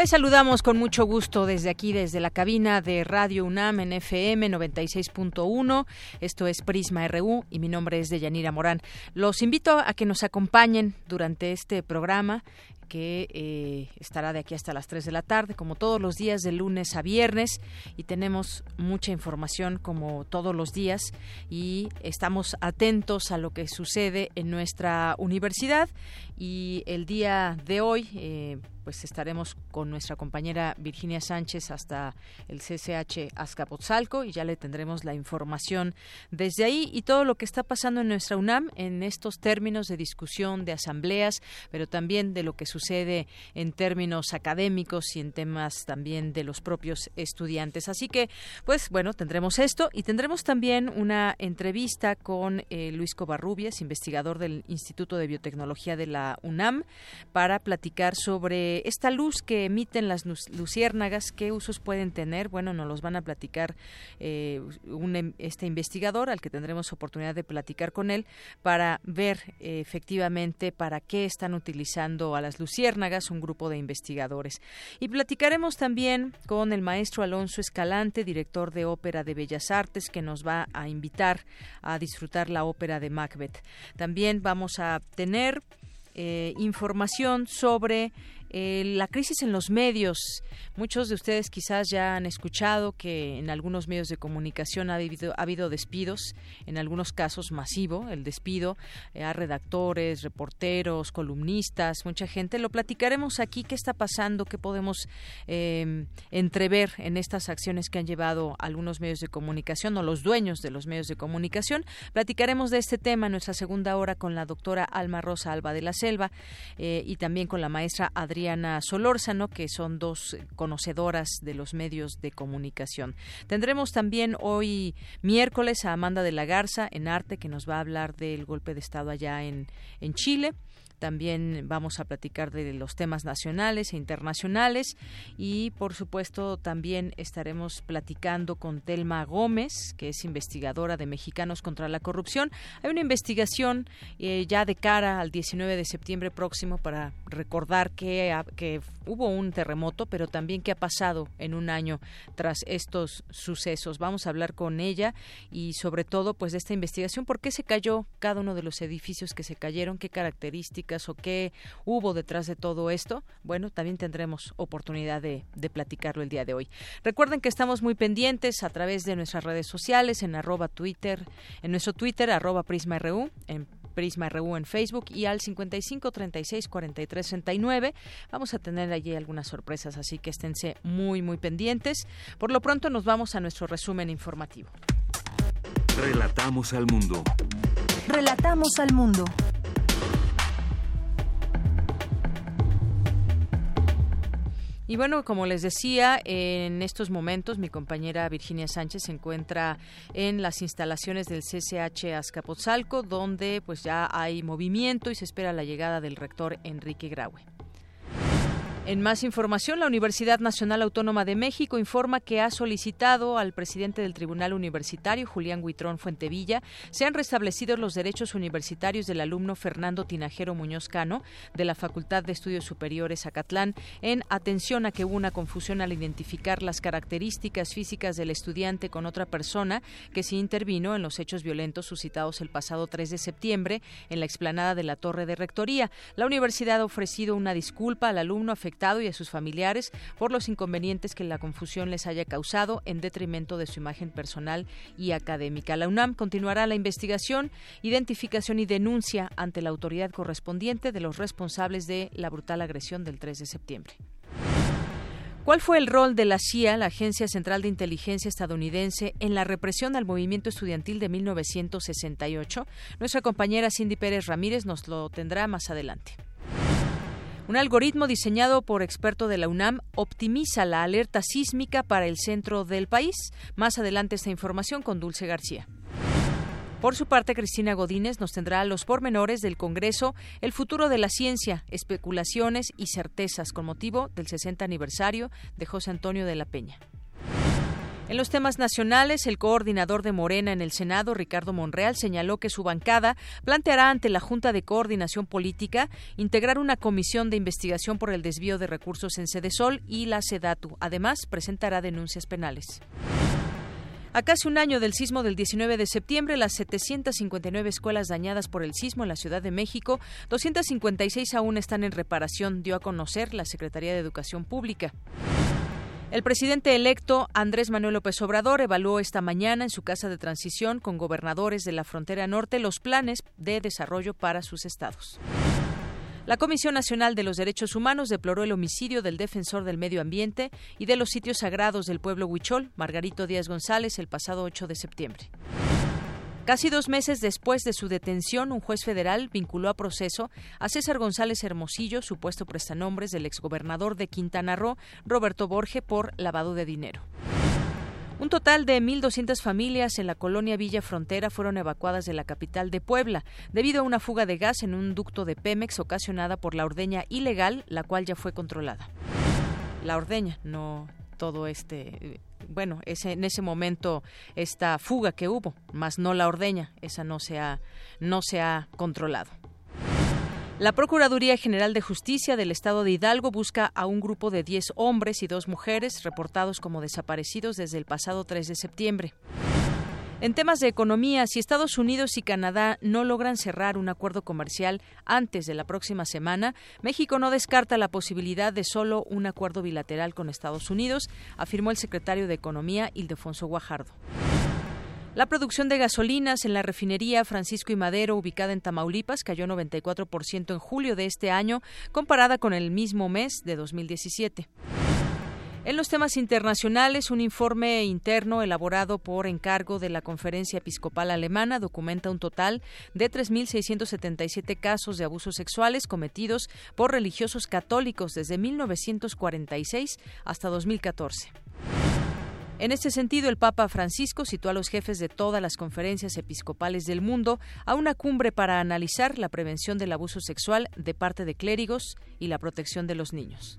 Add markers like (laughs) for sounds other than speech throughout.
Les saludamos con mucho gusto desde aquí, desde la cabina de Radio UNAM en FM 96.1. Esto es Prisma RU y mi nombre es Deyanira Morán. Los invito a que nos acompañen durante este programa que eh, estará de aquí hasta las 3 de la tarde, como todos los días, de lunes a viernes, y tenemos mucha información como todos los días, y estamos atentos a lo que sucede en nuestra universidad. Y el día de hoy, eh, pues estaremos con nuestra compañera Virginia Sánchez hasta el CCH Azcapotzalco y ya le tendremos la información desde ahí y todo lo que está pasando en nuestra UNAM en estos términos de discusión, de asambleas, pero también de lo que sucede en términos académicos y en temas también de los propios estudiantes. Así que, pues bueno, tendremos esto y tendremos también una entrevista con eh, Luis Covarrubias, investigador del Instituto de Biotecnología de la UNAM, para platicar sobre esta luz que emiten las luciérnagas, qué usos pueden tener. Bueno, nos los van a platicar eh, un, este investigador, al que tendremos oportunidad de platicar con él, para ver eh, efectivamente para qué están utilizando a las luciérnagas un grupo de investigadores. Y platicaremos también con el maestro Alonso Escalante, director de Ópera de Bellas Artes, que nos va a invitar a disfrutar la ópera de Macbeth. También vamos a tener eh, información sobre eh, la crisis en los medios. Muchos de ustedes quizás ya han escuchado que en algunos medios de comunicación ha habido, ha habido despidos, en algunos casos masivo el despido eh, a redactores, reporteros, columnistas, mucha gente. Lo platicaremos aquí, qué está pasando, qué podemos em, entrever en estas acciones que han llevado algunos medios de comunicación o los dueños de los medios de comunicación. Platicaremos de este tema en nuestra segunda hora con la doctora Alma Rosa Alba de la Selva eh, y también con la maestra Adriana Adriana Solórzano, que son dos conocedoras de los medios de comunicación. Tendremos también hoy miércoles a Amanda de la Garza en arte, que nos va a hablar del golpe de Estado allá en Chile. También vamos a platicar de los temas nacionales e internacionales y, por supuesto, también estaremos platicando con Telma Gómez, que es investigadora de Mexicanos contra la Corrupción. Hay una investigación eh, ya de cara al 19 de septiembre próximo para recordar que, que hubo un terremoto, pero también qué ha pasado en un año tras estos sucesos. Vamos a hablar con ella y, sobre todo, pues de esta investigación, por qué se cayó cada uno de los edificios que se cayeron, qué características o qué hubo detrás de todo esto, bueno, también tendremos oportunidad de, platicarlo el día de hoy. Recuerden que estamos muy pendientes a través de nuestras redes sociales, en arroba Twitter, en nuestro Twitter, arroba PrismaRU, en Prisma RU en Facebook y al 55 36 43 69. Vamos a tener allí algunas sorpresas, así que esténse muy, muy pendientes. Por lo pronto nos vamos a nuestro resumen informativo. Relatamos al mundo. Relatamos al mundo. Y bueno, como les decía, en estos momentos mi compañera Virginia Sánchez se encuentra en las instalaciones del CCH Azcapotzalco, donde pues ya hay movimiento y se espera la llegada del rector Enrique Graue. En más información, la Universidad Nacional Autónoma de México informa que ha solicitado al presidente del Tribunal Universitario, Julián Huitrón Fuentevilla, sean restablecidos los derechos universitarios del alumno Fernando Tinajero Muñoz Cano de la Facultad de Estudios Superiores Acatlán, en atención a que hubo una confusión al identificar las características físicas del estudiante con otra persona que sí intervino en los hechos violentos suscitados el pasado 3 de septiembre en la explanada de la Torre de Rectoría. La universidad ha ofrecido una disculpa al alumno afectado y a sus familiares por los inconvenientes que la confusión les haya causado en detrimento de su imagen personal y académica. La UNAM continuará la investigación, identificación y denuncia ante la autoridad correspondiente de los responsables de la brutal agresión del 3 de septiembre. ¿Cuál fue el rol de la CIA, la Agencia Central de Inteligencia estadounidense, en la represión al movimiento estudiantil de 1968? Nuestra compañera Cindy Pérez Ramírez nos lo tendrá más adelante. Un algoritmo diseñado por experto de la UNAM optimiza la alerta sísmica para el centro del país. Más adelante esta información con Dulce García. Por su parte, Cristina Godínez nos tendrá los pormenores del Congreso El futuro de la ciencia, especulaciones y certezas con motivo del 60 aniversario de José Antonio de la Peña. En los temas nacionales, el coordinador de Morena en el Senado, Ricardo Monreal, señaló que su bancada planteará ante la Junta de Coordinación Política integrar una comisión de investigación por el desvío de recursos en Sedesol y la SEDATU. Además, presentará denuncias penales. A casi un año del sismo del 19 de septiembre, las 759 escuelas dañadas por el sismo en la Ciudad de México, 256 aún están en reparación, dio a conocer la Secretaría de Educación Pública. El presidente electo Andrés Manuel López Obrador evaluó esta mañana en su casa de transición con gobernadores de la frontera norte los planes de desarrollo para sus estados. La Comisión Nacional de los Derechos Humanos deploró el homicidio del defensor del medio ambiente y de los sitios sagrados del pueblo Huichol, Margarito Díaz González, el pasado 8 de septiembre. Casi dos meses después de su detención, un juez federal vinculó a proceso a César González Hermosillo, supuesto prestanombres del exgobernador de Quintana Roo, Roberto Borge, por lavado de dinero. Un total de 1.200 familias en la colonia Villa Frontera fueron evacuadas de la capital de Puebla debido a una fuga de gas en un ducto de Pemex ocasionada por la ordeña ilegal, la cual ya fue controlada. La ordeña, no todo este bueno, ese, en ese momento esta fuga que hubo, más no la ordeña, esa no se ha, no se ha controlado. La Procuraduría General de Justicia del Estado de Hidalgo busca a un grupo de 10 hombres y dos mujeres reportados como desaparecidos desde el pasado 3 de septiembre. En temas de economía, si Estados Unidos y Canadá no logran cerrar un acuerdo comercial antes de la próxima semana, México no descarta la posibilidad de solo un acuerdo bilateral con Estados Unidos, afirmó el secretario de Economía, Ildefonso Guajardo. La producción de gasolinas en la refinería Francisco y Madero, ubicada en Tamaulipas, cayó 94% en julio de este año, comparada con el mismo mes de 2017. En los temas internacionales, un informe interno elaborado por encargo de la Conferencia Episcopal Alemana documenta un total de 3.677 casos de abusos sexuales cometidos por religiosos católicos desde 1946 hasta 2014. En este sentido, el Papa Francisco citó a los jefes de todas las conferencias episcopales del mundo a una cumbre para analizar la prevención del abuso sexual de parte de clérigos y la protección de los niños.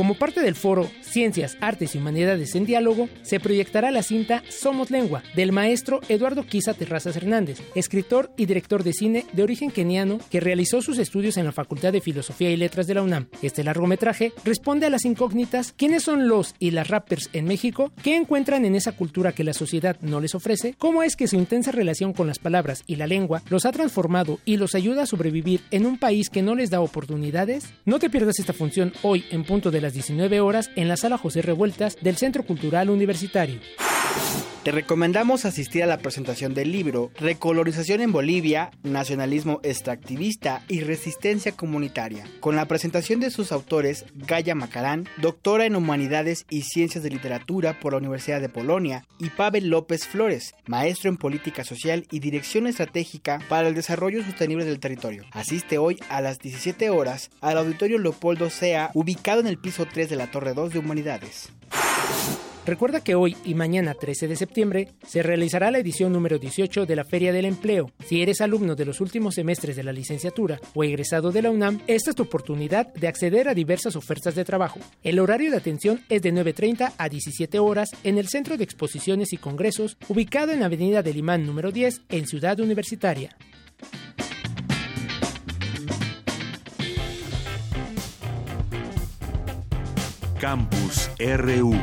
Como parte del foro Ciencias, Artes y Humanidades en Diálogo, se proyectará la cinta Somos Lengua, del maestro Eduardo Quisa Terrazas Hernández, escritor y director de cine de origen keniano que realizó sus estudios en la Facultad de Filosofía y Letras de la UNAM. Este largometraje responde a las incógnitas ¿quiénes son los y las rappers en México? ¿Qué encuentran en esa cultura que la sociedad no les ofrece? ¿Cómo es que su intensa relación con las palabras y la lengua los ha transformado y los ayuda a sobrevivir en un país que no les da oportunidades? No te pierdas esta función hoy en punto de las 19 horas en la Sala José Revueltas del Centro Cultural Universitario. Te recomendamos asistir a la presentación del libro Recolonización en Bolivia, Nacionalismo Extractivista y Resistencia Comunitaria, con la presentación de sus autores Gaya Macarán, doctora en Humanidades y Ciencias de Literatura por la Universidad de Polonia, y Pavel López Flores, maestro en Política Social y Dirección Estratégica para el Desarrollo Sostenible del Territorio. Asiste hoy a las 17 horas al Auditorio Leopoldo Sea, ubicado en el piso 3 de la Torre 2 de Humanidades. Recuerda que hoy y mañana 13 de septiembre se realizará la edición número 18 de la Feria del Empleo. Si eres alumno de los últimos semestres de la licenciatura o egresado de la UNAM, esta es tu oportunidad de acceder a diversas ofertas de trabajo. El horario de atención es de 9.30 a 17 horas en el Centro de Exposiciones y Congresos, ubicado en Avenida del Imán número 10 en Ciudad Universitaria. Campus RU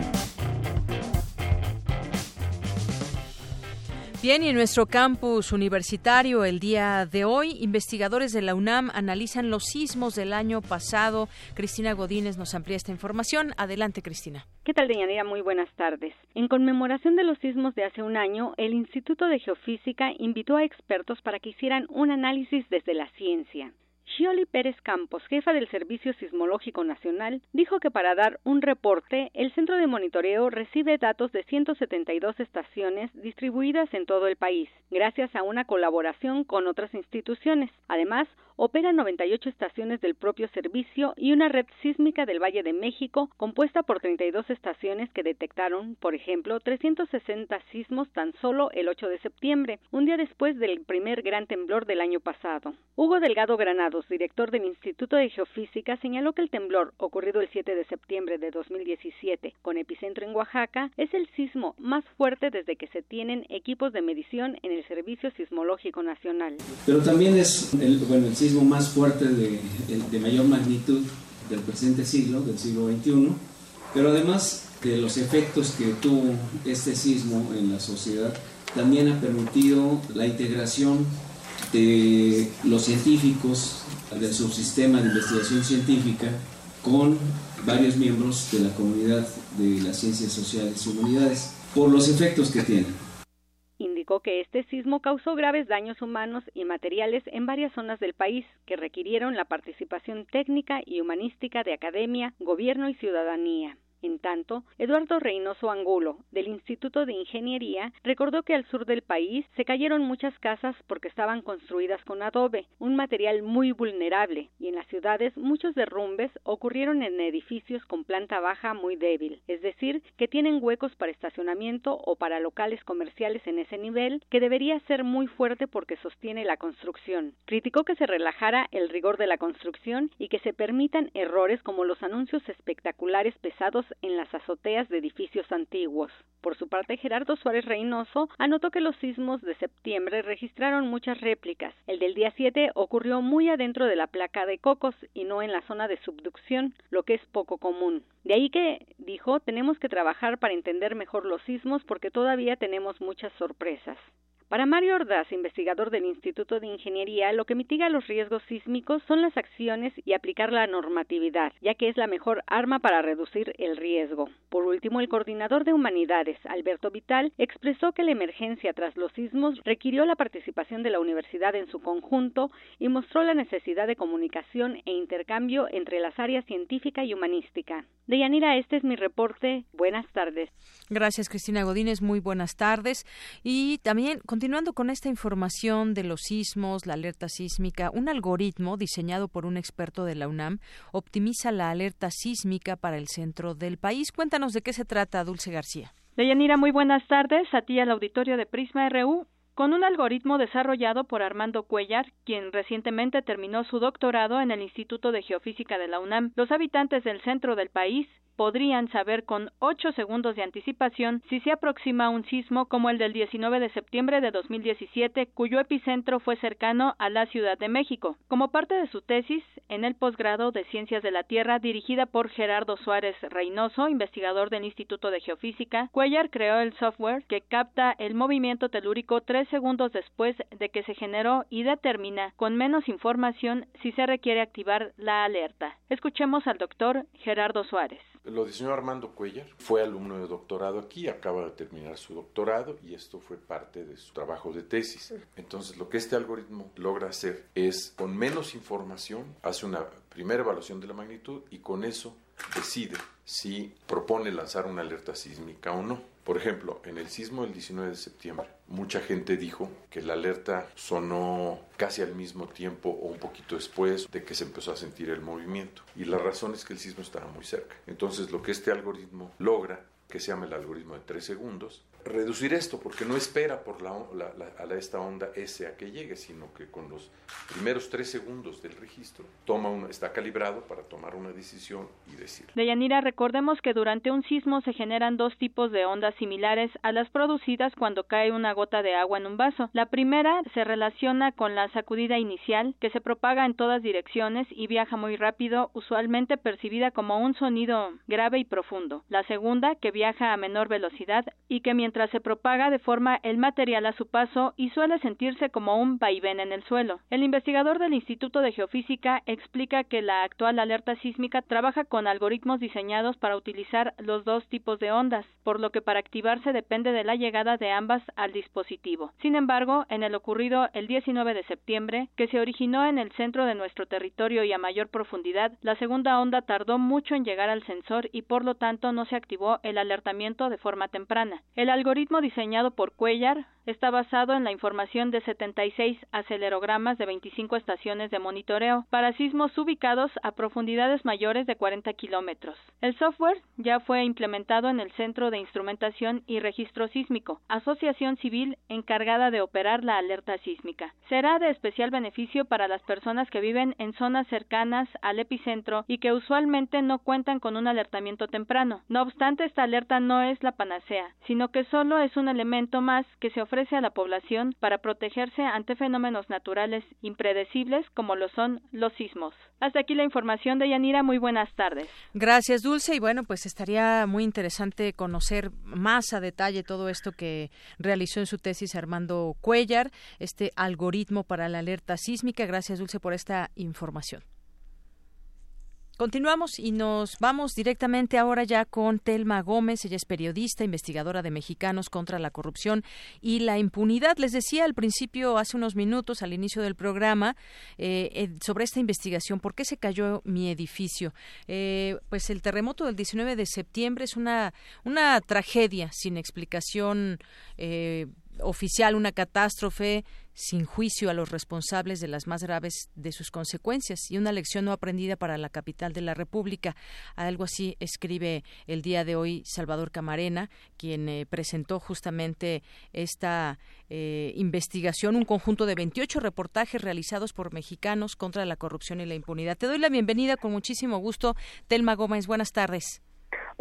Bien, y en nuestro campus universitario el día de hoy, investigadores de la UNAM analizan los sismos del año pasado. Cristina Godínez nos amplía esta información. Adelante, Cristina. ¿Qué tal, Deyanira? Muy buenas tardes. En conmemoración de los sismos de hace un año, el Instituto de Geofísica invitó a expertos para que hicieran un análisis desde la ciencia. Shioli Pérez Campos, jefa del Servicio Sismológico Nacional, dijo que para dar un reporte, el centro de monitoreo recibe datos de 172 estaciones distribuidas en todo el país, gracias a una colaboración con otras instituciones. Además, opera 98 estaciones del propio servicio y una red sísmica del Valle de México compuesta por 32 estaciones que detectaron, por ejemplo, 360 sismos tan solo el 8 de septiembre, un día después del primer gran temblor del año pasado. Hugo Delgado Granados, director del Instituto de Geofísica, señaló que el temblor ocurrido el 7 de septiembre de 2017 con epicentro en Oaxaca es el sismo más fuerte desde que se tienen equipos de medición en el Servicio Sismológico Nacional. Pero también es el, sismo más fuerte de, mayor magnitud del presente siglo, del siglo XXI, pero además de los efectos que tuvo este sismo en la sociedad, también ha permitido la integración de los científicos del subsistema de investigación científica con varios miembros de la comunidad de las ciencias sociales y humanidades por los efectos que tiene. Que este sismo causó graves daños humanos y materiales en varias zonas del país que requirieron la participación técnica y humanística de academia, gobierno y ciudadanía. En tanto, Eduardo Reynoso Angulo, del Instituto de Ingeniería, recordó que al sur del país se cayeron muchas casas porque estaban construidas con adobe, un material muy vulnerable, y en las ciudades muchos derrumbes ocurrieron en edificios con planta baja muy débil, es decir, que tienen huecos para estacionamiento o para locales comerciales en ese nivel, que debería ser muy fuerte porque sostiene la construcción. Criticó que se relajara el rigor de la construcción y que se permitan errores como los anuncios espectaculares pesados en las azoteas de edificios antiguos. Por su parte, Gerardo Suárez Reynoso anotó que los sismos de septiembre registraron muchas réplicas. El del día 7 ocurrió muy adentro de la placa de Cocos y no en la zona de subducción, lo que es poco común. De ahí que, dijo, tenemos que trabajar para entender mejor los sismos porque todavía tenemos muchas sorpresas. Para Mario Ordaz, investigador del Instituto de Ingeniería, lo que mitiga los riesgos sísmicos son las acciones y aplicar la normatividad, ya que es la mejor arma para reducir el riesgo. Por último, el coordinador de humanidades, Alberto Vital, expresó que la emergencia tras los sismos requirió la participación de la universidad en su conjunto y mostró la necesidad de comunicación e intercambio entre las áreas científica y humanística. Deyanira, este es mi reporte. Buenas tardes. Gracias, Cristina Godínez. Muy buenas tardes. Y también, continuando con esta información de los sismos, la alerta sísmica, un algoritmo diseñado por un experto de la UNAM optimiza la alerta sísmica para el centro del país. Cuéntanos de qué se trata, Dulce García. Deyanira, muy buenas tardes. A ti al auditorio de Prisma RU. Con un algoritmo desarrollado por Armando Cuellar, quien recientemente terminó su doctorado en el Instituto de Geofísica de la UNAM, los habitantes del centro del país podrían saber con 8 segundos de anticipación si se aproxima un sismo como el del 19 de septiembre de 2017, cuyo epicentro fue cercano a la Ciudad de México. Como parte de su tesis en el posgrado de Ciencias de la Tierra dirigida por Gerardo Suárez Reynoso, investigador del Instituto de Geofísica, Cuellar creó el software que capta el movimiento telúrico tres segundos después de que se generó y determina con menos información si se requiere activar la alerta. Escuchemos al doctor Gerardo Suárez. Lo diseñó Armando Cuellar, fue alumno de doctorado aquí, acaba de terminar su doctorado y esto fue parte de su trabajo de tesis. Entonces lo que este algoritmo logra hacer es, con menos información, hace una primera evaluación de la magnitud y con eso decide si propone lanzar una alerta sísmica o no. Por ejemplo, en el sismo del 19 de septiembre, mucha gente dijo que la alerta sonó casi al mismo tiempo o un poquito después de que se empezó a sentir el movimiento. Y la razón es que el sismo estaba muy cerca. Entonces, lo que este algoritmo logra que se llama el algoritmo de tres segundos, reducir esto porque no espera por la, la, la, a esta onda S a que llegue, sino que con los primeros tres segundos del registro toma una, está calibrado para tomar una decisión y decir. Deyanira, recordemos que durante un sismo se generan dos tipos de ondas similares a las producidas cuando cae una gota de agua en un vaso. La primera se relaciona con la sacudida inicial, que se propaga en todas direcciones y viaja muy rápido, usualmente percibida como un sonido grave y profundo. La segunda, que viaja a menor velocidad y que mientras mientras se propaga de forma el material a su paso y suele sentirse como un vaivén en el suelo. El investigador del Instituto de Geofísica explica que la actual alerta sísmica trabaja con algoritmos diseñados para utilizar los dos tipos de ondas, por lo que para activarse depende de la llegada de ambas al dispositivo. Sin embargo, en el ocurrido el 19 de septiembre, que se originó en el centro de nuestro territorio y a mayor profundidad, la segunda onda tardó mucho en llegar al sensor y por lo tanto no se activó el alertamiento de forma temprana. El algoritmo diseñado por Cuellar está basado en la información de 76 acelerogramas de 25 estaciones de monitoreo para sismos ubicados a profundidades mayores de 40 kilómetros. El software ya fue implementado en el Centro de Instrumentación y Registro Sísmico, asociación civil encargada de operar la alerta sísmica. Será de especial beneficio para las personas que viven en zonas cercanas al epicentro y que usualmente no cuentan con un alertamiento temprano. No obstante, esta alerta no es la panacea, sino que solo es un elemento más que se ofrece a la población para protegerse ante fenómenos naturales impredecibles como lo son los sismos. Hasta aquí la información de Yanira. Muy buenas tardes. Gracias, Dulce. Y bueno, pues estaría muy interesante conocer más a detalle todo esto que realizó en su tesis Armando Cuellar, este algoritmo para la alerta sísmica. Gracias, Dulce, por esta información. Continuamos y nos vamos directamente ahora ya con Telma Gómez. Ella es periodista, investigadora de Mexicanos contra la corrupción y la impunidad. Les decía al principio, hace unos minutos, al inicio del programa, eh, eh, sobre esta investigación, ¿por qué se cayó mi edificio? Eh, pues el terremoto del 19 de septiembre es una, una tragedia sin explicación oficial, una catástrofe sin juicio a los responsables de las más graves de sus consecuencias y una lección no aprendida para la capital de la República. Algo así escribe el día de hoy Salvador Camarena, quien eh, presentó justamente esta eh, investigación, un conjunto de 28 reportajes realizados por mexicanos contra la corrupción y la impunidad. Te doy la bienvenida con muchísimo gusto, Telma Gómez. Buenas tardes.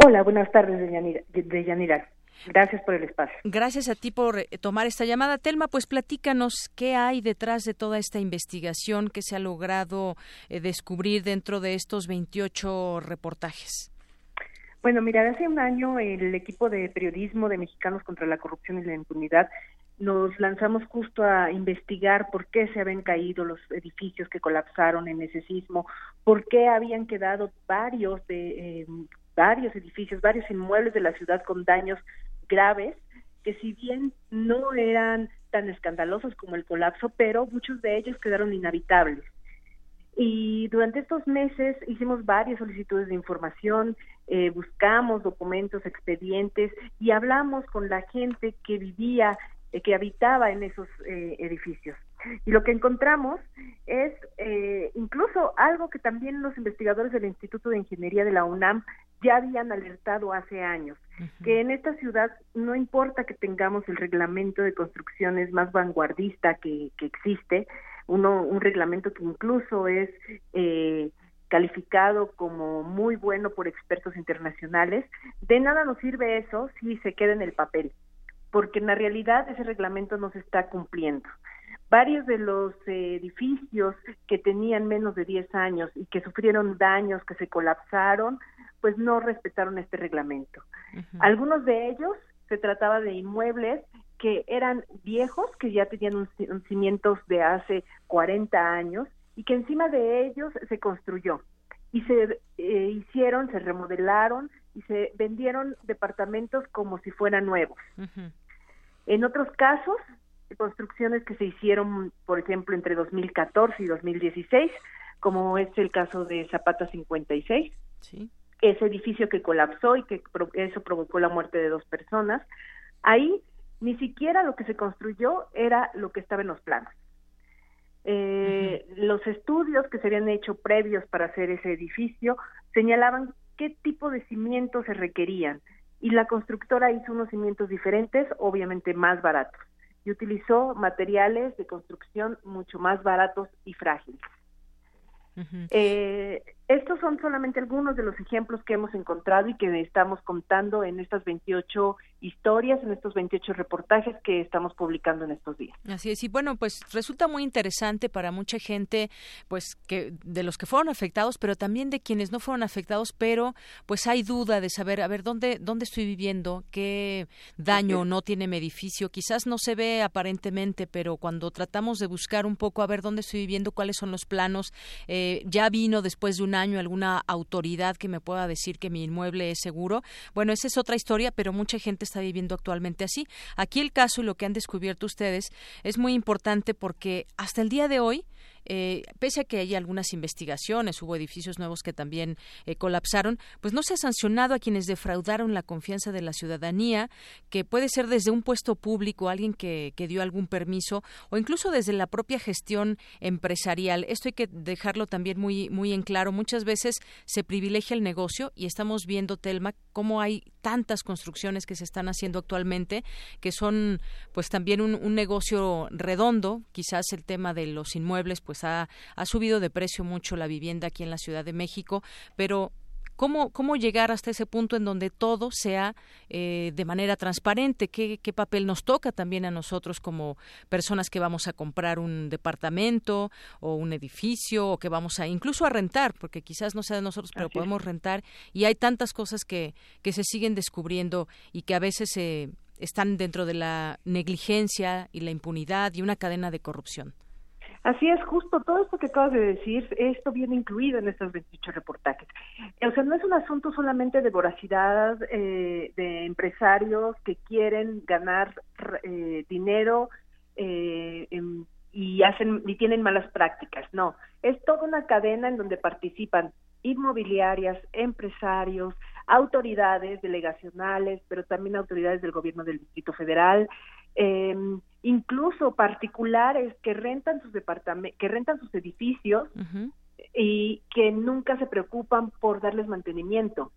Hola, buenas tardes, de Yanira. Gracias por el espacio. Gracias a ti por eh, tomar esta llamada. Telma, pues platícanos qué hay detrás de toda esta investigación que se ha logrado eh, descubrir dentro de estos 28 reportajes. Bueno, mira, hace un año el equipo de periodismo de Mexicanos contra la Corrupción y la Impunidad nos lanzamos justo a investigar por qué se habían caído los edificios que colapsaron en ese sismo, por qué habían quedado varios de eh, varios edificios, varios inmuebles de la ciudad con daños graves, que si bien no eran tan escandalosos como el colapso, pero muchos de ellos quedaron inhabitables. Y durante estos meses hicimos varias solicitudes de información, eh, buscamos documentos, expedientes y hablamos con la gente que vivía, eh, que habitaba en esos eh, edificios. Y lo que encontramos es incluso algo que también los investigadores del Instituto de Ingeniería de la UNAM ya habían alertado hace años, que en esta ciudad no importa que tengamos el reglamento de construcciones más vanguardista que, que existe, uno, un reglamento que incluso es eh, calificado como muy bueno por expertos internacionales, de nada nos sirve eso si se queda en el papel, porque en la realidad ese reglamento no se está cumpliendo. Varios de los edificios que tenían menos de 10 años y que sufrieron daños, que se colapsaron, pues no respetaron este reglamento. Algunos de ellos se trataba de inmuebles que eran viejos, que ya tenían un, cimientos de hace 40 años y que encima de ellos se construyó y se eh, hicieron, se remodelaron y se vendieron departamentos como si fueran nuevos. En otros casos construcciones que se hicieron, por ejemplo, entre 2014 y 2016, como es el caso de Zapata 56. Sí. Ese edificio que colapsó y que eso provocó la muerte de dos personas. Ahí ni siquiera lo que se construyó era lo que estaba en los planos. Eh, los estudios que se habían hecho previos para hacer ese edificio señalaban qué tipo de cimientos se requerían y la constructora hizo unos cimientos diferentes, obviamente más baratos y utilizó materiales de construcción mucho más baratos y frágiles. Eh, Estos son solamente algunos de los ejemplos que hemos encontrado y que estamos contando en estas 28 historias, en estos 28 reportajes que estamos publicando en estos días. Así es, y bueno, pues resulta muy interesante para mucha gente, pues que de los que fueron afectados, pero también de quienes no fueron afectados, pero pues hay duda de saber, a ver, dónde dónde estoy viviendo, qué daño no tiene mi edificio, quizás no se ve aparentemente, pero cuando tratamos de buscar un poco a ver dónde estoy viviendo, cuáles son los planos, eh, ya vino después de un año alguna autoridad que me pueda decir que mi inmueble es seguro. Bueno, esa es otra historia, pero mucha gente está viviendo actualmente así. Aquí el caso y lo que han descubierto ustedes es muy importante porque hasta el día de hoy eh, pese a que hay algunas investigaciones, hubo edificios nuevos que también eh, colapsaron, pues no se ha sancionado a quienes defraudaron la confianza de la ciudadanía, que puede ser desde un puesto público, alguien que, que dio algún permiso, o incluso desde la propia gestión empresarial. Esto hay que dejarlo también muy, muy en claro. Muchas veces se privilegia el negocio y estamos viendo, Telma, cómo hay tantas construcciones que se están haciendo actualmente, que son pues también un, un negocio redondo, quizás el tema de los inmuebles, pues pues ha, subido de precio mucho la vivienda aquí en la Ciudad de México, pero ¿Cómo, ¿Cómo llegar hasta ese punto en donde todo sea eh, de manera transparente? ¿Qué, ¿Qué, papel nos toca también a nosotros como personas que vamos a comprar un departamento o un edificio o que vamos a incluso a rentar? Porque quizás no sea de nosotros, pero podemos rentar. Y hay tantas cosas que, que se siguen descubriendo y que a veces eh, están dentro de la negligencia y la impunidad y una cadena de corrupción. Así es, justo todo esto que acabas de decir, esto viene incluido en estos 28 reportajes. O sea, no es un asunto solamente de voracidad eh, de empresarios que quieren ganar eh, dinero eh, y hacen y tienen malas prácticas, no. Es toda una cadena en donde participan inmobiliarias, empresarios, autoridades delegacionales, pero también autoridades del gobierno del Distrito Federal, eh, incluso particulares que rentan sus departamentos, que rentan sus edificios y que nunca se preocupan por darles mantenimiento.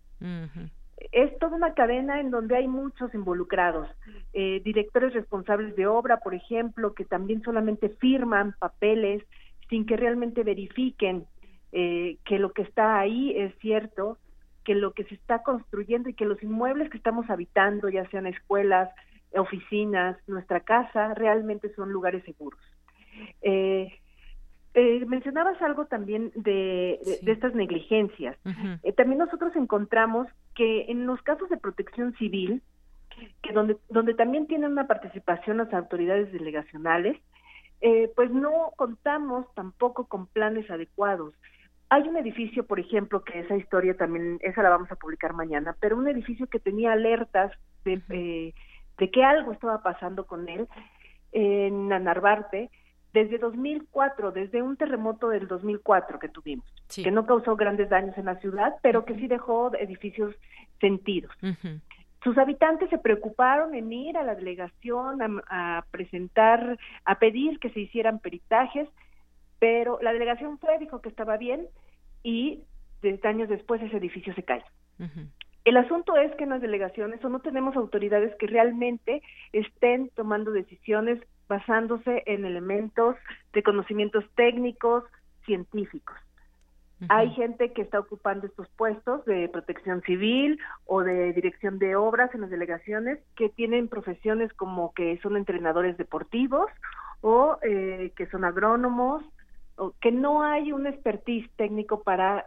Es toda una cadena en donde hay muchos involucrados, eh, directores responsables de obra, por ejemplo, que también solamente firman papeles sin que realmente verifiquen eh, que lo que está ahí es cierto, que lo que se está construyendo y que los inmuebles que estamos habitando, ya sean escuelas, oficinas, nuestra casa, realmente son lugares seguros. Eh, eh, mencionabas algo también de, de, estas negligencias. Eh, también nosotros encontramos que en los casos de protección civil, que donde, donde también tienen una participación las autoridades delegacionales, pues no contamos tampoco con planes adecuados. Hay un edificio, por ejemplo, que esa historia también, esa la vamos a publicar mañana, pero un edificio que tenía alertas de de que algo estaba pasando con él en Narvarte desde 2004, desde un terremoto del 2004 que tuvimos, que no causó grandes daños en la ciudad, pero que sí dejó edificios sentidos. Sus habitantes se preocuparon en ir a la delegación a, presentar, a pedir que se hicieran peritajes, pero la delegación fue, dijo que estaba bien y desde años después ese edificio se cae. El asunto es que en las delegaciones o no tenemos autoridades que realmente estén tomando decisiones basándose en elementos de conocimientos técnicos, científicos. Hay gente que está ocupando estos puestos de protección civil o de dirección de obras en las delegaciones que tienen profesiones como que son entrenadores deportivos o eh, que son agrónomos, o que no hay un expertise técnico para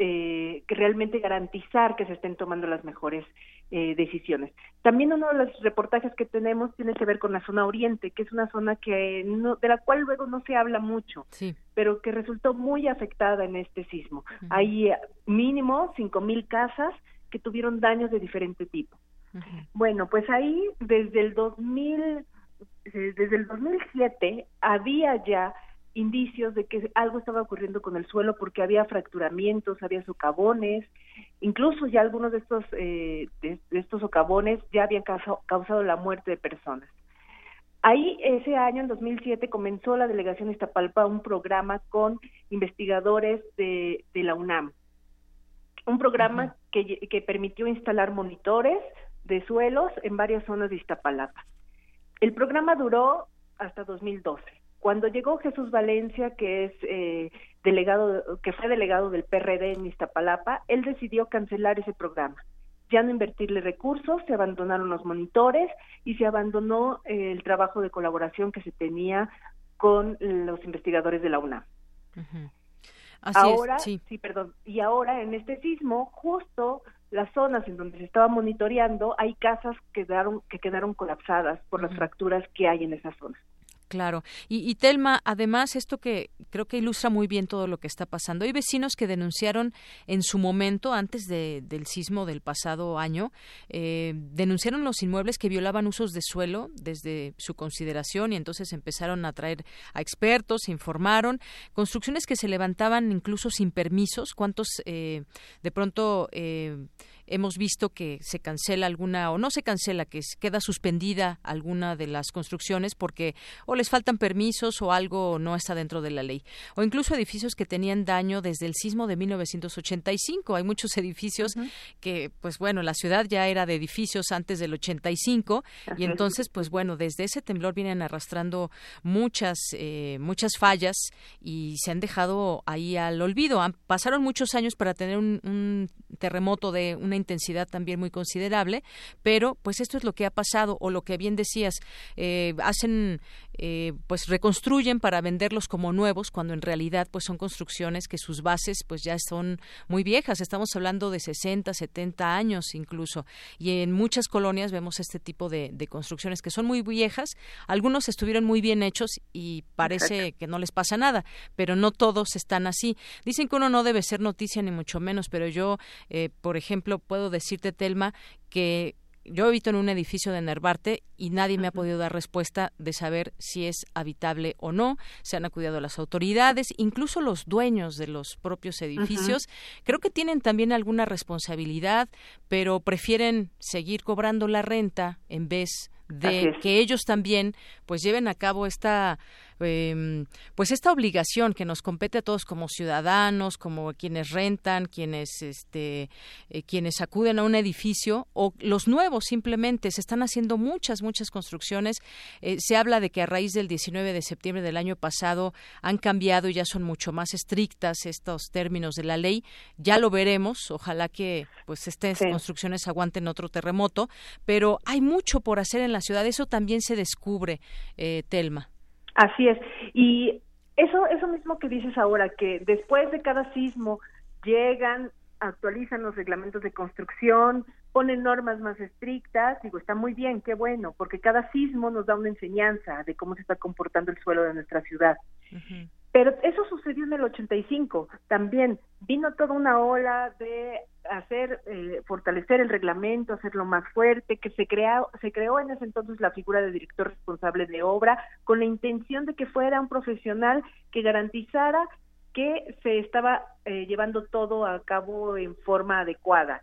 eh, que realmente garantizar que se estén tomando las mejores eh, decisiones. También uno de los reportajes que tenemos tiene que ver con la zona oriente, que es una zona que no, de la cual luego no se habla mucho, pero que resultó muy afectada en este sismo. Hay eh, mínimo cinco mil casas que tuvieron daños de diferente tipo. Bueno, pues ahí desde el 2000 desde el 2007 había ya indicios de que algo estaba ocurriendo con el suelo porque había fracturamientos, había socavones, incluso ya algunos de estos eh, de, estos socavones ya habían causado, la muerte de personas. Ahí ese año, en 2007, comenzó la delegación Iztapalpa un programa con investigadores de, de la UNAM, un programa que, que permitió instalar monitores de suelos en varias zonas de Iztapalapa. El programa duró hasta 2012 Cuando llegó Jesús Valencia, que es eh, delegado, que fue delegado del PRD en Iztapalapa, él decidió cancelar ese programa ya no invertirle recursos, se abandonaron los monitores y se abandonó eh, el trabajo de colaboración que se tenía con los investigadores de la UNAM. ahora, sí. perdón, y ahora en este sismo, justo las zonas en donde se estaba monitoreando, hay casas que quedaron, que quedaron colapsadas por las fracturas que hay en esas zonas. Claro. Y, Telma, además, esto que creo que ilustra muy bien todo lo que está pasando. Hay vecinos que denunciaron en su momento, antes del sismo del pasado año, eh, denunciaron los inmuebles que violaban usos de suelo desde su consideración y entonces empezaron a traer a expertos, informaron, construcciones que se levantaban incluso sin permisos. ¿Cuántos eh, de pronto... Eh, hemos visto que se cancela alguna o no se cancela, que queda suspendida alguna de las construcciones porque o les faltan permisos o algo no está dentro de la ley. O incluso edificios que tenían daño desde el sismo de 1985. Hay muchos edificios que, pues bueno, la ciudad ya era de edificios antes del 85 y entonces, pues bueno, desde ese temblor vienen arrastrando muchas, eh, muchas fallas y se han dejado ahí al olvido. pasaron muchos años para tener un, un terremoto de una intensidad también muy considerable, pero pues esto es lo que ha pasado o lo que bien decías, eh, hacen eh, pues reconstruyen para venderlos como nuevos cuando en realidad pues son construcciones que sus bases pues ya son muy viejas. Estamos hablando de 60 70 años incluso y en muchas colonias vemos este tipo de, construcciones que son muy viejas. Algunos estuvieron muy bien hechos y parece que no les pasa nada pero no todos están así. Dicen que uno no debe ser noticia ni mucho menos pero yo eh, por ejemplo puedo decirte Telma que yo habito en un edificio de Nervarte y nadie me ha podido dar respuesta de saber si es habitable o no. Se han acudido las autoridades, incluso los dueños de los propios edificios. Creo que tienen también alguna responsabilidad, pero prefieren seguir cobrando la renta en vez de que ellos también pues lleven a cabo esta eh, pues esta obligación que nos compete a todos como ciudadanos, como quienes rentan, quienes este eh, quienes acuden a un edificio o los nuevos simplemente se están haciendo muchas muchas construcciones. Eh, se habla de que a raíz del 19 de septiembre del año pasado han cambiado y ya son mucho más estrictas estos términos de la ley. Ya lo veremos. Ojalá que pues estas construcciones aguanten otro terremoto, pero hay mucho por hacer en la ciudad. Eso también se descubre, eh, Telma. Así es. Y eso, eso mismo que dices ahora, que después de cada sismo llegan, actualizan los reglamentos de construcción, ponen normas más estrictas, digo, está muy bien, qué bueno, porque cada sismo nos da una enseñanza de cómo se está comportando el suelo de nuestra ciudad. Pero eso sucedió en el 85. También vino toda una ola de hacer, eh, fortalecer el reglamento, hacerlo más fuerte, que se, creó, se creó en ese entonces la figura de director responsable de obra con la intención de que fuera un profesional que garantizara que se estaba eh, llevando todo a cabo en forma adecuada.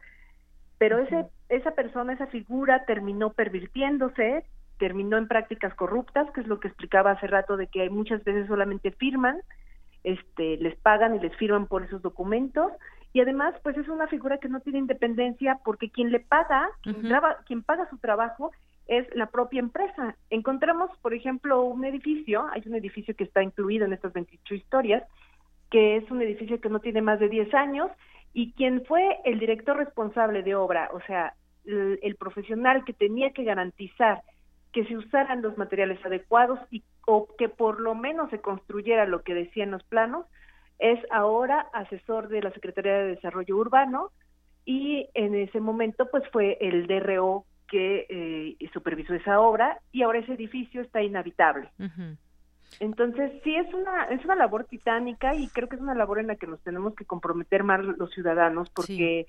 Pero ese, esa persona, esa figura terminó pervirtiéndose, terminó en prácticas corruptas, que es lo que explicaba hace rato de que muchas veces solamente firman, este, les pagan y les firman por esos documentos y además pues es una figura que no tiene independencia porque quien le paga, quien, quien paga su trabajo es la propia empresa. Encontramos, por ejemplo, un edificio, hay un edificio que está incluido en estas 28 historias, que es un edificio que no tiene más de 10 años y quien fue el director responsable de obra, o sea, el, profesional que tenía que garantizar que se usaran los materiales adecuados y o que por lo menos se construyera lo que decían los planos, es ahora asesor de la Secretaría de Desarrollo Urbano y en ese momento pues fue el DRO que eh, supervisó esa obra y ahora ese edificio está inhabitable. Entonces sí es una es una labor titánica y creo que es una labor en la que nos tenemos que comprometer más los ciudadanos porque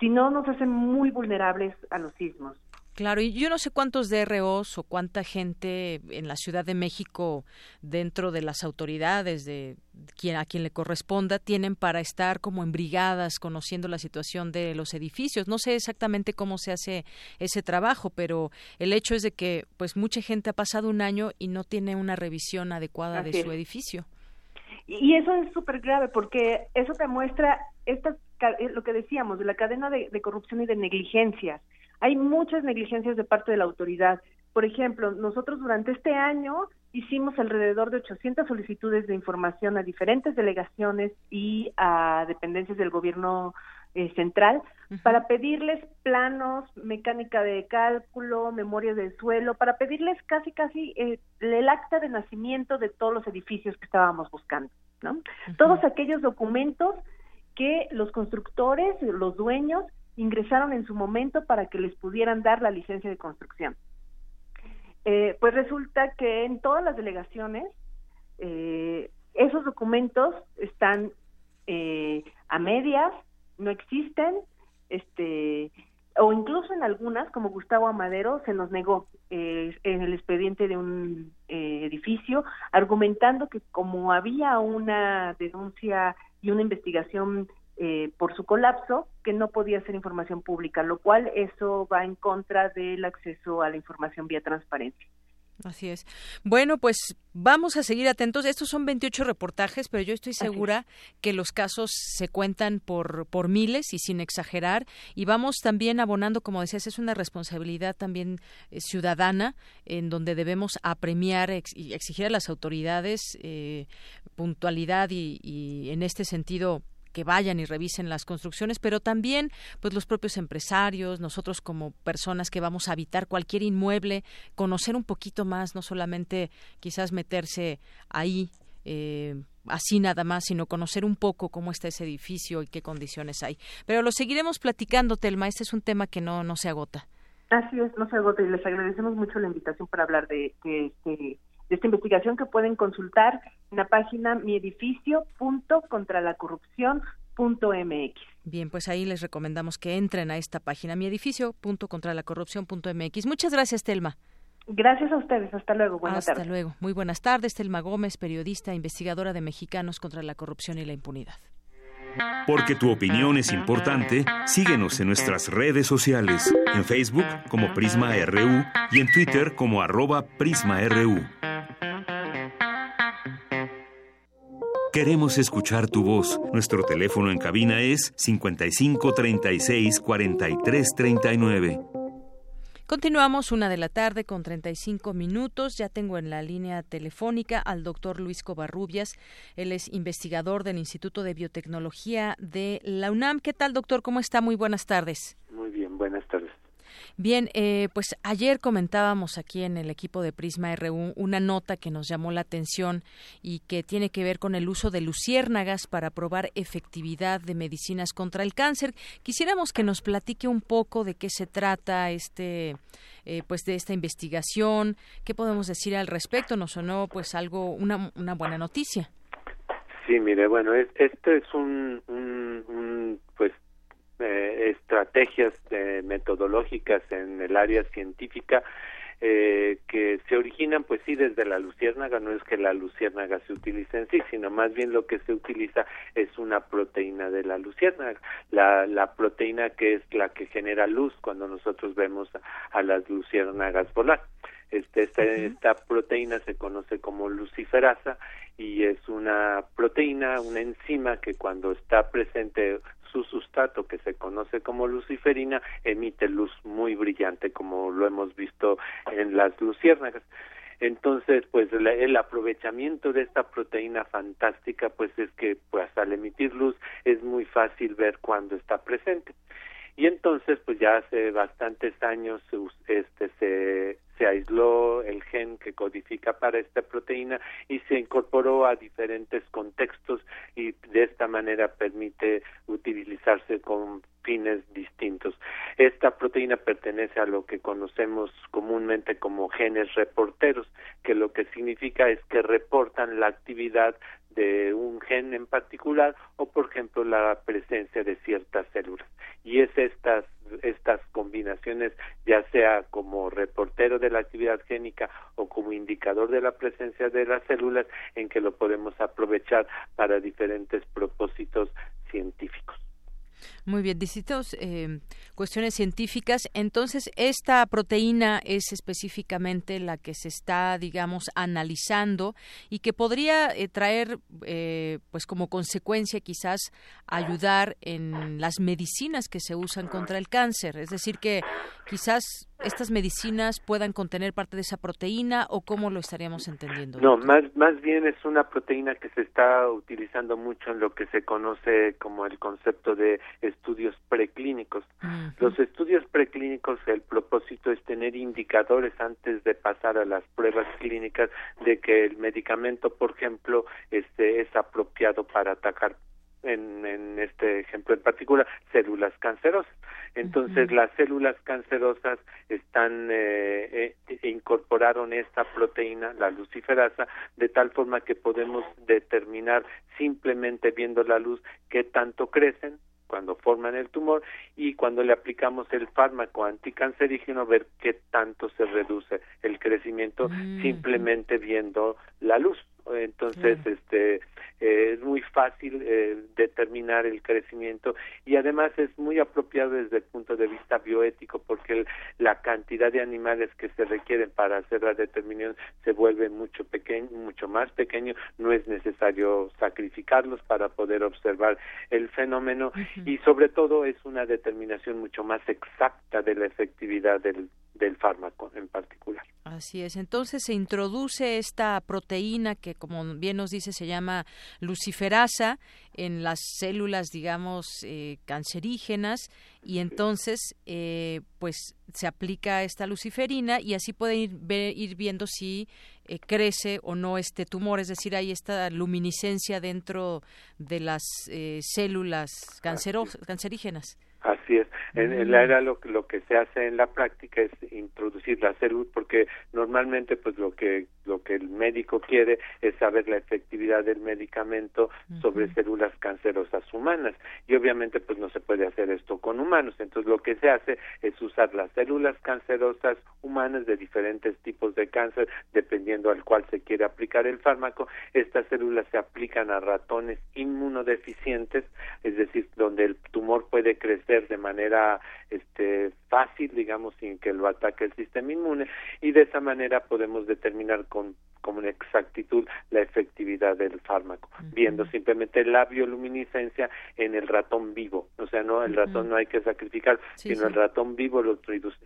si no nos hacen muy vulnerables a los sismos. Claro, y yo no sé cuántos DROs o cuánta gente en la Ciudad de México dentro de las autoridades de quien a quien le corresponda tienen para estar como en brigadas conociendo la situación de los edificios. No sé exactamente cómo se hace ese trabajo, pero el hecho es de que pues mucha gente ha pasado un año y no tiene una revisión adecuada de su edificio. Y eso es súper grave porque eso te muestra esta, lo que decíamos de la cadena de, de corrupción y de negligencias hay muchas negligencias de parte de la autoridad. Por ejemplo, nosotros durante este año hicimos alrededor de 800 solicitudes de información a diferentes delegaciones y a dependencias del gobierno eh, central para pedirles planos, mecánica de cálculo, memoria del suelo, para pedirles casi casi eh, el acta de nacimiento de todos los edificios que estábamos buscando, ¿no? Todos aquellos documentos que los constructores, los dueños, ingresaron en su momento para que les pudieran dar la licencia de construcción. Eh, pues resulta que en todas las delegaciones eh, esos documentos están eh, a medias, no existen, este, o incluso en algunas, como Gustavo Amadero, se nos negó en el expediente de un edificio, argumentando que como había una denuncia y una investigación eh, por su colapso que no podía ser información pública, lo cual eso va en contra del acceso a la información vía transparencia. Así es. Bueno, pues vamos a seguir atentos. Estos son 28 reportajes, pero yo estoy segura que los casos se cuentan por, por miles y sin exagerar. Y vamos también abonando, como decías, es una responsabilidad también eh, ciudadana en donde debemos apremiar y exigir a las autoridades eh, puntualidad y, y en este sentido que vayan y revisen las construcciones, pero también pues los propios empresarios, nosotros como personas que vamos a habitar cualquier inmueble, conocer un poquito más, no solamente quizás meterse ahí eh, así nada más, sino conocer un poco cómo está ese edificio y qué condiciones hay. Pero lo seguiremos platicando, Telma, este es un tema que no, no se agota. Así es, no se agota y les agradecemos mucho la invitación para hablar de, de, este de esta investigación que pueden consultar en la página miedificio.contralacorrupción.mx. Bien, pues ahí les recomendamos que entren a esta página miedificio.contralacorrupción.mx. Muchas gracias, Telma. Gracias a ustedes. Hasta luego. Buenas Hasta luego. Muy buenas tardes. Telma Gómez, periodista, investigadora de Mexicanos contra la Corrupción y la Impunidad. Porque tu opinión es importante, síguenos en nuestras redes sociales, en Facebook como Prisma RU y en Twitter como arroba PrismaRU. Queremos escuchar tu voz. Nuestro teléfono en cabina es 55 36 43 39. Continuamos una de la tarde con 35 minutos. Ya tengo en la línea telefónica al doctor Luis Covarrubias. Él es investigador del Instituto de Biotecnología de la UNAM. ¿Qué tal, doctor? ¿Cómo está? Muy buenas tardes. Muy bien, buenas tardes. Bien, eh, pues ayer comentábamos aquí en el equipo de Prisma RU una nota que nos llamó la atención y que tiene que ver con el uso de luciérnagas para probar efectividad de medicinas contra el cáncer. Quisiéramos que nos platique un poco de qué se trata este, eh, pues de esta investigación, qué podemos decir al respecto. Nos sonó pues algo una, una buena noticia. Sí, mire, bueno, es, esto es un, un, un pues eh, estrategias eh, metodológicas en el área científica eh, que se originan pues sí desde la luciérnaga, no es que la luciérnaga se utilice en sí, sino más bien lo que se utiliza es una proteína de la luciérnaga, la, la proteína que es la que genera luz cuando nosotros vemos a, las luciérnagas volar. Este, esta, esta proteína se conoce como luciferasa y es una proteína, una enzima que cuando está presente su sustrato que se conoce como luciferina emite luz muy brillante como lo hemos visto en las luciérnagas. Entonces, pues el aprovechamiento de esta proteína fantástica, pues es que pues al emitir luz es muy fácil ver cuando está presente. Y entonces, pues ya hace bastantes años este se se aisló el gen que codifica para esta proteína y se incorporó a diferentes contextos y de esta manera permite utilizarse con fines distintos. Esta proteína pertenece a lo que conocemos comúnmente como genes reporteros, que lo que significa es que reportan la actividad de un gen en particular o por ejemplo la presencia de ciertas células y es estas estas combinaciones ya sea como reportero de la actividad génica o como indicador de la presencia de las células en que lo podemos aprovechar para diferentes propósitos. Muy bien, distintas eh, cuestiones científicas. Entonces, esta proteína es específicamente la que se está, digamos, analizando y que podría eh, traer, eh, pues, como consecuencia, quizás, ayudar en las medicinas que se usan contra el cáncer. Es decir, que, quizás estas medicinas puedan contener parte de esa proteína o cómo lo estaríamos entendiendo? No, más, más bien es una proteína que se está utilizando mucho en lo que se conoce como el concepto de estudios preclínicos. Los estudios preclínicos, el propósito es tener indicadores antes de pasar a las pruebas clínicas de que el medicamento, por ejemplo, este, es apropiado para atacar en, en este ejemplo en particular, células cancerosas. Entonces, las células cancerosas están eh, eh, incorporaron esta proteína, la luciferasa, de tal forma que podemos determinar simplemente viendo la luz qué tanto crecen cuando forman el tumor y cuando le aplicamos el fármaco anticancerígeno ver qué tanto se reduce el crecimiento mm. simplemente viendo la luz entonces este eh, es muy fácil eh, determinar el crecimiento y además es muy apropiado desde el punto de vista bioético porque la cantidad de animales que se requieren para hacer la determinación se vuelve mucho pequeño mucho más pequeño. No es necesario sacrificarlos para poder observar el fenómeno y sobre todo es una determinación mucho más exacta de la efectividad del del fármaco en particular. Así es. Entonces se introduce esta proteína que, como bien nos dice, se llama luciferasa en las células, digamos, eh, cancerígenas y entonces, eh, pues, se aplica esta luciferina y así pueden ir, ir viendo si eh, crece o no este tumor, es decir, hay esta luminiscencia dentro de las células cancerígenas. Así es. En, el área lo, lo que se hace en la práctica es introducir la salud porque normalmente pues lo que lo que el médico quiere es saber la efectividad del medicamento sobre células cancerosas humanas y obviamente pues no se puede hacer esto con humanos. Entonces lo que se hace es usar las células cancerosas humanas de diferentes tipos de cáncer dependiendo al cual se quiere aplicar el fármaco. Estas células se aplican a ratones inmunodeficientes, es decir, donde el tumor puede crecer de manera este fácil, digamos, sin que lo ataque el sistema inmune y de esa manera podemos determinar con como una exactitud la efectividad del fármaco, viendo simplemente la bioluminiscencia en el ratón vivo. O sea, no el ratón no hay que sacrificar, sino el ratón vivo lo,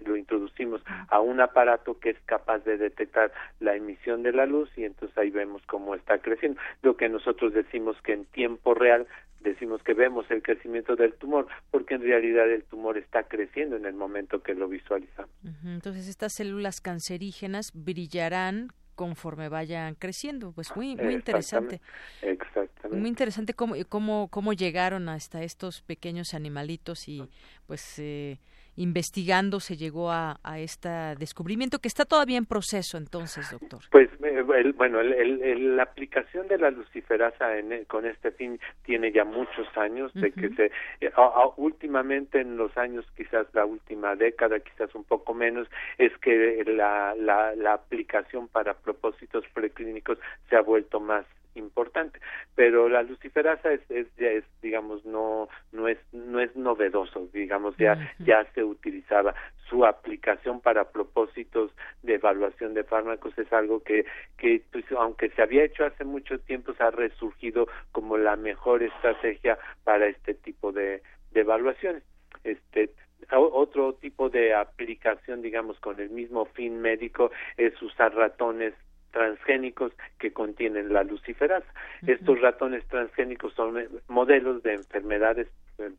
lo introducimos a un aparato que es capaz de detectar la emisión de la luz y entonces ahí vemos cómo está creciendo. Lo que nosotros decimos que en tiempo real decimos que vemos el crecimiento del tumor, porque en realidad el tumor está creciendo en el momento que lo visualizamos. Entonces estas células cancerígenas brillarán conforme vayan creciendo. Pues muy muy interesante. Exactamente. Muy interesante cómo cómo cómo llegaron hasta estos pequeños animalitos y pues eh, investigando se llegó a, a este descubrimiento que está todavía en proceso entonces, doctor? Pues eh, bueno, el, la aplicación de la luciferasa en, con este fin tiene ya muchos años, de que se eh, últimamente en los años quizás la última década, quizás un poco menos, es que la, la, la aplicación para propósitos preclínicos se ha vuelto más importante pero la luciferasa es, es, es digamos no no es no es novedoso digamos ya ya se utilizaba. Su aplicación para propósitos de evaluación de fármacos es algo que que pues, aunque se había hecho hace mucho tiempo se ha resurgido como la mejor estrategia para este tipo de, de evaluaciones. Este otro tipo de aplicación digamos con el mismo fin médico es usar ratones transgénicos que contienen la luciferasa. Estos ratones transgénicos son modelos de enfermedades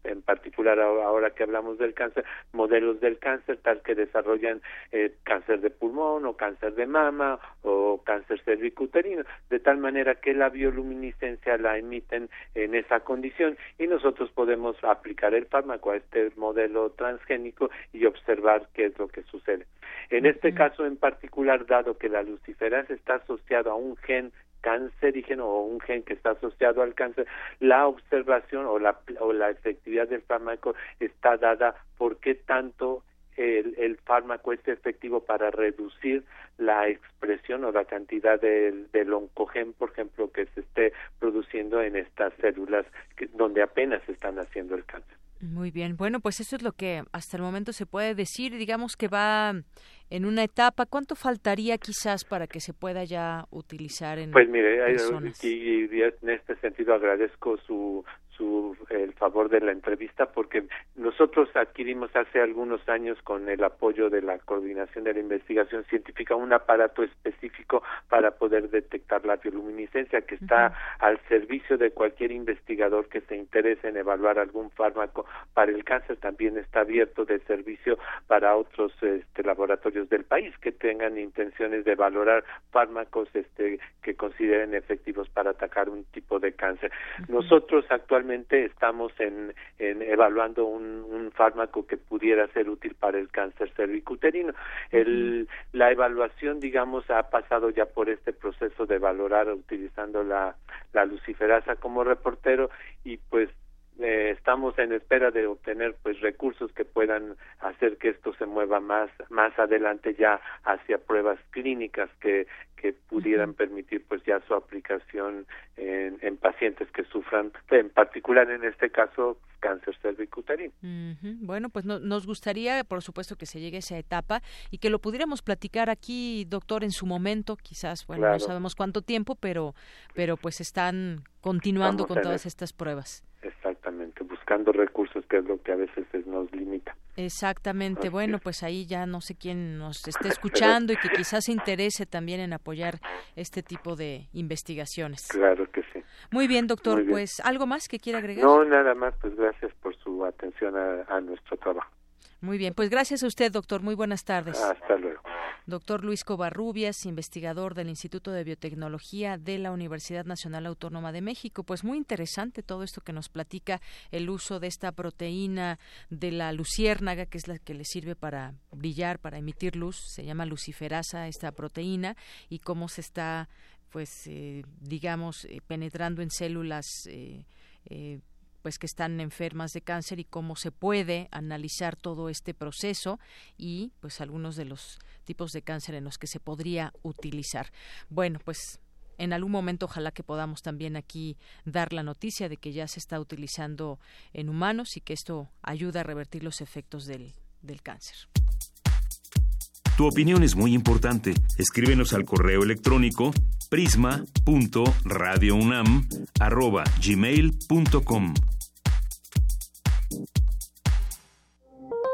en, particular ahora que hablamos del cáncer, modelos del cáncer tal que desarrollan eh, cáncer de pulmón o cáncer de mama o cáncer cervicuterino, de tal manera que la bioluminiscencia la emiten en esa condición y nosotros podemos aplicar el fármaco a este modelo transgénico y observar qué es lo que sucede. En este caso en particular, dado que la luciferasa está asociado a un gen cancerígeno o un gen que está asociado al cáncer, la observación o la, o la efectividad del fármaco está dada por qué tanto el, el, fármaco es efectivo para reducir la expresión o la cantidad del, del oncogen, por ejemplo, que se esté produciendo en estas células que, donde apenas están haciendo el cáncer. Muy bien, bueno, pues eso es lo que hasta el momento se puede decir, digamos que va en una etapa. ¿Cuánto faltaría quizás para que se pueda ya utilizar en Pues mire, personas? y, y en este sentido agradezco su su el favor de la entrevista porque nosotros adquirimos hace algunos años con el apoyo de la coordinación de la investigación científica un aparato específico para poder detectar la bioluminiscencia que está al servicio de cualquier investigador que se interese en evaluar algún fármaco para el cáncer también está abierto de servicio para otros este, laboratorios del país que tengan intenciones de valorar fármacos este, que consideren efectivos para atacar un tipo de cáncer. Nosotros actualmente estamos en, en evaluando un, un, fármaco que pudiera ser útil para el cáncer cervicuterino. El, la evaluación, digamos, ha pasado ya por este proceso de valorar utilizando la, la luciferasa como reportero y pues eh, estamos en espera de obtener pues recursos que puedan hacer que esto se mueva más más adelante ya hacia pruebas clínicas que que pudieran permitir pues ya su aplicación en, en, pacientes que sufran en particular en este caso cáncer cervicuterino. Uh -huh. Bueno, pues no, nos gustaría por supuesto que se llegue a esa etapa y que lo pudiéramos platicar aquí, doctor, en su momento, quizás, bueno, claro. no sabemos cuánto tiempo, pero pero pues están continuando Vamos con todas estas pruebas. Exactamente, buscando recursos que es lo que a veces nos limita. Exactamente, bueno, es. pues ahí ya no sé quién nos (laughs) esté escuchando y que quizás se interese también en apoyar este tipo de investigaciones. Claro que sí. Muy bien, doctor, Muy bien. pues algo más que quiera agregar. No, nada más, pues gracias por su atención a, a nuestro trabajo. Muy bien, pues gracias a usted, doctor. Muy buenas tardes. Hasta luego. Doctor Luis Covarrubias, investigador del Instituto de Biotecnología de la Universidad Nacional Autónoma de México. Pues muy interesante todo esto que nos platica el uso de esta proteína de la luciérnaga, que es la que le sirve para brillar, para emitir luz. Se llama luciferasa esta proteína y cómo se está, pues, eh, digamos, eh, penetrando en células. Eh, pues que están enfermas de cáncer y cómo se puede analizar todo este proceso y pues algunos de los tipos de cáncer en los que se podría utilizar. Bueno, pues en algún momento ojalá que podamos también aquí dar la noticia de que ya se está utilizando en humanos y que esto ayuda a revertir los efectos del, del cáncer. Tu opinión es muy importante. Escríbenos al correo electrónico prisma.radiounam@gmail.com.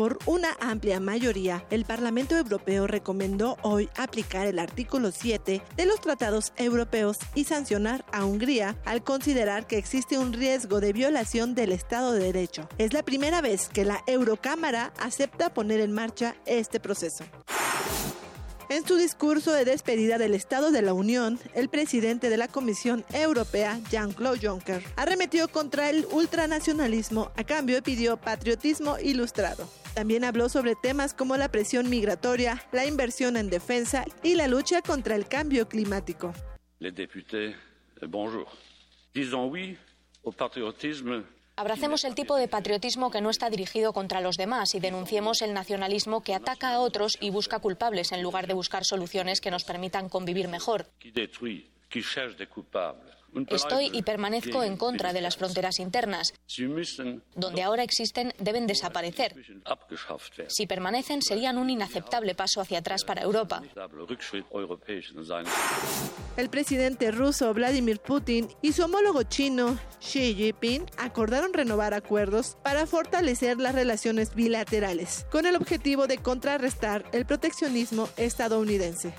Por una amplia mayoría, el Parlamento Europeo recomendó hoy aplicar el artículo 7 de los tratados europeos y sancionar a Hungría al considerar que existe un riesgo de violación del Estado de Derecho. Es la primera vez que la Eurocámara acepta poner en marcha este proceso. En su discurso de despedida del Estado de la Unión, el presidente de la Comisión Europea, Jean-Claude Juncker, arremetió contra el ultranacionalismo a cambio pidió patriotismo ilustrado. También habló sobre temas como la presión migratoria, la inversión en defensa y la lucha contra el cambio climático. Les députés, bonjour. Disons oui au patriotisme Abracemos el tipo de patriotismo que no está dirigido contra los demás y denunciemos el nacionalismo que ataca a otros y busca culpables en lugar de buscar soluciones que nos permitan convivir mejor. Estoy y permanezco en contra de las fronteras internas. Donde ahora existen deben desaparecer. Si permanecen serían un inaceptable paso hacia atrás para Europa. El presidente ruso Vladimir Putin y su homólogo chino Xi Jinping acordaron renovar acuerdos para fortalecer las relaciones bilaterales, con el objetivo de contrarrestar el proteccionismo estadounidense.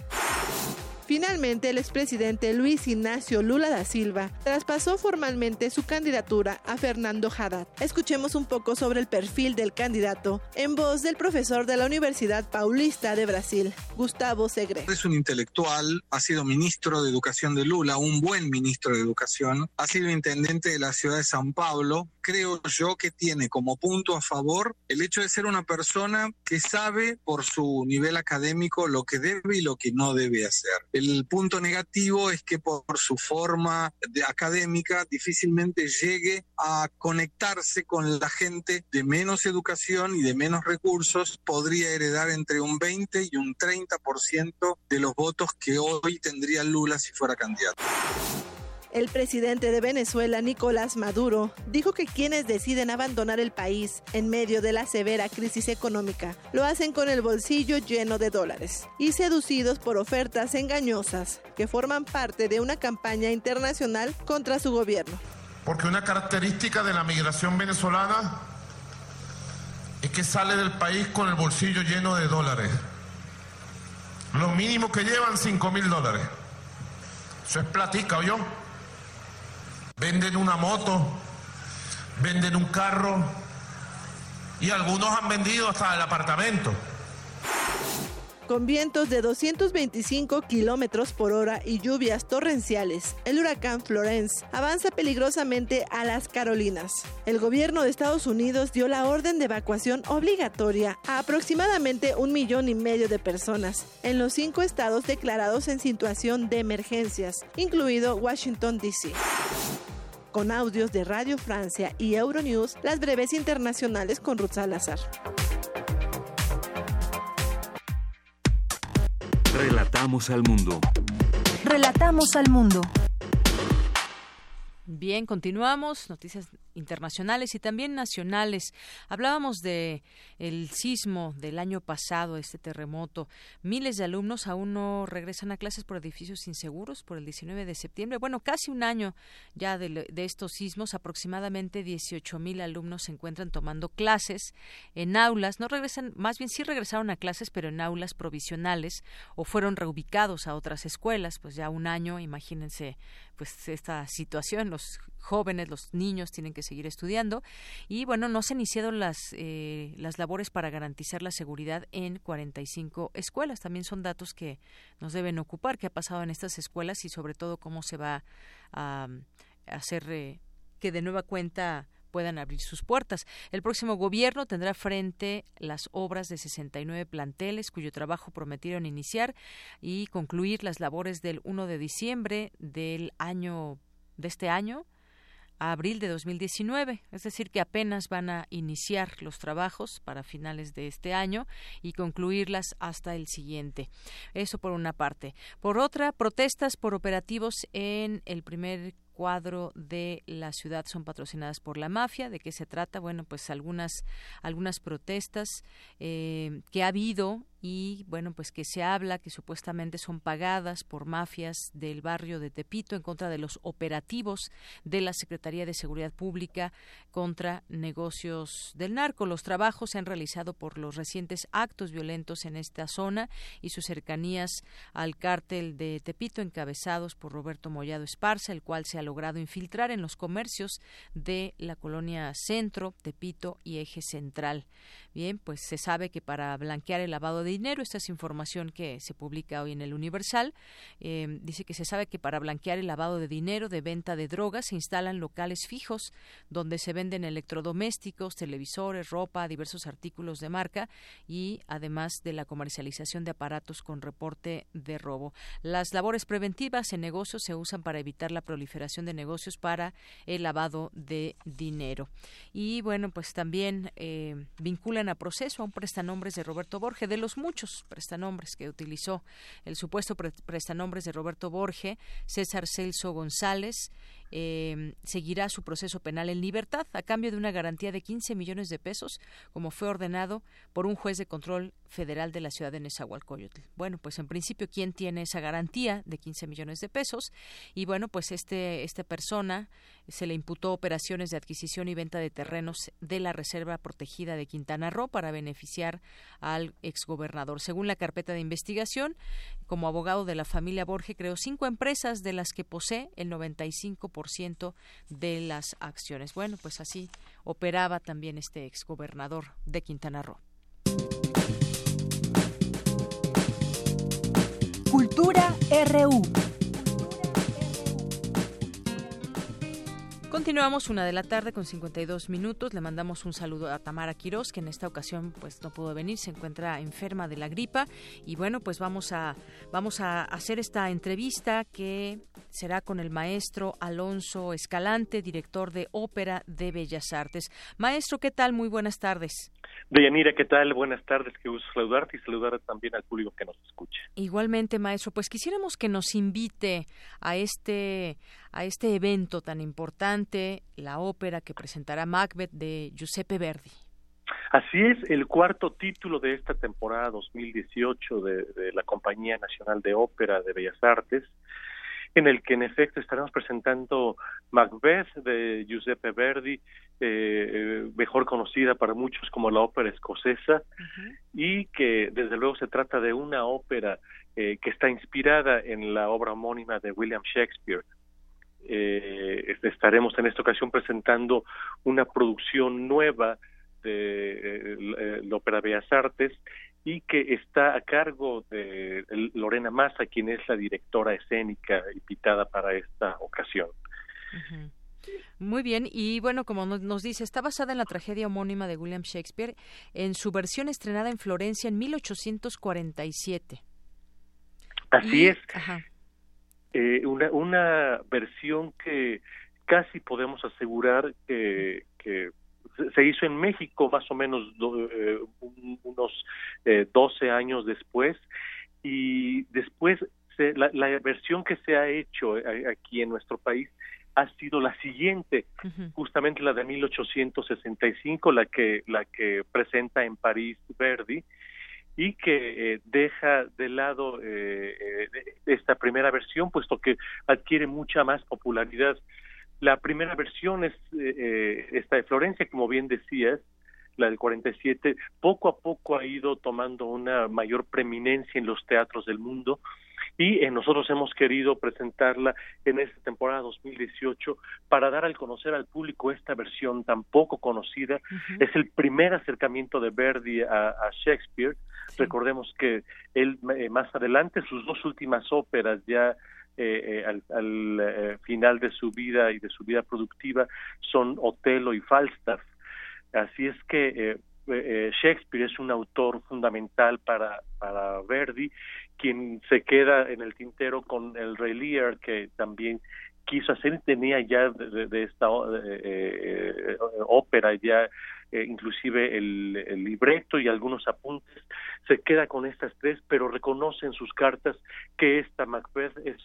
Finalmente, el expresidente Luis Ignacio Lula da Silva traspasó formalmente su candidatura a Fernando Haddad. Escuchemos un poco sobre el perfil del candidato en voz del profesor de la Universidad Paulista de Brasil, Gustavo Segre. Es un intelectual, ha sido ministro de Educación de Lula, un buen ministro de Educación, ha sido intendente de la ciudad de San Pablo. Creo yo que tiene como punto a favor el hecho de ser una persona que sabe por su nivel académico lo que debe y lo que no debe hacer punto negativo es que por su forma de académica difícilmente llegue a conectarse con la gente de menos educación y de menos recursos, podría heredar entre un 20 y un 30% de los votos que hoy tendría Lula si fuera candidato. El presidente de Venezuela, Nicolás Maduro, dijo que quienes deciden abandonar el país en medio de la severa crisis económica lo hacen con el bolsillo lleno de dólares y seducidos por ofertas engañosas que forman parte de una campaña internacional contra su gobierno. Porque una característica de la migración venezolana es que sale del país con el bolsillo lleno de dólares. Lo mínimo que llevan 5 mil dólares. Eso es platica, ¿o yo? Venden una moto, venden un carro y algunos han vendido hasta el apartamento. Con vientos de 225 kilómetros por hora y lluvias torrenciales, el huracán Florence avanza peligrosamente a las Carolinas. El gobierno de Estados Unidos dio la orden de evacuación obligatoria a aproximadamente un millón y medio de personas en los cinco estados declarados en situación de emergencias, incluido Washington, D.C con audios de Radio Francia y Euronews, las breves internacionales con Ruth Salazar. Relatamos al mundo. Relatamos al mundo. Bien, continuamos. Noticias internacionales y también nacionales. Hablábamos de el sismo del año pasado, este terremoto. Miles de alumnos aún no regresan a clases por edificios inseguros por el 19 de septiembre. Bueno, casi un año ya de, estos sismos. Aproximadamente 18 mil alumnos se encuentran tomando clases en aulas. No regresan, más bien sí regresaron a clases, pero en aulas provisionales o fueron reubicados a otras escuelas. Pues ya un año, imagínense, pues esta situación. Los jóvenes, los niños tienen que seguir estudiando y bueno, no se han iniciado las, eh, las labores para garantizar la seguridad en 45 escuelas. También son datos que nos deben ocupar, qué ha pasado en estas escuelas y sobre todo cómo se va a, hacer eh, que de nueva cuenta puedan abrir sus puertas. El próximo gobierno tendrá frente las obras de 69 planteles cuyo trabajo prometieron iniciar y concluir las labores del 1 de diciembre del año de este año abril de 2019, es decir, que apenas van a iniciar los trabajos para finales de este año y concluirlas hasta el siguiente. Eso por una parte. Por otra, protestas por operativos en el primer cuadro de la ciudad son patrocinadas por la mafia. ¿De qué se trata? Bueno, pues algunas, algunas protestas eh, que ha habido y bueno pues que se habla que supuestamente son pagadas por mafias del barrio de Tepito en contra de los operativos de la Secretaría de Seguridad Pública contra negocios del narco. Los trabajos se han realizado por los recientes actos violentos en esta zona y sus cercanías al cártel de Tepito encabezados por Roberto Mollado Esparza, el cual se ha logrado infiltrar en los comercios de la colonia Centro, Tepito y Eje Central. Bien, pues se sabe que para blanquear el lavado de dinero, esta es información que se publica hoy en el Universal, eh, dice que se sabe que para blanquear el lavado de dinero de venta de drogas se instalan locales fijos donde se venden electrodomésticos, televisores, ropa, diversos artículos de marca y además de la comercialización de aparatos con reporte de robo. Las labores preventivas en negocios se usan para evitar la proliferación de negocios para el lavado de dinero. Y bueno, pues también eh, vinculan a proceso a un prestanombres de Roberto Borge, de los muchos prestanombres que utilizó el supuesto prestanombres de Roberto Borge, César Celso González, eh, seguirá su proceso penal en libertad a cambio de una garantía de 15 millones de pesos, como fue ordenado por un juez de control federal de la ciudad de Nezahualcóyotl. Bueno, pues en principio, ¿quién tiene esa garantía de 15 millones de pesos? Y bueno, pues este, esta persona se le imputó operaciones de adquisición y venta de terrenos de la Reserva Protegida de Quintana Roo para beneficiar al exgobernador. Según la carpeta de investigación, como abogado de la familia Borge, creó cinco empresas de las que posee el 95% de las acciones. Bueno, pues así operaba también este exgobernador de Quintana Roo. Cultura RU. Continuamos una de la tarde con 52 minutos. Le mandamos un saludo a Tamara Quiroz, que en esta ocasión pues no pudo venir, se encuentra enferma de la gripa. Y bueno, pues vamos a, vamos a hacer esta entrevista que será con el maestro Alonso Escalante, director de Ópera de Bellas Artes. Maestro, ¿qué tal? Muy buenas tardes. Deyanira, ¿qué tal? Buenas tardes, que gusto saludarte y saludar también al público que nos escucha. Igualmente, maestro, pues quisiéramos que nos invite a este, a este evento tan importante, la ópera que presentará Macbeth de Giuseppe Verdi. Así es, el cuarto título de esta temporada 2018 de, de la Compañía Nacional de Ópera de Bellas Artes en el que en efecto estaremos presentando Macbeth de Giuseppe Verdi, eh, mejor conocida para muchos como la ópera escocesa, y que desde luego se trata de una ópera eh, que está inspirada en la obra homónima de William Shakespeare. Eh, estaremos en esta ocasión presentando una producción nueva de la Ópera Bellas Artes y que está a cargo de Lorena Massa, quien es la directora escénica invitada para esta ocasión. Muy bien, y bueno, como nos dice, está basada en la tragedia homónima de William Shakespeare en su versión estrenada en Florencia en 1847. Así es. Eh, una, una versión que casi podemos asegurar que, que se hizo en México más o menos eh, unos eh, 12 años después. Y después la, versión que se ha hecho eh, aquí en nuestro país ha sido la siguiente, justamente la de 1865, la que la que presenta en París Verdi y que eh, deja de lado esta primera versión, puesto que adquiere mucha más popularidad. La primera versión es eh, eh, esta de Florencia, como bien decías, la del 47, poco a poco ha ido tomando una mayor preeminencia en los teatros del mundo y eh, nosotros hemos querido presentarla en esta temporada 2018 para dar al conocer al público esta versión tan poco conocida. Es el primer acercamiento de Verdi a, Shakespeare. Recordemos que él más adelante, sus dos últimas óperas ya eh, eh, al, eh, final de su vida y de su vida productiva son Otelo y Falstaff. Así es que Shakespeare es un autor fundamental para, Verdi, quien se queda en el tintero con el Rey Lear, que también quiso hacer, tenía ya de, esta ópera ya inclusive el, el, libreto y algunos apuntes, se queda con estas tres, pero reconoce en sus cartas que esta Macbeth es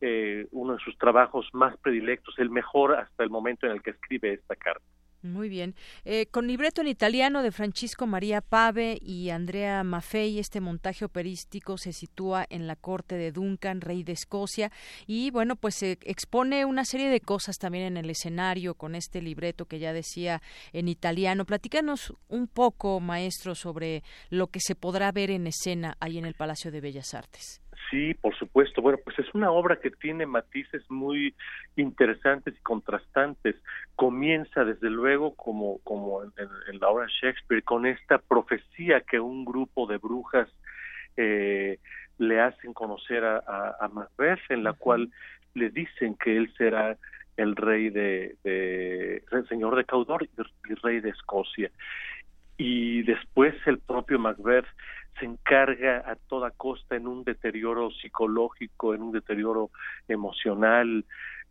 eh, uno de sus trabajos más predilectos, el mejor hasta el momento en el que escribe esta carta. Muy bien. Eh, con libreto en italiano de Francisco María Pave y Andrea Maffei, este montaje operístico se sitúa en la corte de Duncan, rey de Escocia, y bueno, pues se expone una serie de cosas también en el escenario con este libreto que ya decía en italiano. Platícanos un poco, maestro, sobre lo que se podrá ver en escena ahí en el Palacio de Bellas Artes. Sí, por supuesto. Bueno, pues es una obra que tiene matices muy interesantes y contrastantes. Comienza, desde luego, como, como en, la obra de Shakespeare, con esta profecía que un grupo de brujas eh, le hacen conocer a, a, Macbeth, en la cual le dicen que él será el rey de, el señor de Caudor y rey de Escocia. Y después el propio Macbeth se encarga a toda costa en un deterioro psicológico, en un deterioro emocional,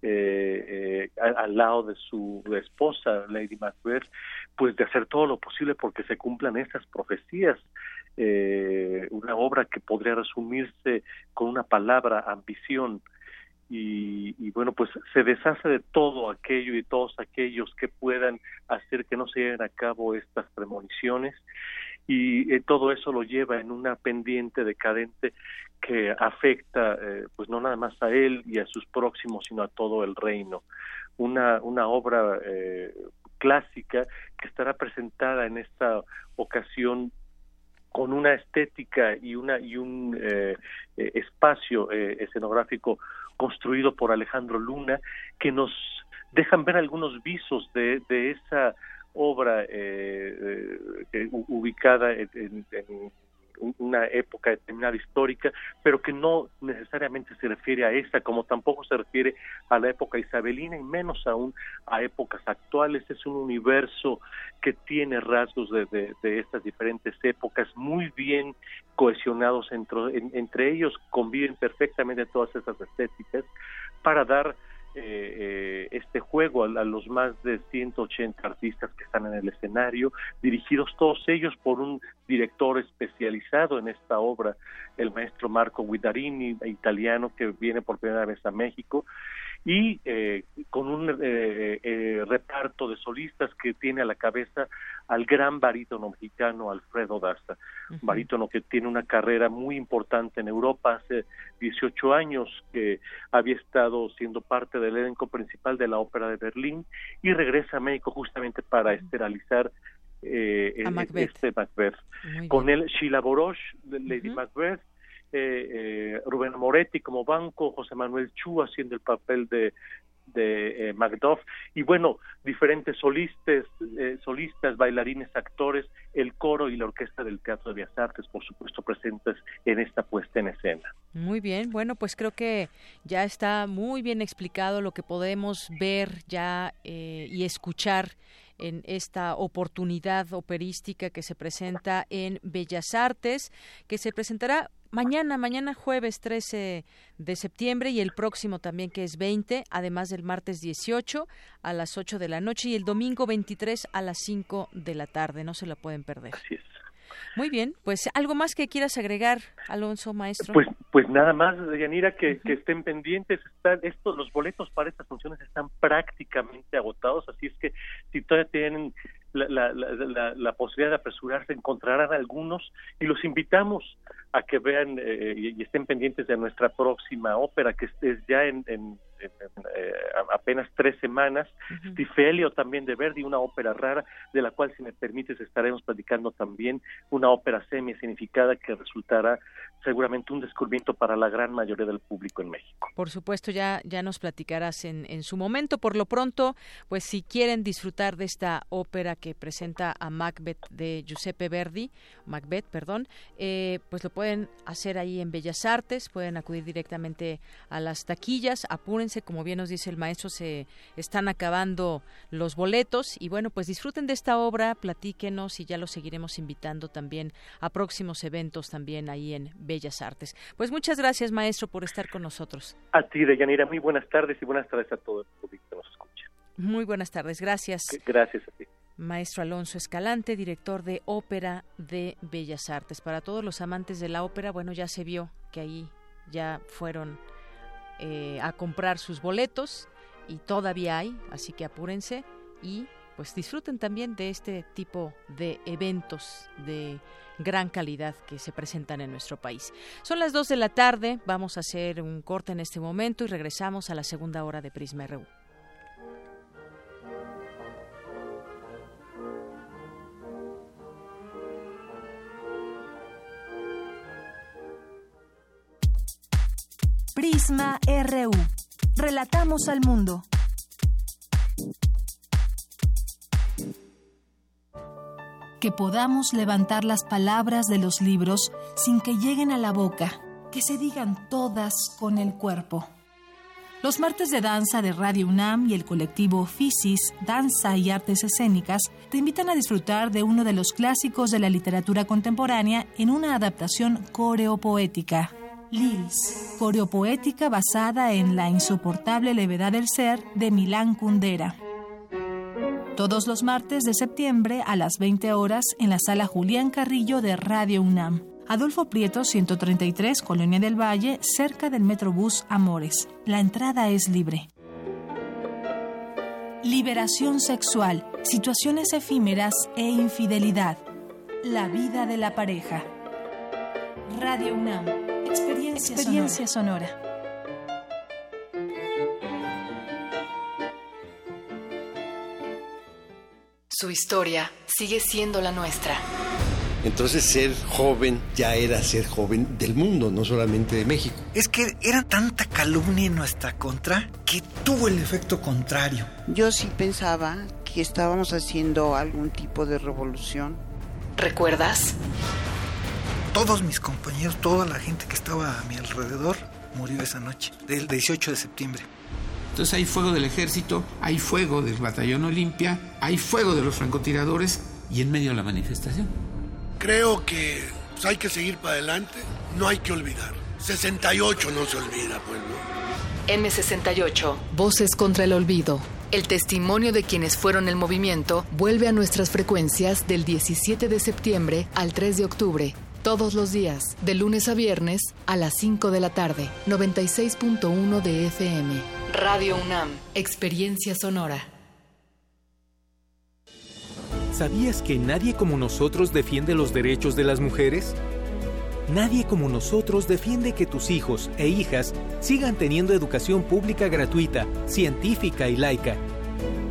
eh, eh, al, lado de su esposa, Lady Macbeth, pues de hacer todo lo posible porque se cumplan estas profecías. Eh, una obra que podría resumirse con una palabra, ambición. Y, y, bueno, pues se deshace de todo aquello y todos aquellos que puedan hacer que no se lleven a cabo estas premoniciones y eh, todo eso lo lleva en una pendiente decadente que afecta eh, pues no nada más a él y a sus próximos sino a todo el reino. Una una obra eh, clásica que estará presentada en esta ocasión con una estética y una y un espacio escenográfico construido por Alejandro Luna que nos dejan ver algunos visos de, de esa obra eh, eh ubicada en, una época determinada histórica, pero que no necesariamente se refiere a esa, como tampoco se refiere a la época isabelina y menos aún a épocas actuales. Es un universo que tiene rasgos de, estas diferentes épocas muy bien cohesionados entre, entre ellos, conviven perfectamente todas esas estéticas para dar eh, eh, este juego a, los más de 180 artistas que están en el escenario, dirigidos todos ellos por un director especializado en esta obra, el maestro Marco Guidarini, italiano que viene por primera vez a México y eh, con un eh, eh, reparto de solistas que tiene a la cabeza al gran barítono mexicano Alfredo Daza, barítono que tiene una carrera muy importante en Europa, hace 18 años que había estado siendo parte del elenco principal de la Ópera de Berlín y regresa a México justamente para esterilizar este Macbeth. Con él Sheila Borosh, Lady Macbeth, eh, Rubén Moretti como banco, José Manuel Chu haciendo el papel de, de eh, Macduff y bueno, diferentes solistas, eh, solistas, bailarines, actores, el coro y la orquesta del Teatro de Bellas Artes, por supuesto, presentes en esta puesta en escena. Muy bien, bueno, pues creo que ya está muy bien explicado lo que podemos ver ya y escuchar en esta oportunidad operística que se presenta en Bellas Artes, que se presentará mañana, mañana jueves 13 de septiembre y el próximo también que es 20, además del martes 18 a las 8 de la noche y el domingo 23 a las 5 de la tarde. No se la pueden perder. Así es. Muy bien, pues algo más que quieras agregar, Alonso, maestro. Pues, pues nada más, Yanira, que, que estén pendientes. Están estos, los boletos para estas funciones están prácticamente agotados, así es que si todavía tienen la, la, la, posibilidad de apresurarse, encontrarán algunos y los invitamos a que vean eh, y, estén pendientes de nuestra próxima ópera, que es ya en, en, eh, apenas tres semanas, Tifelio también de Verdi, una ópera rara, de la cual, si me permites, estaremos platicando también, una ópera semi-significada que resultará seguramente un descubrimiento para la gran mayoría del público en México. Por supuesto, ya, ya nos platicarás en, en su momento. Por lo pronto, pues si quieren disfrutar de esta ópera que presenta a Macbeth de Giuseppe Verdi, Macbeth, perdón, eh, pues lo pueden hacer ahí en Bellas Artes, pueden acudir directamente a las taquillas, apúrense, como bien nos dice el maestro, se están acabando los boletos y bueno, pues disfruten de esta obra, platíquenos y ya lo seguiremos invitando también a próximos eventos también ahí en Bellas Artes. Pues muchas gracias, maestro, por estar con nosotros. A ti, Deyanira, muy buenas tardes y buenas tardes a todo el público que nos escucha. Muy buenas tardes, gracias. Gracias a ti maestro Alonso Escalante, director de Ópera de Bellas Artes. Para todos los amantes de la ópera, bueno, ya se vio que ahí ya fueron eh, a comprar sus boletos y todavía hay, así que apúrense y pues disfruten también de este tipo de eventos de gran calidad que se presentan en nuestro país. Son las 2 de la tarde, vamos a hacer un corte en este momento y regresamos a la segunda hora de Prisma RU. Prisma RU. Relatamos al mundo. Que podamos levantar las palabras de los libros sin que lleguen a la boca, que se digan todas con el cuerpo. Los martes de danza de Radio UNAM y el colectivo Fisis, Danza y Artes Escénicas te invitan a disfrutar de uno de los clásicos de la literatura contemporánea en una adaptación coreopoética. Lils, coreopoética basada en La insoportable levedad del ser de Milán Kundera. Todos los martes de septiembre a las 20 horas en la sala Julián Carrillo de Radio UNAM. Adolfo Prieto, 133, Colonia del Valle, cerca del Metrobús Amores. La entrada es libre. Liberación sexual, situaciones efímeras e infidelidad. La vida de la pareja. Radio UNAM. Experiencia, sonora. Su historia sigue siendo la nuestra. Entonces ser joven ya era ser joven del mundo, no solamente de México. Es que era tanta calumnia en nuestra contra que tuvo el efecto contrario. Yo sí pensaba que estábamos haciendo algún tipo de revolución. ¿Recuerdas? Todos mis compañeros, toda la gente que estaba a mi alrededor murió esa noche, del 18 de septiembre. Entonces hay fuego del ejército, hay fuego del batallón Olimpia, hay fuego de los francotiradores y en medio de la manifestación. Creo que pues, hay que seguir para adelante, no hay que olvidar. 68 no se olvida, pueblo. M68, Voces contra el Olvido. El testimonio de quienes fueron el movimiento vuelve a nuestras frecuencias del 17 de septiembre al 3 de octubre todos los días, de lunes a viernes, a las 5 de la tarde, 96.1 de FM. Radio UNAM, Experiencia Sonora. ¿Sabías que nadie como nosotros defiende los derechos de las mujeres? Nadie como nosotros defiende que tus hijos e hijas sigan teniendo educación pública gratuita, científica y laica.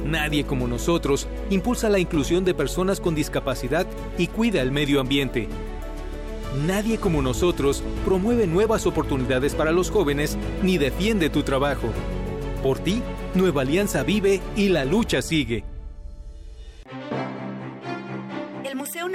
Nadie como nosotros impulsa la inclusión de personas con discapacidad y cuida el medio ambiente. Nadie como nosotros promueve nuevas oportunidades para los jóvenes ni defiende tu trabajo. Por ti, Nueva Alianza vive y la lucha sigue.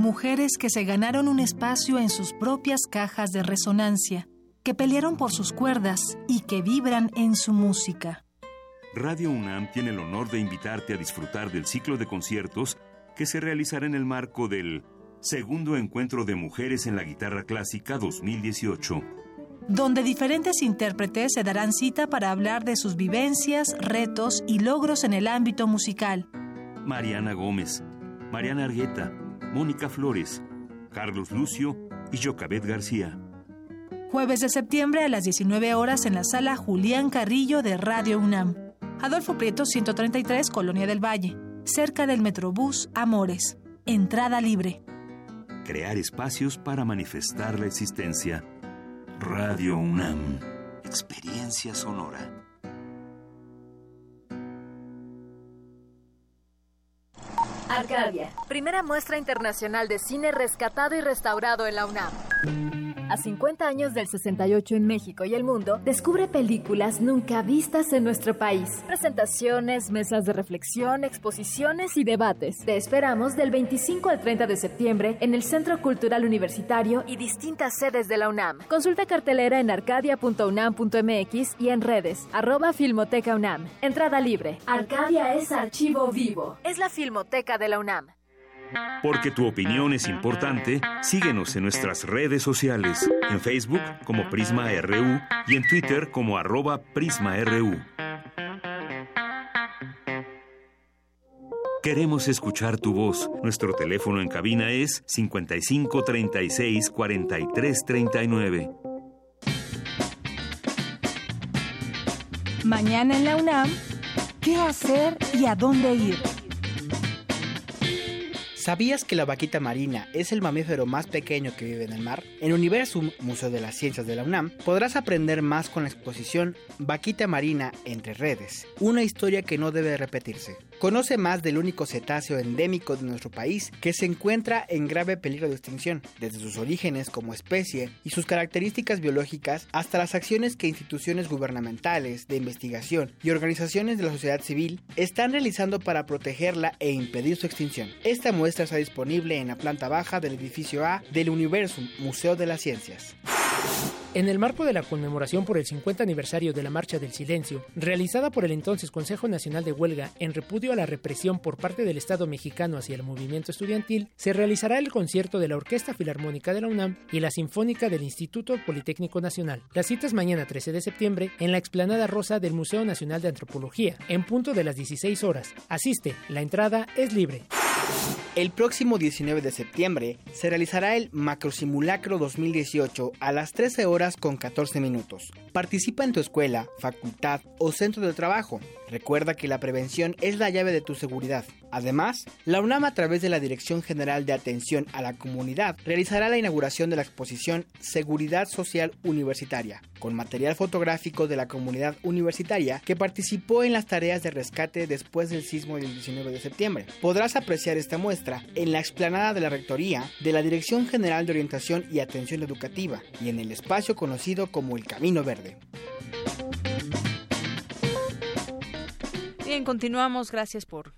Mujeres que se ganaron un espacio en sus propias cajas de resonancia, que pelearon por sus cuerdas y que vibran en su música. Radio UNAM tiene el honor de invitarte a disfrutar del ciclo de conciertos que se realizará en el marco del Segundo Encuentro de Mujeres en la Guitarra Clásica 2018 donde diferentes intérpretes se darán cita para hablar de sus vivencias, retos y logros en el ámbito musical. Mariana Gómez, Mariana Argueta, Mónica Flores, Carlos Lucio y Jocabet García. Jueves de septiembre a las 19 horas en la sala Julián Carrillo de Radio UNAM. Adolfo Prieto 133, Colonia del Valle, cerca del Metrobús Amores. Entrada libre. Crear espacios para manifestar la existencia. Radio UNAM. Experiencia sonora. Arcadia, primera muestra internacional de cine rescatado y restaurado en la UNAM. A 50 años del 68 en México y el mundo, descubre películas nunca vistas en nuestro país. Presentaciones, mesas de reflexión, exposiciones y debates. Te esperamos del 25 al 30 de septiembre en el Centro Cultural Universitario y distintas sedes de la UNAM. Consulta cartelera en arcadia.unam.mx y en redes, arroba Filmoteca UNAM. Entrada libre. Arcadia es archivo vivo. Es la Filmoteca de la UNAM. Porque tu opinión es importante, síguenos en nuestras redes sociales, en Facebook como Prisma RU y en Twitter como arroba PrismaRU. Queremos escuchar tu voz. Nuestro teléfono en cabina es 55 36 43 39. Mañana en la UNAM, ¿qué hacer y a dónde ir? ¿Sabías que la vaquita marina es el mamífero más pequeño que vive en el mar? En Universum, Museo de las Ciencias de la UNAM, podrás aprender más con la exposición Vaquita Marina entre redes, una historia que no debe repetirse. Conoce más del único cetáceo endémico de nuestro país que se encuentra en grave peligro de extinción, desde sus orígenes como especie y sus características biológicas hasta las acciones que instituciones gubernamentales, de investigación y organizaciones de la sociedad civil están realizando para protegerla e impedir su extinción. Esta muestra está disponible en la planta baja del edificio A del Universum Museo de las Ciencias. En el marco de la conmemoración por el 50 aniversario de la Marcha del Silencio, realizada por el entonces Consejo Nacional de Huelga en repudio a la represión por parte del Estado mexicano hacia el movimiento estudiantil, se realizará el concierto de la Orquesta Filarmónica de la UNAM y la Sinfónica del Instituto Politécnico Nacional. La cita es mañana 13 de septiembre en la explanada rosa del Museo Nacional de Antropología, en punto de las 16 horas. Asiste, la entrada es libre. El próximo 19 de septiembre se realizará el Macrosimulacro 2018 a las 13 horas con 14 minutos. Participa en tu escuela, facultad o centro de trabajo. Recuerda que la prevención es la llave de tu seguridad. Además, la UNAM a través de la Dirección General de Atención a la Comunidad realizará la inauguración de la exposición Seguridad Social Universitaria, con material fotográfico de la comunidad universitaria que participó en las tareas de rescate después del sismo del 19 de septiembre. Podrás apreciar esta muestra en la explanada de la Rectoría de la Dirección General de Orientación y Atención Educativa y en el espacio conocido como el Camino Verde. Bien, continuamos. Gracias por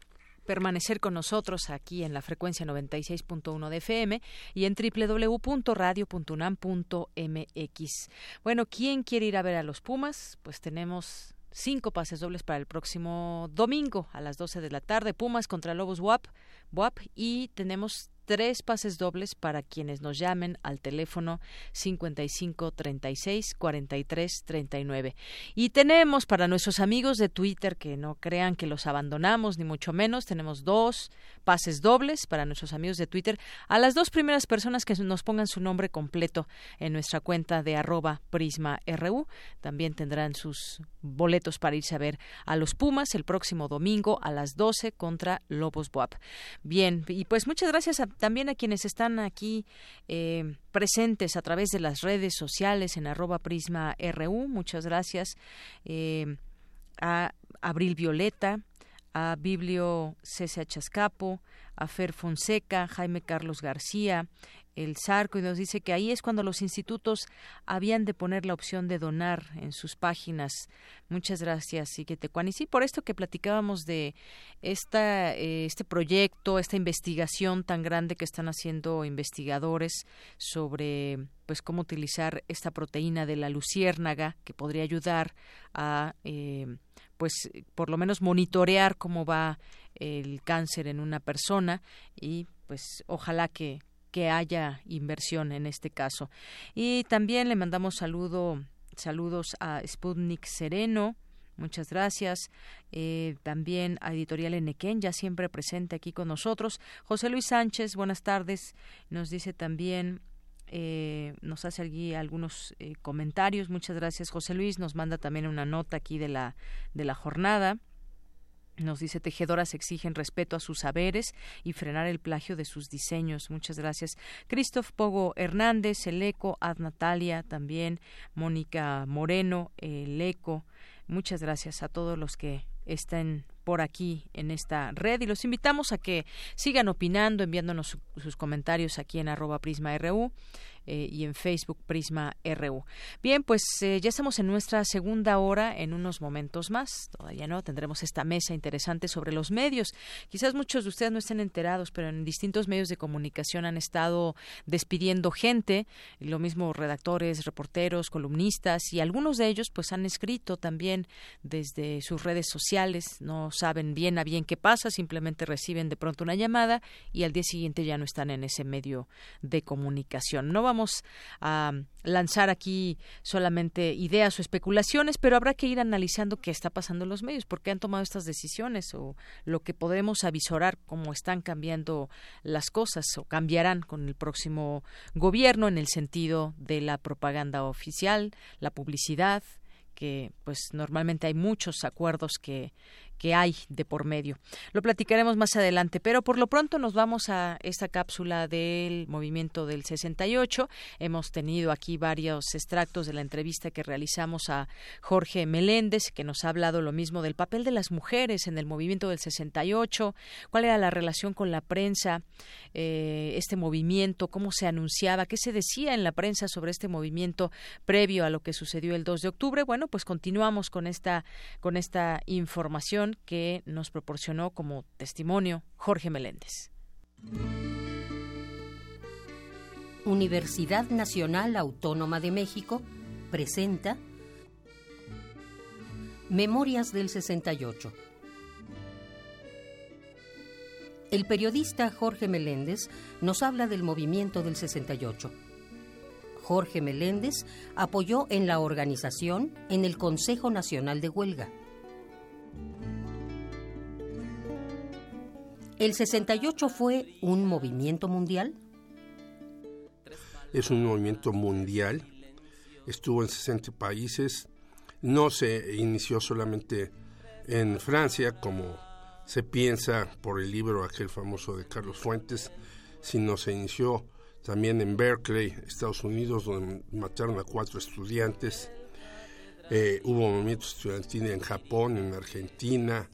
permanecer con nosotros aquí en la frecuencia 96.1 de FM y en www.radio.unam.mx. Bueno, ¿quién quiere ir a ver a los Pumas? Pues tenemos cinco pases dobles para el próximo domingo a las 12 de la tarde. Pumas contra Lobos WAP, WAP y tenemos tres pases dobles para quienes nos llamen al teléfono 55 36 43 39. Y tenemos para nuestros amigos de Twitter que no crean que los abandonamos, ni mucho menos, tenemos dos pases dobles para nuestros amigos de Twitter a las dos primeras personas que nos pongan su nombre completo en nuestra cuenta de arroba prisma.ru. También tendrán sus boletos para irse a ver a los Pumas el próximo domingo a las 12 contra Lobos Buap. Bien, y pues muchas gracias también a quienes están aquí eh, presentes a través de las redes sociales en arroba prisma.ru. Muchas gracias eh, a Abril Violeta, a Biblio C.C. Chascapo, a Fer Fonseca, Jaime Carlos García, el Zarco y nos dice que ahí es cuando los institutos habían de poner la opción de donar en sus páginas. Muchas gracias, Siquetecuan. Y sí, por esto que platicábamos de esta, eh, este proyecto, esta investigación tan grande que están haciendo investigadores sobre pues cómo utilizar esta proteína de la luciérnaga que podría ayudar a eh, pues por lo menos monitorear cómo va el cáncer en una persona y pues ojalá que, que haya inversión en este caso. Y también le mandamos saludo, saludos a Sputnik Sereno, Muchas gracias. Eh, también a Editorial Enequén, ya siempre presente aquí con nosotros. José Luis Sánchez, buenas tardes. Nos dice también eh, nos hace aquí algunos eh, comentarios. Muchas gracias, José Luis. Nos manda también una nota aquí de la, de la jornada. Nos dice tejedoras exigen respeto a sus saberes y frenar el plagio de sus diseños. Muchas gracias. Christoph Pogo Hernández, el eco, Ad Natalia también, Mónica Moreno, el eco. Muchas gracias a todos los que estén por aquí en esta red y los invitamos a que sigan opinando, enviándonos sus comentarios aquí en arroba prisma RU eh, y en Facebook Prisma RU. Bien, pues eh, ya estamos en nuestra segunda hora en unos momentos más. Todavía no, tendremos esta mesa interesante sobre los medios. Quizás muchos de ustedes no estén enterados, pero en distintos medios de comunicación han estado despidiendo gente, lo mismo redactores, reporteros, columnistas y algunos de ellos pues han escrito también desde sus redes sociales, no saben bien a bien qué pasa, simplemente reciben de pronto una llamada y al día siguiente ya no están en ese medio de comunicación. No vamos a lanzar aquí solamente ideas o especulaciones, pero habrá que ir analizando qué está pasando en los medios, por qué han tomado estas decisiones o lo que podemos avisorar cómo están cambiando las cosas o cambiarán con el próximo gobierno en el sentido de la propaganda oficial, la publicidad, que pues normalmente hay muchos acuerdos que que hay de por medio. Lo platicaremos más adelante, pero por lo pronto nos vamos a esta cápsula del movimiento del 68. Hemos tenido aquí varios extractos de la entrevista que realizamos a Jorge Meléndez, que nos ha hablado lo mismo del papel de las mujeres en el movimiento del 68, cuál era la relación con la prensa, eh, este movimiento, cómo se anunciaba, qué se decía en la prensa sobre este movimiento previo a lo que sucedió el 2 de octubre. Bueno, pues continuamos con esta, con esta información que nos proporcionó como testimonio Jorge Meléndez. Universidad Nacional Autónoma de México presenta Memorias del 68. El periodista Jorge Meléndez nos habla del movimiento del 68. Jorge Meléndez apoyó en la organización en el Consejo Nacional de Huelga ¿El 68 fue un movimiento mundial? Es un movimiento mundial. Estuvo en 60 países. No se inició solamente en Francia, como se piensa por el libro aquel famoso de Carlos Fuentes, sino se inició también en Berkeley, Estados Unidos, donde mataron a cuatro estudiantes. Eh, hubo movimientos estudiantiles en Japón, en Argentina,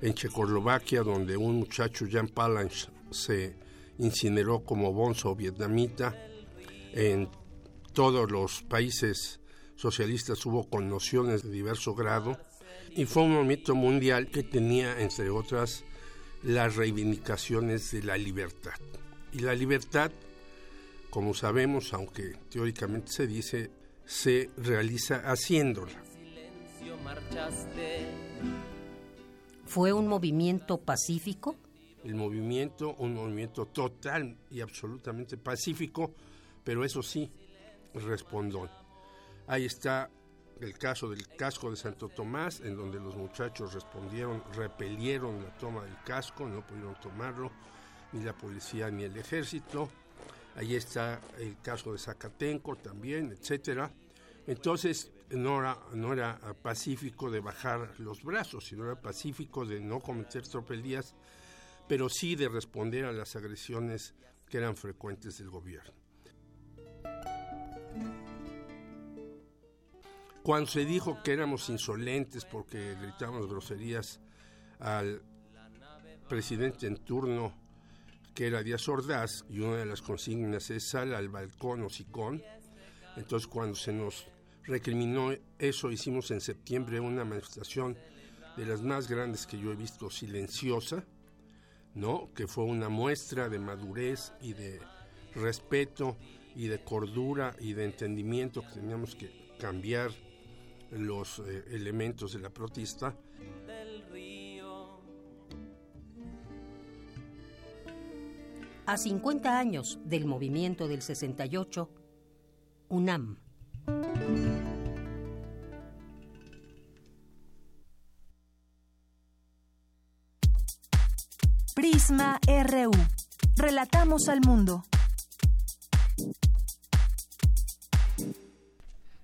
en Checoslovaquia, donde un muchacho, Jan Palanch, se incineró como bonzo vietnamita. En todos los países socialistas hubo conmociones de diverso grado y fue un movimiento mundial que tenía, entre otras, las reivindicaciones de la libertad. Y la libertad, como sabemos, aunque teóricamente se dice, se realiza haciéndola. ¿Fue un movimiento pacífico? El movimiento, un movimiento total y absolutamente pacífico, pero eso sí, respondón. Ahí está el caso del casco de Santo Tomás, en donde los muchachos respondieron, repelieron la toma del casco, no pudieron tomarlo, ni la policía ni el ejército. Ahí está el caso de Zacatenco también, etcétera. Entonces, no era, no era pacífico de bajar los brazos, sino era pacífico de no cometer tropelías, pero sí de responder a las agresiones que eran frecuentes del gobierno. Cuando se dijo que éramos insolentes porque gritábamos groserías al presidente en turno, que era Díaz Ordaz, y una de las consignas es sal al balcón o sicón, entonces cuando se nos recriminó eso, hicimos en septiembre una manifestación de las más grandes que yo he visto, silenciosa, ¿no? Que fue una muestra de madurez y de respeto y de cordura y de entendimiento que teníamos que cambiar los eh, elementos de la protesta. A 50 años del movimiento del 68, UNAM RU. Relatamos al mundo.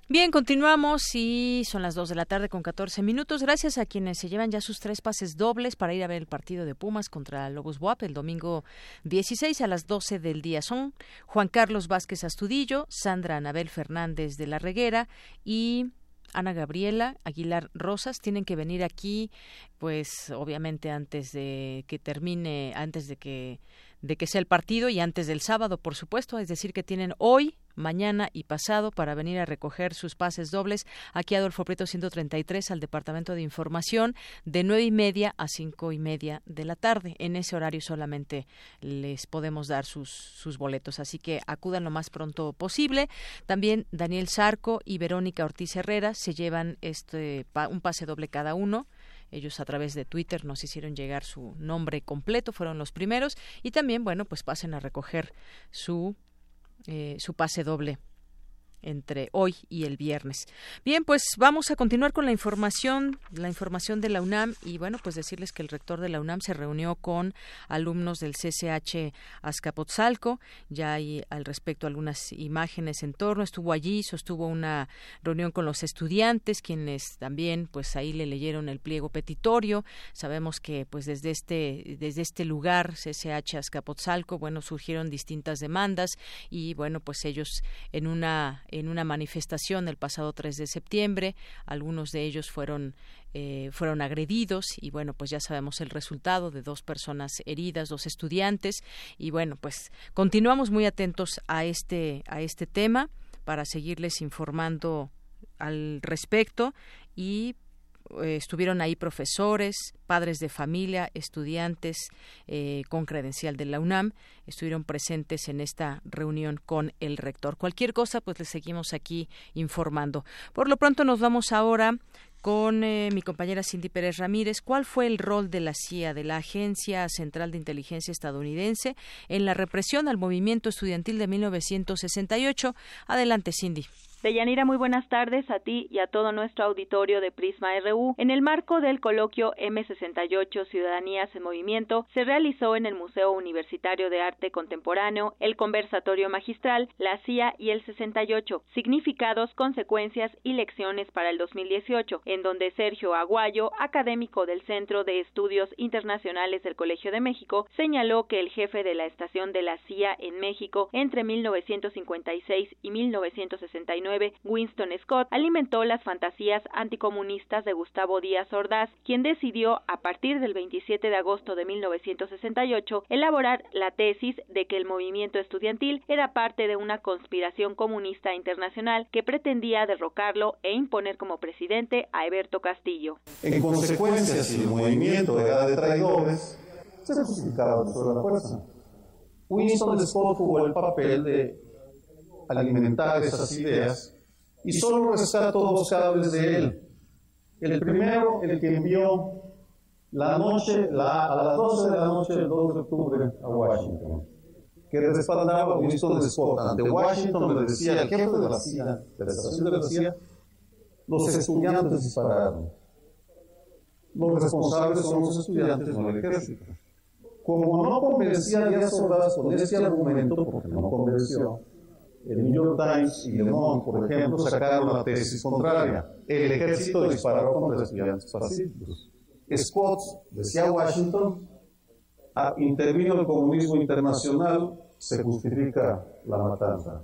Bien, continuamos y son las 2 de la tarde con 14 minutos. Gracias a quienes se llevan ya sus tres pases dobles para ir a ver el partido de Pumas contra Lobos Buap el domingo 16 a las 12 del día. Son Juan Carlos Vázquez Astudillo, Sandra Anabel Fernández de la Reguera y Ana Gabriela Aguilar Rosas tienen que venir aquí, pues obviamente antes de que termine, antes de que de que sea el partido y antes del sábado, por supuesto, es decir, que tienen hoy, mañana y pasado para venir a recoger sus pases dobles aquí a Adolfo Prieto 133 al Departamento de Información de nueve y media a cinco y media de la tarde. En ese horario solamente les podemos dar sus, sus boletos, así que acudan lo más pronto posible. También Daniel Sarco y Verónica Ortiz Herrera se llevan este un pase doble cada uno ellos a través de Twitter nos hicieron llegar su nombre completo, fueron los primeros. Y también, bueno, pues pasen a recoger su, eh, su pase doble entre hoy y el viernes. Bien, pues vamos a continuar con la información, la información de la UNAM y bueno, pues decirles que el rector de la UNAM se reunió con alumnos del CCH Azcapotzalco, ya hay al respecto algunas imágenes en torno, estuvo allí, sostuvo una reunión con los estudiantes, quienes también pues ahí le leyeron el pliego petitorio. Sabemos que pues desde este desde este lugar CCH Azcapotzalco, bueno, surgieron distintas demandas y bueno, pues ellos en una en una manifestación el pasado 3 de septiembre. Algunos de ellos fueron eh, fueron agredidos y bueno pues ya sabemos el resultado de dos personas heridas dos estudiantes y bueno pues continuamos muy atentos a este a este tema para seguirles informando al respecto y eh, estuvieron ahí profesores, padres de familia, estudiantes eh, con credencial de la UNAM, estuvieron presentes en esta reunión con el rector. Cualquier cosa, pues les seguimos aquí informando. Por lo pronto nos vamos ahora con eh, mi compañera Cindy Pérez Ramírez. ¿Cuál fue el rol de la CIA, de la Agencia Central de Inteligencia Estadounidense, en la represión al movimiento estudiantil de 1968? Adelante, Cindy. Deyanira, muy buenas tardes a ti y a todo nuestro auditorio de Prisma RU. En el marco del coloquio M68 Ciudadanías en Movimiento, se realizó en el Museo Universitario de Arte Contemporáneo el conversatorio magistral La CIA y el 68, significados, consecuencias y lecciones para el 2018, en donde Sergio Aguayo, académico del Centro de Estudios Internacionales del Colegio de México, señaló que el jefe de la estación de la CIA en México entre 1956 y 1969 Winston Scott alimentó las fantasías anticomunistas de Gustavo Díaz Ordaz, quien decidió, a partir del 27 de agosto de 1968, elaborar la tesis de que el movimiento estudiantil era parte de una conspiración comunista internacional que pretendía derrocarlo e imponer como presidente a Eberto Castillo. En consecuencia, si el movimiento era de traidores, se justificaba sobre la fuerza. Winston Scott jugó el papel de alimentar esas ideas y solo rescato dos cables de él. El primero, el que envió la noche, la, a las 12 de la noche del 2 de octubre a Washington, que respaldaba a Winston Scott. Ante Washington le decía al jefe de la CIA, de la estación de la CIA, los estudiantes dispararon. Los responsables son los estudiantes, no el ejército. Como no convencía a Díaz Ordaz con ese argumento, porque no convenció, el New York Times y Le Monde, por ejemplo, sacaron la tesis contraria. El ejército disparó contra estudiantes pacíficos. Scott, decía Washington, intervino el comunismo internacional, se justifica la matanza.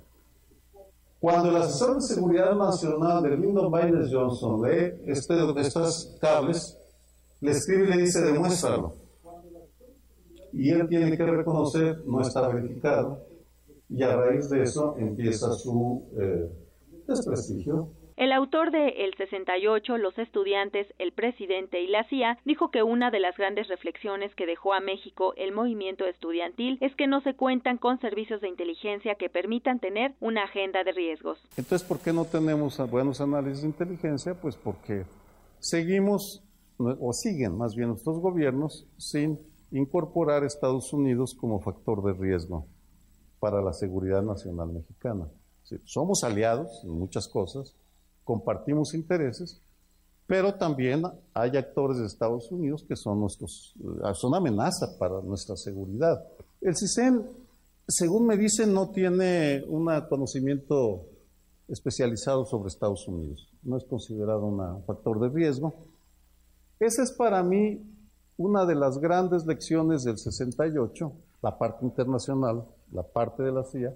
Cuando el asesor de seguridad nacional de Lyndon Baines Johnson lee este, estos cables, le escribe y le dice, demuéstralo. Y él tiene que reconocer, no está verificado, y a raíz de eso empieza su eh, desprestigio. El autor de El 68, Los estudiantes, el presidente y la CIA, dijo que una de las grandes reflexiones que dejó a México el movimiento estudiantil es que no se cuentan con servicios de inteligencia que permitan tener una agenda de riesgos. Entonces, ¿por qué no tenemos buenos análisis de inteligencia? Pues porque seguimos, o siguen más bien nuestros gobiernos, sin incorporar a Estados Unidos como factor de riesgo para la seguridad nacional mexicana. somos aliados en muchas cosas, compartimos intereses, pero también hay actores de Estados Unidos que son nuestros, eh, son amenaza para nuestra seguridad. El CISEN, según me dicen, no tiene un conocimiento especializado sobre Estados Unidos. No es considerado un factor de riesgo. Esa es para mí una de las grandes lecciones del 68, la parte internacional, la parte de la CIA,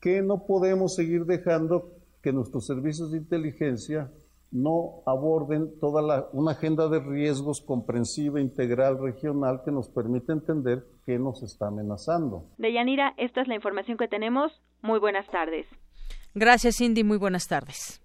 que no podemos seguir dejando que nuestros servicios de inteligencia no aborden toda una agenda de riesgos comprensiva, integral, regional, que nos permite entender qué nos está amenazando. Deyanira, esta es la información que tenemos. Muy buenas tardes. Gracias, Cindy. Muy buenas tardes.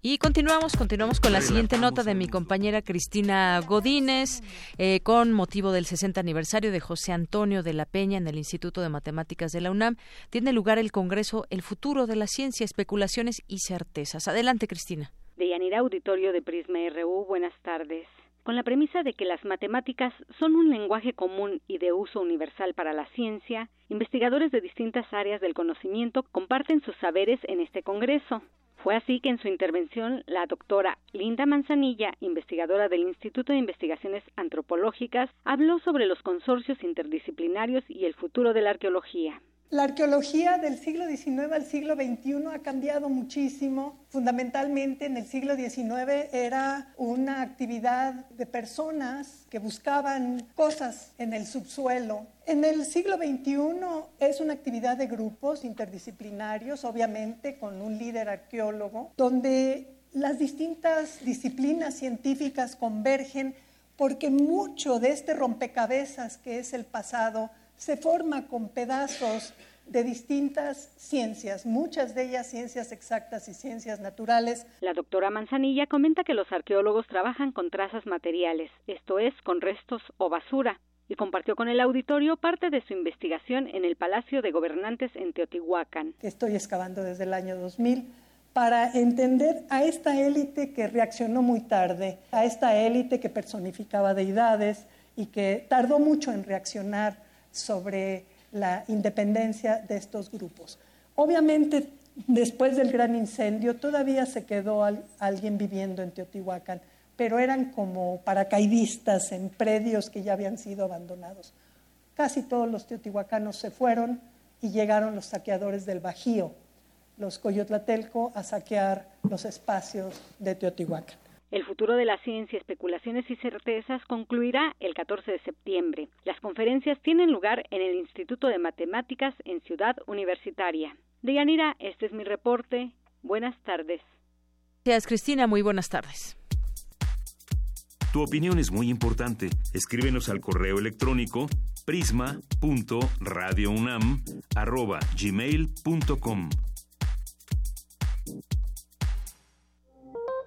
Y continuamos, continuamos con la siguiente nota de mi compañera Cristina Godínez, eh, con motivo del 60 aniversario de José Antonio de la Peña en el Instituto de Matemáticas de la UNAM. Tiene lugar el Congreso El Futuro de la Ciencia, Especulaciones y Certezas. Adelante, Cristina. De Yanira Auditorio de Prisma RU, buenas tardes. Con la premisa de que las matemáticas son un lenguaje común y de uso universal para la ciencia, investigadores de distintas áreas del conocimiento comparten sus saberes en este Congreso. Fue así que en su intervención la doctora Linda Manzanilla, investigadora del Instituto de Investigaciones Antropológicas, habló sobre los consorcios interdisciplinarios y el futuro de la arqueología. La arqueología del siglo XIX al siglo XXI ha cambiado muchísimo. Fundamentalmente en el siglo XIX era una actividad de personas que buscaban cosas en el subsuelo. En el siglo XXI es una actividad de grupos interdisciplinarios, obviamente con un líder arqueólogo, donde las distintas disciplinas científicas convergen porque mucho de este rompecabezas que es el pasado se forma con pedazos de distintas ciencias, muchas de ellas ciencias exactas y ciencias naturales. La doctora Manzanilla comenta que los arqueólogos trabajan con trazas materiales, esto es, con restos o basura, y compartió con el auditorio parte de su investigación en el Palacio de Gobernantes en Teotihuacán. Estoy excavando desde el año 2000 para entender a esta élite que reaccionó muy tarde, a esta élite que personificaba deidades y que tardó mucho en reaccionar sobre la independencia de estos grupos. Obviamente después del gran incendio todavía se quedó alguien viviendo en Teotihuacán, pero eran como paracaidistas en predios que ya habían sido abandonados. Casi todos los teotihuacanos se fueron y llegaron los saqueadores del Bajío, los Coyotlatelco, a saquear los espacios de Teotihuacán. El futuro de la ciencia, especulaciones y certezas concluirá el 14 de septiembre. Las conferencias tienen lugar en el Instituto de Matemáticas en Ciudad Universitaria. Deyanira, este es mi reporte. Buenas tardes. Gracias, Cristina. Muy buenas tardes. Tu opinión es muy importante. Escríbenos al correo electrónico prisma.radiounam@gmail.com.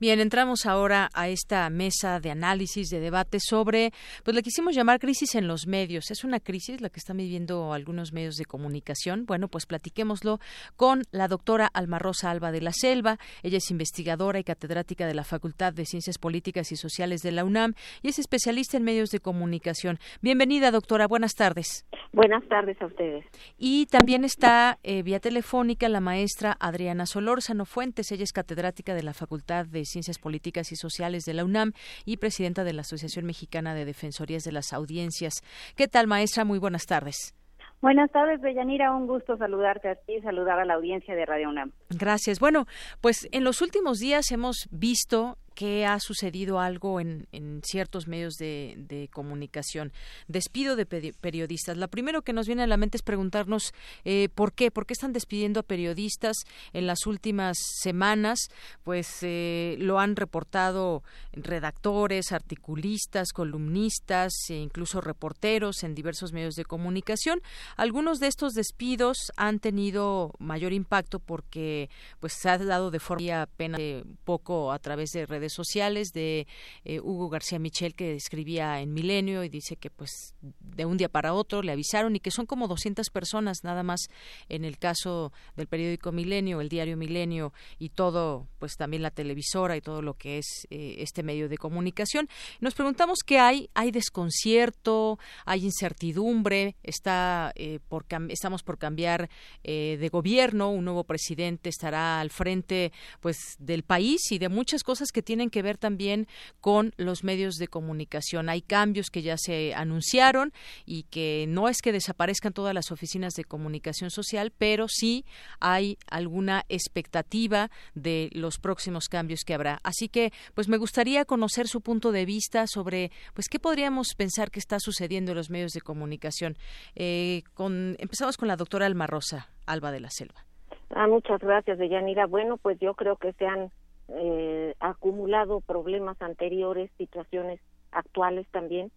Bien, entramos ahora a esta mesa de análisis, de debate sobre, pues le quisimos llamar crisis en los medios. ¿Es una crisis la que están viviendo algunos medios de comunicación? Bueno, pues platiquémoslo con la doctora Alma Rosa Alba de la Selva. Ella es investigadora y catedrática de la Facultad de Ciencias Políticas y Sociales de la UNAM y es especialista en medios de comunicación. Bienvenida, doctora. Buenas tardes. Buenas tardes a ustedes. Y también está eh, vía telefónica la maestra Adriana Solórzano Fuentes. Ella es catedrática de la Facultad de Ciencias Políticas y Sociales de la UNAM y presidenta de la Asociación Mexicana de Defensorías de las Audiencias. ¿Qué tal, maestra? Muy buenas tardes. Buenas tardes, Deyanira. Un gusto saludarte a ti y saludar a la audiencia de Radio UNAM. Gracias. Bueno, pues en los últimos días hemos visto que ha sucedido algo en, en ciertos medios de, comunicación. Despido de periodistas. La primero que nos viene a la mente es preguntarnos eh, por qué, por qué están despidiendo a periodistas en las últimas semanas. Pues eh, lo han reportado redactores, articulistas, columnistas e incluso reporteros en diversos medios de comunicación. Algunos de estos despidos han tenido mayor impacto porque pues se ha dado de forma apenas poco a través de redes sociales de eh, Hugo García Michel que escribía en Milenio y dice que pues de un día para otro le avisaron y que son como 200 personas nada más en el caso del periódico Milenio, el diario Milenio y todo pues también la televisora y todo lo que es eh, este medio de comunicación. Nos preguntamos qué hay, hay desconcierto, hay incertidumbre, está eh, por estamos por cambiar de gobierno, un nuevo presidente estará al frente pues del país y de muchas cosas que tienen tienen que ver también con los medios de comunicación. Hay cambios que ya se anunciaron y que no es que desaparezcan todas las oficinas de comunicación social, pero sí hay alguna expectativa de los próximos cambios que habrá. Así que, pues me gustaría conocer su punto de vista sobre, pues, qué podríamos pensar que está sucediendo en los medios de comunicación. Eh, con, empezamos con la doctora Alma Rosa, Alba de la Selva. Ah, muchas gracias, Deyanira. Bueno, pues yo creo que se han eh, acumulado problemas anteriores, situaciones actuales también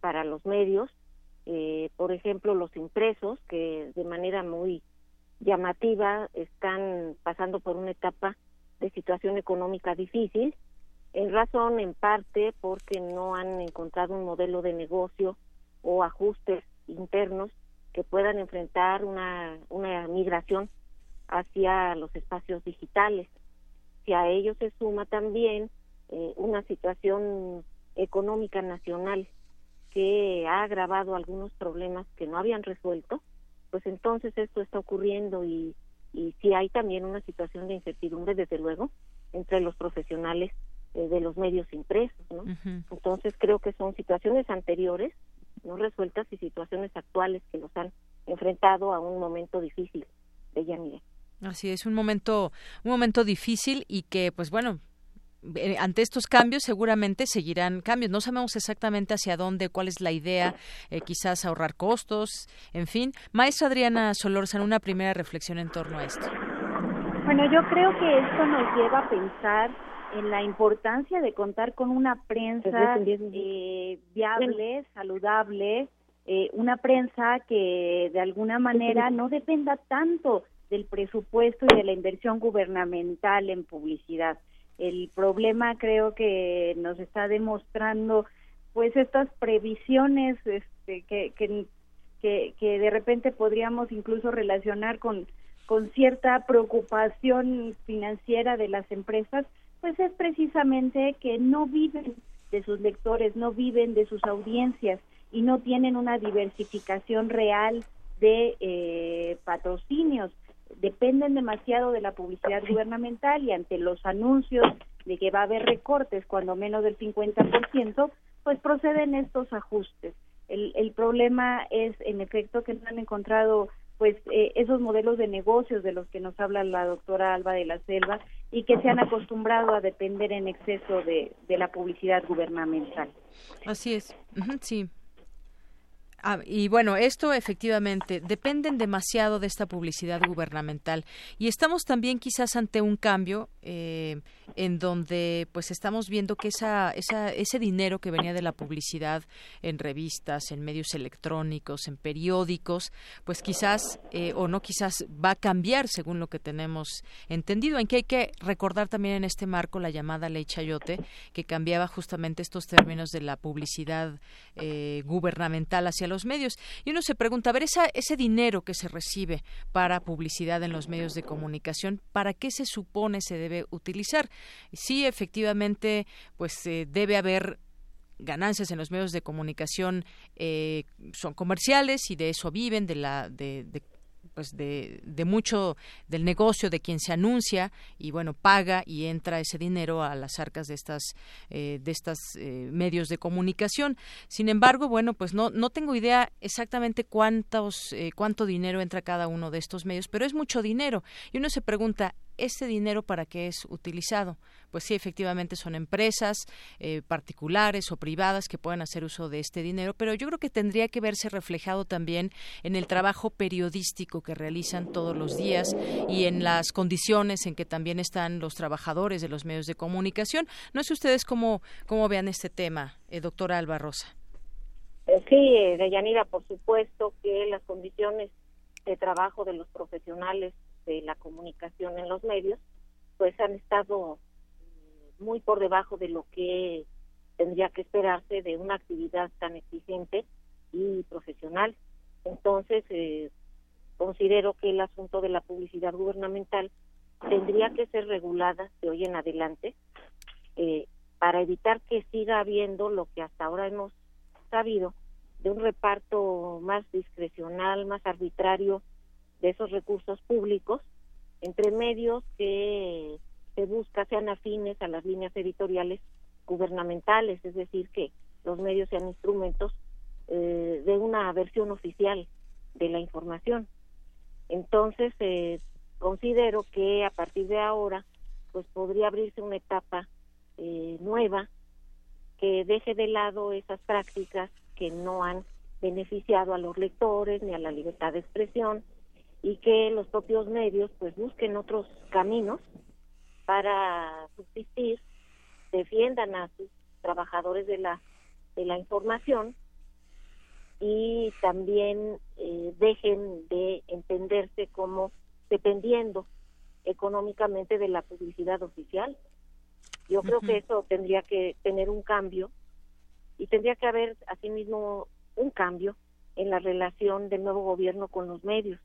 para los medios, eh, por ejemplo los impresos que de manera muy llamativa están pasando por una etapa de situación económica difícil, en razón en parte porque no han encontrado un modelo de negocio o ajustes internos que puedan enfrentar una, una migración hacia los espacios digitales si a ello se suma también eh, una situación económica nacional que ha agravado algunos problemas que no habían resuelto, pues entonces esto está ocurriendo y, y sí hay también una situación de incertidumbre, desde luego, entre los profesionales eh, de los medios impresos, ¿no? Entonces creo que son situaciones anteriores, no resueltas, y situaciones actuales que los han enfrentado a un momento difícil de Yanire. Así es, un momento, un momento difícil y que, pues bueno, eh, ante estos cambios seguramente seguirán cambios. No sabemos exactamente hacia dónde, cuál es la idea, eh, quizás ahorrar costos, en fin. Maestra Adriana en una primera reflexión en torno a esto. Bueno, yo creo que esto nos lleva a pensar en la importancia de contar con una prensa eh, viable, saludable, una prensa que de alguna manera no dependa tanto del presupuesto y de la inversión gubernamental en publicidad. El problema creo que nos está demostrando pues estas previsiones este, que, que, que, de repente podríamos incluso relacionar con con cierta preocupación financiera de las empresas, pues es precisamente que no viven de sus lectores, no viven de sus audiencias y no tienen una diversificación real de eh, patrocinios. Dependen demasiado de la publicidad gubernamental y ante los anuncios de que va a haber recortes, cuando menos del 50%, pues proceden estos ajustes. El, el problema es, en efecto, que no han encontrado pues eh, esos modelos de negocios de los que nos habla la doctora Alba de la Selva y que se han acostumbrado a depender en exceso de, de la publicidad gubernamental. Así es, sí, Ah, y bueno, esto efectivamente dependen demasiado de esta publicidad gubernamental y estamos también quizás ante un cambio eh, en donde pues estamos viendo que esa, esa, ese dinero que venía de la publicidad en revistas, en medios electrónicos, en periódicos, pues quizás eh, o no quizás va a cambiar según lo que tenemos entendido. En que hay que recordar también en este marco la llamada ley Chayote que cambiaba justamente estos términos de la publicidad eh, gubernamental hacia los medios. Y uno se pregunta, a ver, esa, ese dinero que se recibe para publicidad en los medios de comunicación, ¿para qué se supone se debe utilizar? Sí, efectivamente, pues eh, debe haber ganancias en los medios de comunicación eh, son comerciales y de eso viven de la de, de pues de, de, mucho del negocio de quien se anuncia y bueno paga y entra ese dinero a las arcas de estas eh, de estas eh, medios de comunicación. Sin embargo bueno pues no no tengo idea exactamente cuántos eh, cuánto dinero entra cada uno de estos medios pero es mucho dinero. Y uno se pregunta este dinero para qué es utilizado. Pues sí, efectivamente son empresas eh, particulares o privadas que pueden hacer uso de este dinero, pero yo creo que tendría que verse reflejado también en el trabajo periodístico que realizan todos los días y en las condiciones en que también están los trabajadores de los medios de comunicación. No sé ustedes cómo, cómo vean este tema, eh, doctora Alba Rosa. Eh, sí, Deyanira, por supuesto que las condiciones de trabajo de los profesionales de la comunicación en los medios, pues han estado muy por debajo de lo que tendría que esperarse de una actividad tan exigente y profesional. Entonces, eh, considero que el asunto de la publicidad gubernamental tendría que ser regulada de hoy en adelante eh, para evitar que siga habiendo lo que hasta ahora hemos sabido de un reparto más discrecional, más arbitrario de esos recursos públicos entre medios que se busca sean afines a las líneas editoriales gubernamentales, es decir, que los medios sean instrumentos eh, de una versión oficial de la información. Entonces, eh, considero que a partir de ahora, pues podría abrirse una etapa eh, nueva que deje de lado esas prácticas que no han beneficiado a los lectores ni a la libertad de expresión y que los propios medios pues busquen otros caminos para subsistir, defiendan a sus trabajadores de la de la información y también eh, dejen de entenderse como dependiendo económicamente de la publicidad oficial. Yo creo que eso tendría que tener un cambio y tendría que haber asimismo un cambio en la relación del nuevo gobierno con los medios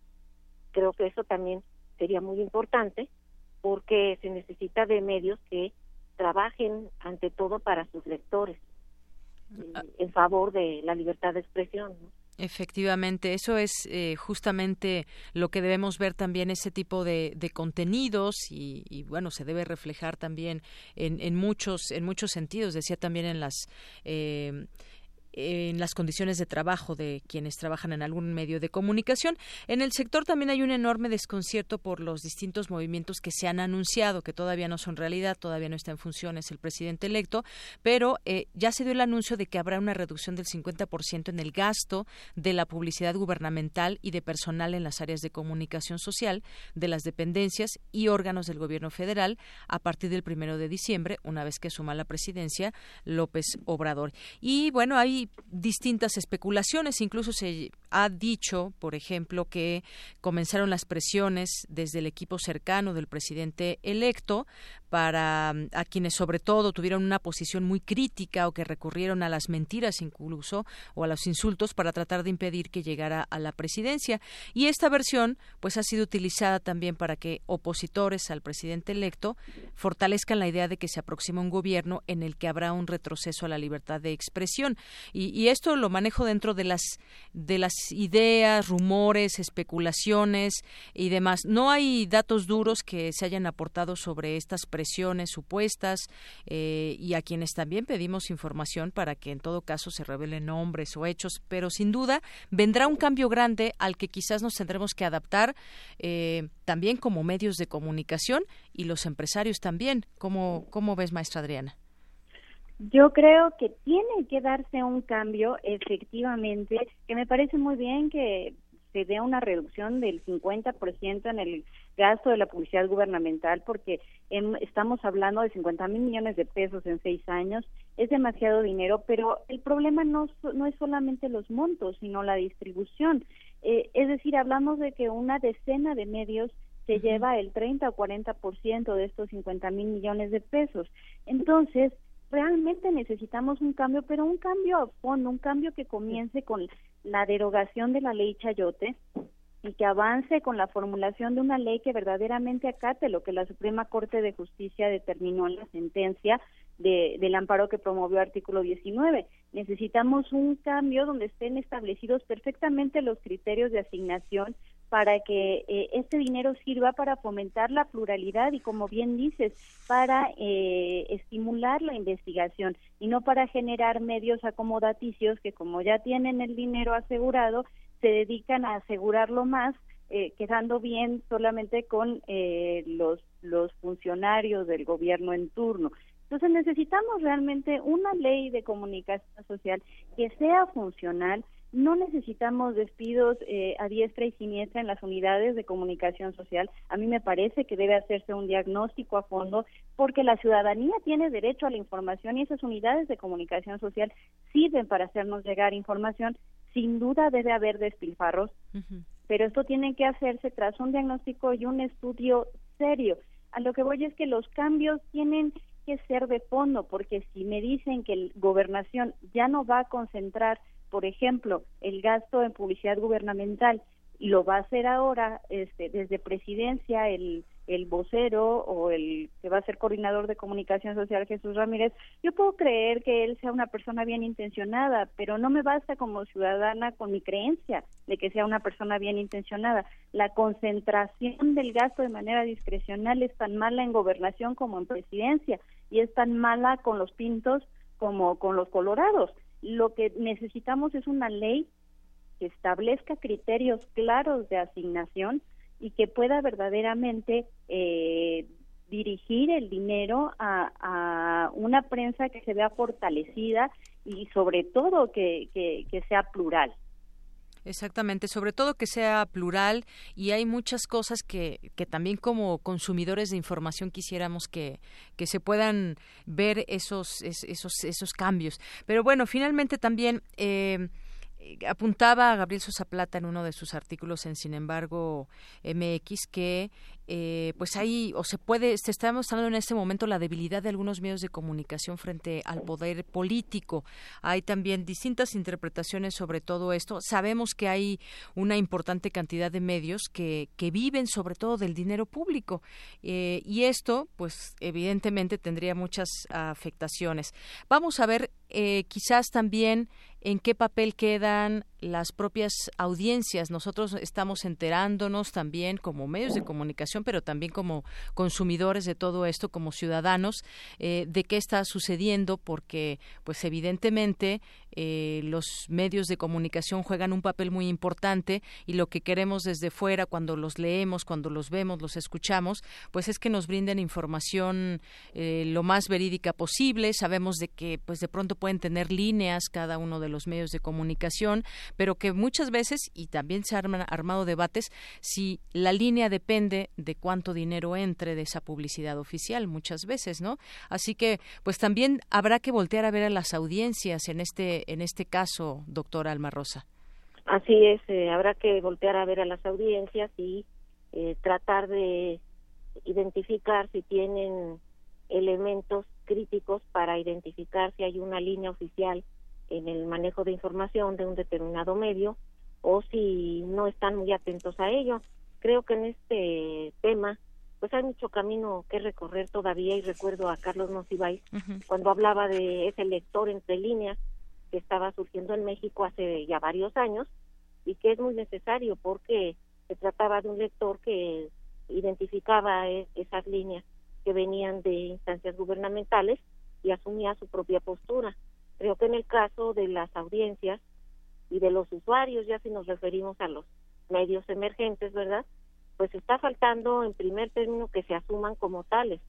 creo que eso también sería muy importante porque se necesita de medios que trabajen ante todo para sus lectores ah. en favor de la libertad de expresión. Efectivamente, eso es eh, justamente lo que debemos ver también ese tipo de, contenidos y, bueno se debe reflejar también en, en muchos en muchos sentidos. Decía también en las eh, en las condiciones de trabajo de quienes trabajan en algún medio de comunicación. En el sector también hay un enorme desconcierto por los distintos movimientos que se han anunciado, que todavía no son realidad, todavía no está en funciones el presidente electo, pero eh, ya se dio el anuncio de que habrá una reducción del 50% en el gasto de la publicidad gubernamental y de personal en las áreas de comunicación social de las dependencias y órganos del gobierno federal a partir del primero de diciembre, una vez que suma la presidencia López Obrador. Y bueno, hay distintas especulaciones, incluso se ha dicho, por ejemplo, que comenzaron las presiones desde el equipo cercano del presidente electo para mm, a quienes sobre todo tuvieron una posición muy crítica o que recurrieron a las mentiras incluso o a los insultos para tratar de impedir que llegara a la presidencia. Y esta versión pues ha sido utilizada también para que opositores al presidente electo fortalezcan la idea de que se aproxima un gobierno en el que habrá un retroceso a la libertad de expresión. Y, y esto lo manejo dentro de las de las ideas, rumores, especulaciones y demás. No hay datos duros que se hayan aportado sobre estas presiones supuestas eh, y a quienes también pedimos información para que en todo caso se revelen nombres o hechos, pero sin duda vendrá un cambio grande al que quizás nos tendremos que adaptar eh, también como medios de comunicación y los empresarios también. ¿Cómo, cómo ves, maestra Adriana? Yo creo que tiene que darse un cambio, efectivamente, que me parece muy bien que se dé una reducción del 50% en el gasto de la publicidad gubernamental, porque estamos hablando de 50 mil millones de pesos en seis años, es demasiado dinero, pero el problema no, no es solamente los montos, sino la distribución. Eh, es decir, hablamos de que una decena de medios se lleva el 30 o 40% de estos 50 mil millones de pesos. Entonces, realmente necesitamos un cambio, pero un cambio a fondo, un cambio que comience con la derogación de la ley Chayote y que avance con la formulación de una ley que verdaderamente acate lo que la Suprema Corte de Justicia determinó en la sentencia de, del amparo que promovió artículo 19. Necesitamos un cambio donde estén establecidos perfectamente los criterios de asignación para que eh, este dinero sirva para fomentar la pluralidad y, como bien dices, para eh, estimular la investigación y no para generar medios acomodaticios que, como ya tienen el dinero asegurado, se dedican a asegurarlo más, eh, quedando bien solamente con los, los funcionarios del gobierno en turno. Entonces necesitamos realmente una ley de comunicación social que sea funcional, no necesitamos despidos eh, a diestra y siniestra en las unidades de comunicación social. A mí me parece que debe hacerse un diagnóstico a fondo porque la ciudadanía tiene derecho a la información y esas unidades de comunicación social sirven para hacernos llegar información. Sin duda debe haber despilfarros, pero esto tiene que hacerse tras un diagnóstico y un estudio serio. A lo que voy es que los cambios tienen que ser de fondo, porque si me dicen que la gobernación ya no va a concentrar por ejemplo, el gasto en publicidad gubernamental y lo va a hacer ahora este, desde presidencia el, el vocero o el que va a ser coordinador de comunicación social Jesús Ramírez, yo puedo creer que él sea una persona bien intencionada, pero no me basta como ciudadana con mi creencia de que sea una persona bien intencionada. La concentración del gasto de manera discrecional es tan mala en gobernación como en presidencia y es tan mala con los pintos como con los colorados. Lo que necesitamos es una ley que establezca criterios claros de asignación y que pueda verdaderamente eh, dirigir el dinero a, a, una prensa que se vea fortalecida y sobre todo que, que, sea plural. Exactamente, sobre todo que sea plural y hay muchas cosas que, que también como consumidores de información quisiéramos que, que se puedan ver esos, esos, esos cambios. Pero bueno, finalmente también... Eh, apuntaba a Gabriel Sosa Plata en uno de sus artículos en Sin embargo MX que eh, pues ahí o se puede se está mostrando en este momento la debilidad de algunos medios de comunicación frente al poder político. Hay también distintas interpretaciones sobre todo esto. Sabemos que hay una importante cantidad de medios que, que viven sobre todo del dinero público eh, y esto pues evidentemente tendría muchas afectaciones. Vamos a ver eh, quizás también en qué papel quedan las propias audiencias. Nosotros estamos enterándonos también como medios de comunicación, pero también como consumidores de todo esto, como ciudadanos, eh, de qué está sucediendo, porque, pues, evidentemente, eh, los medios de comunicación juegan un papel muy importante y lo que queremos desde fuera, cuando los leemos, cuando los vemos, los escuchamos, pues es que nos brinden información eh, lo más verídica posible. Sabemos de que, pues, de pronto pueden tener líneas cada uno de los medios de comunicación, pero que muchas veces, y también se han armado debates, si la línea depende de cuánto dinero entre de esa publicidad oficial, muchas veces, ¿no? Así que, pues también habrá que voltear a ver a las audiencias en este, en este caso, doctora Alma Rosa. Así es, eh, habrá que voltear a ver a las audiencias y eh, tratar de identificar si tienen elementos críticos para identificar si hay una línea oficial en el manejo de información de un determinado medio o si no están muy atentos a ello. Creo que en este tema pues hay mucho camino que recorrer todavía y recuerdo a Carlos Monsiváis cuando hablaba de ese lector entre líneas que estaba surgiendo en México hace ya varios años y que es muy necesario porque se trataba de un lector que identificaba e, esas líneas que venían de instancias gubernamentales y asumía su propia postura. Creo que en el caso de las audiencias y de los usuarios, ya si nos referimos a los medios emergentes, ¿verdad? Pues está faltando en primer término que se asuman como tales,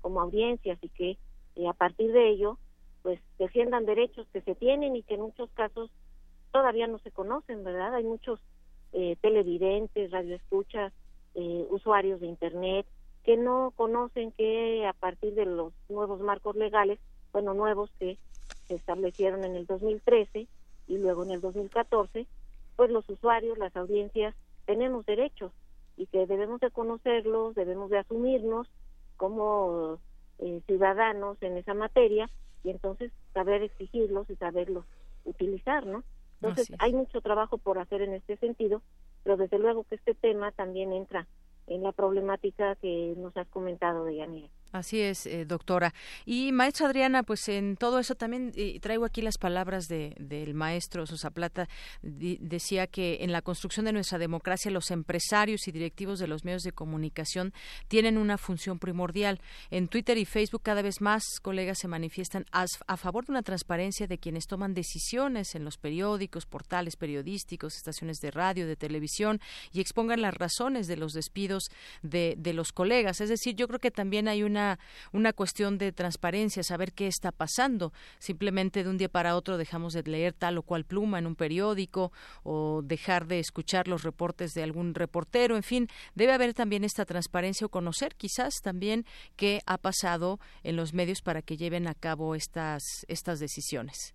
como audiencias y que eh, a partir de ello pues defiendan derechos que se tienen y que en muchos casos todavía no se conocen, ¿verdad? Hay muchos eh, televidentes, radioescuchas, eh, usuarios de Internet que no conocen que a partir de los nuevos marcos legales, bueno, nuevos que se establecieron en el 2013 y luego en el 2014, pues los usuarios, las audiencias, tenemos derechos y que debemos de conocerlos, debemos de asumirnos como eh, ciudadanos en esa materia y entonces saber exigirlos y saberlos utilizar, ¿no? Entonces hay mucho trabajo por hacer en este sentido, pero desde luego que este tema también entra en la problemática que nos has comentado, Deyanira. Así es, eh, doctora. Y maestra Adriana, pues en todo eso también traigo aquí las palabras de, del maestro Sosa Plata. decía que en la construcción de nuestra democracia los empresarios y directivos de los medios de comunicación tienen una función primordial. En Twitter y Facebook cada vez más colegas se manifiestan a, a favor de una transparencia de quienes toman decisiones en los periódicos, portales periodísticos, estaciones de radio, de televisión y expongan las razones de los despidos de, de los colegas. Es decir, yo creo que también hay una una, cuestión de transparencia, saber qué está pasando. Simplemente de un día para otro dejamos de leer tal o cual pluma en un periódico o dejar de escuchar los reportes de algún reportero. En fin, debe haber también esta transparencia o conocer quizás también qué ha pasado en los medios para que lleven a cabo estas, estas decisiones.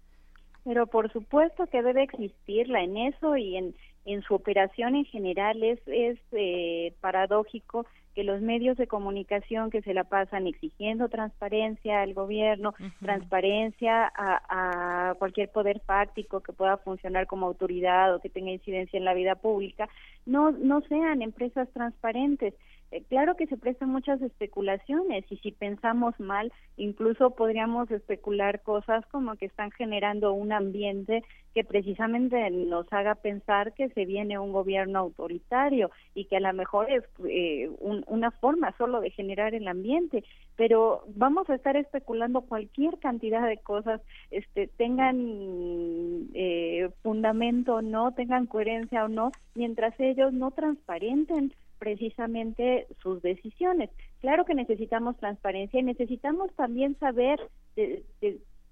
Pero por supuesto que debe existirla en eso y en, en su operación en general es, es eh, paradójico que los medios de comunicación que se la pasan exigiendo transparencia al gobierno, transparencia a, a, cualquier poder fáctico que pueda funcionar como autoridad o que tenga incidencia en la vida pública, no, no sean empresas transparentes. Eh, claro que se prestan muchas especulaciones y si pensamos mal, incluso podríamos especular cosas como que están generando un ambiente que precisamente nos haga pensar que se viene un gobierno autoritario y que a lo mejor es eh, una forma solo de generar el ambiente, pero vamos a estar especulando cualquier cantidad de cosas, este, tengan eh, fundamento o no, tengan coherencia o no, mientras ellos no transparenten precisamente sus decisiones. Claro que necesitamos transparencia y necesitamos también saber de,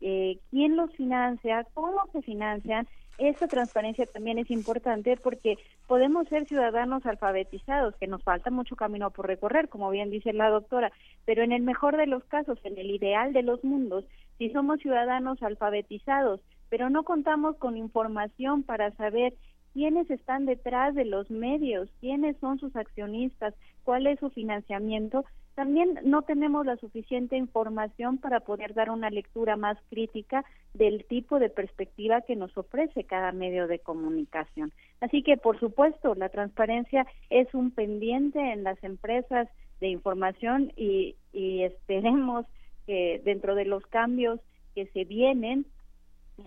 eh, quién los financia, cómo se financian. Esa transparencia también es importante porque podemos ser ciudadanos alfabetizados, que nos falta mucho camino por recorrer, como bien dice la doctora, pero en el mejor de los casos, en el ideal de los mundos, si somos ciudadanos alfabetizados, pero no contamos con información para saber quiénes están detrás de los medios, quiénes son sus accionistas, cuál es su financiamiento, también no tenemos la suficiente información para poder dar una lectura más crítica del tipo de perspectiva que nos ofrece cada medio de comunicación. Así que, por supuesto, la transparencia es un pendiente en las empresas de información y, esperemos que dentro de los cambios que se vienen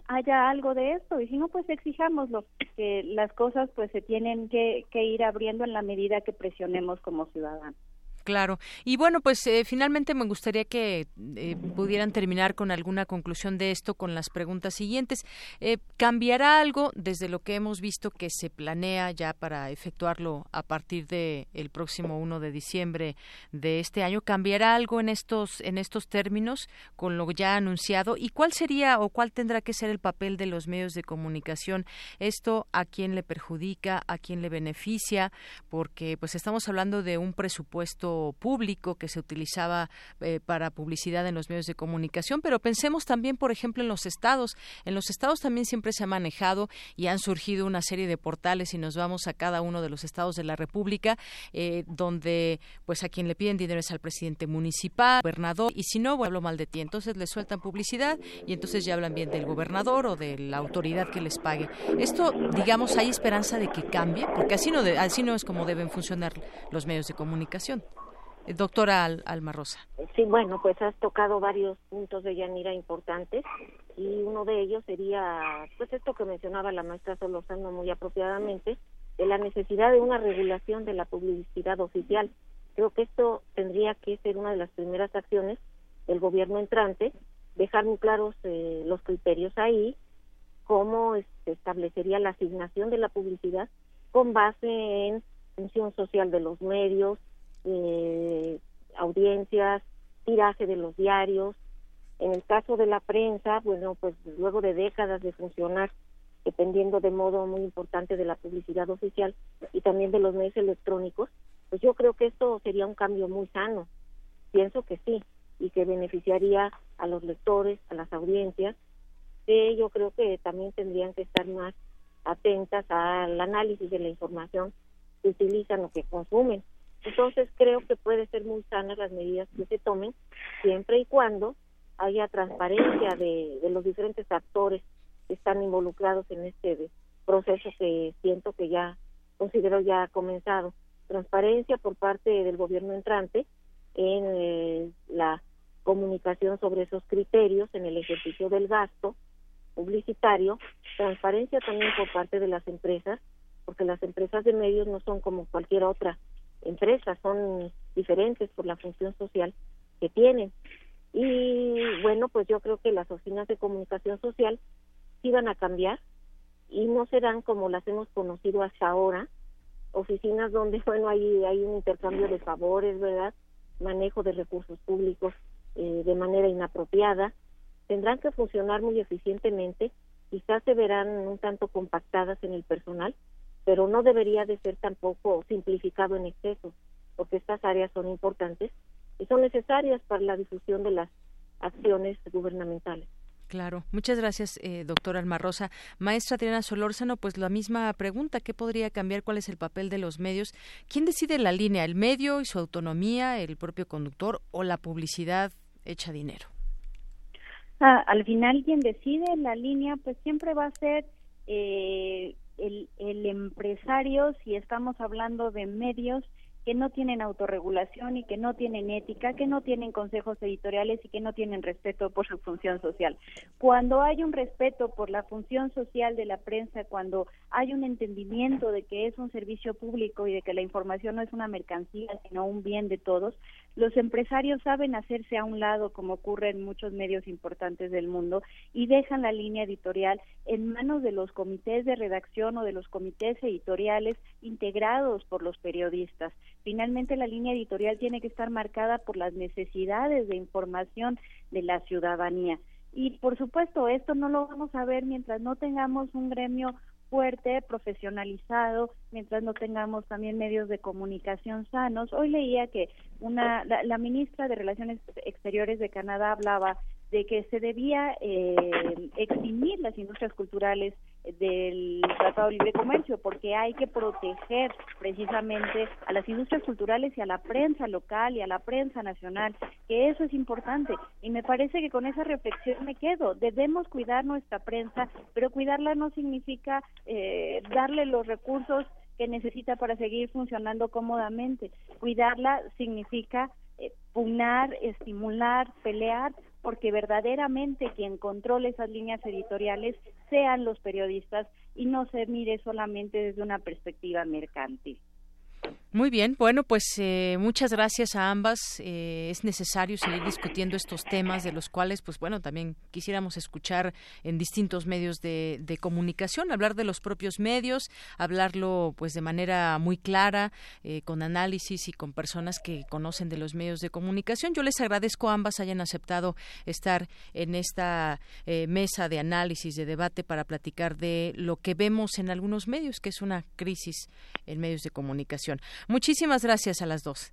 haya algo de esto y si no pues exijámoslo que las cosas pues se tienen que, que ir abriendo en la medida que presionemos como ciudadanos Claro. Y bueno, pues eh, finalmente me gustaría que eh, pudieran terminar con alguna conclusión de esto con las preguntas siguientes. Eh, ¿Cambiará algo desde lo que hemos visto que se planea ya para efectuarlo a partir del el próximo 1 de diciembre de este año? ¿Cambiará algo en estos, en estos términos con lo ya anunciado? ¿Y cuál sería o cuál tendrá que ser el papel de los medios de comunicación? ¿Esto a quién le perjudica, a quién le beneficia? Porque pues estamos hablando de un presupuesto público que se utilizaba eh, para publicidad en los medios de comunicación, pero pensemos también, por ejemplo, en los estados. En los estados también siempre se ha manejado y han surgido una serie de portales y nos vamos a cada uno de los estados de la República, eh, donde pues a quien le piden dinero es al presidente municipal, gobernador, y si no, hablo mal de ti, entonces le sueltan publicidad y entonces ya hablan bien del gobernador o de la autoridad que les pague. Esto, digamos, hay esperanza de que cambie, porque así no, así no es como deben funcionar los medios de comunicación. Doctora Alma Rosa. Sí, bueno, pues has tocado varios puntos de Yanira importantes y uno de ellos sería, pues esto que mencionaba la maestra Solozano muy apropiadamente, de la necesidad de una regulación de la publicidad oficial. Creo que esto tendría que ser una de las primeras acciones del gobierno entrante, dejar muy claros eh, los criterios ahí, cómo este, establecería la asignación de la publicidad con base en función social de los medios, eh, audiencias, tiraje de los diarios. En el caso de la prensa, bueno, pues luego de décadas de funcionar dependiendo de modo muy importante de la publicidad oficial y también de los medios electrónicos, pues yo creo que esto sería un cambio muy sano. Pienso que sí, y que beneficiaría a los lectores, a las audiencias, que yo creo que también tendrían que estar más atentas al análisis de la información que utilizan o que consumen. Entonces creo que puede ser muy sanas las medidas que se tomen siempre y cuando haya transparencia de, los diferentes actores que están involucrados en este proceso que siento que ya considero ya comenzado. Transparencia por parte del gobierno entrante en eh, la comunicación sobre esos criterios, en el ejercicio del gasto publicitario, transparencia también por parte de las empresas, porque las empresas de medios no son como cualquier otra empresa, son diferentes por la función social que tienen. Y bueno, pues yo creo que las oficinas de comunicación social sí van a cambiar y no serán como las hemos conocido hasta ahora, oficinas donde, (laughs) bueno, hay, hay un intercambio de favores, ¿verdad? Manejo de recursos públicos eh, de manera inapropiada. Tendrán que funcionar muy eficientemente, quizás se verán un tanto compactadas en el personal, pero no debería de ser tampoco simplificado en exceso, porque estas áreas son importantes y son necesarias para la difusión de las acciones gubernamentales. Claro, muchas gracias, eh, doctora Alma Rosa. Maestra Adriana Solórzano, pues la misma pregunta, ¿qué podría cambiar? ¿Cuál es el papel de los medios? ¿Quién decide la línea, el medio y su autonomía, el propio conductor o la publicidad hecha dinero? Ah, al final, quien decide la línea, pues siempre va a ser eh, el, el empresario, si estamos hablando de medios, que no tienen autorregulación y que no tienen ética, que no tienen consejos editoriales y que no tienen respeto por su función social. Cuando hay un respeto por la función social de la prensa, cuando hay un entendimiento de que es un servicio público y de que la información no es una mercancía, sino un bien de todos, los empresarios saben hacerse a un lado, como ocurre en muchos medios importantes del mundo, y dejan la línea editorial en manos de los comités de redacción o de los comités editoriales integrados por los periodistas. Finalmente, la línea editorial tiene que estar marcada por las necesidades de información de la ciudadanía. Y por supuesto, esto no lo vamos a ver mientras no tengamos un gremio fuerte, profesionalizado, mientras no tengamos también medios de comunicación sanos. Hoy leía que una la, ministra de Relaciones Exteriores de Canadá hablaba de que se debía eh, eximir las industrias culturales del Tratado de Libre Comercio, porque hay que proteger precisamente a las industrias culturales y a la prensa local y a la prensa nacional, que eso es importante. Y me parece que con esa reflexión me quedo. Debemos cuidar nuestra prensa, pero cuidarla no significa eh, darle los recursos que necesita para seguir funcionando cómodamente. Cuidarla significa eh, pugnar, estimular, pelear porque verdaderamente quien controle esas líneas editoriales sean los periodistas y no se mire solamente desde una perspectiva mercantil. Muy bien, bueno, pues eh, muchas gracias a ambas. Eh, es necesario seguir discutiendo estos temas de los cuales, pues bueno, también quisiéramos escuchar en distintos medios de, comunicación, hablar de los propios medios, hablarlo pues de manera muy clara, eh, con análisis y con personas que conocen de los medios de comunicación. Yo les agradezco a ambas hayan aceptado estar en esta mesa de análisis, de debate para platicar de lo que vemos en algunos medios, que es una crisis en medios de comunicación. Muchísimas gracias a las dos.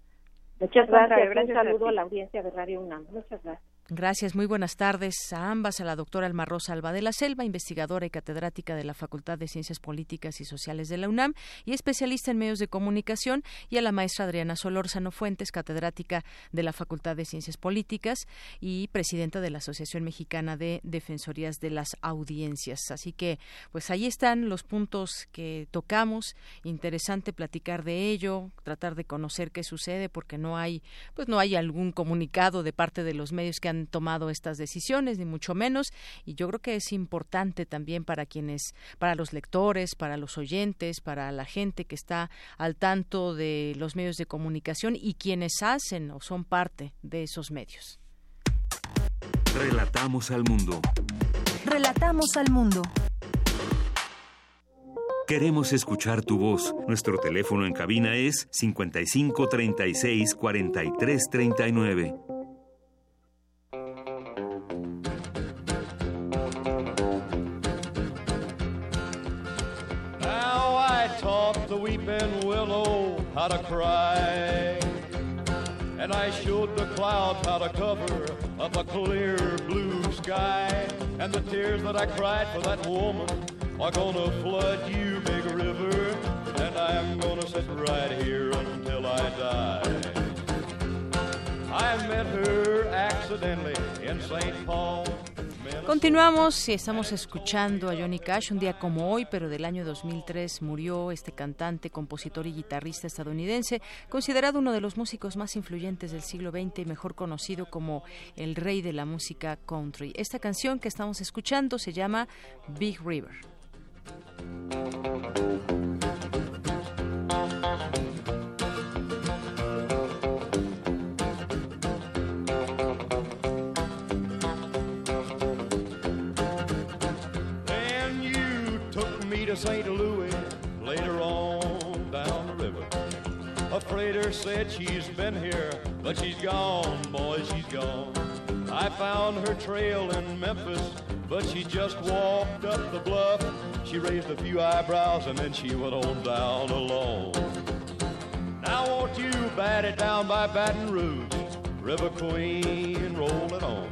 Muchas gracias. Un saludo a, la audiencia de Radio UNAM. Muchas gracias. Gracias, muy buenas tardes a ambas, a la doctora Alma Rosa Alba de la Selva, investigadora y catedrática de la Facultad de Ciencias Políticas y Sociales de la UNAM y especialista en medios de comunicación, y a la maestra Adriana Solórzano Fuentes, catedrática de la Facultad de Ciencias Políticas y presidenta de la Asociación Mexicana de Defensorías de las Audiencias. Así que, pues ahí están los puntos que tocamos, interesante platicar de ello, tratar de conocer qué sucede, porque no hay, pues no hay algún comunicado de parte de los medios que han tomado estas decisiones, ni mucho menos. Y yo creo que es importante también para quienes, para los lectores, para los oyentes, para la gente que está al tanto de los medios de comunicación y quienes hacen o son parte de esos medios. Relatamos al mundo. Relatamos al mundo. Queremos escuchar tu voz. Nuestro teléfono en cabina es 55 36 43 39. How to cry. And I showed the clouds how to cover up a clear blue sky. And the tears that I cried for that woman are gonna flood you, big river. And I'm gonna sit right here until I die. I met her accidentally in St. Paul. Continuamos y estamos escuchando a Johnny Cash un día como hoy, pero del año 2003 murió este cantante, compositor y guitarrista estadounidense, considerado uno de los músicos más influyentes del siglo XX y mejor conocido como el rey de la música country. Esta canción que estamos escuchando se llama Big River. To St. Louis, later on down the river. A freighter said she's been here, but she's gone, boy, she's gone. I found her trail in Memphis, but she just walked up the bluff. She raised a few eyebrows and then she went on down alone. Now won't you bat it down by Baton Rouge, River Queen, roll it on.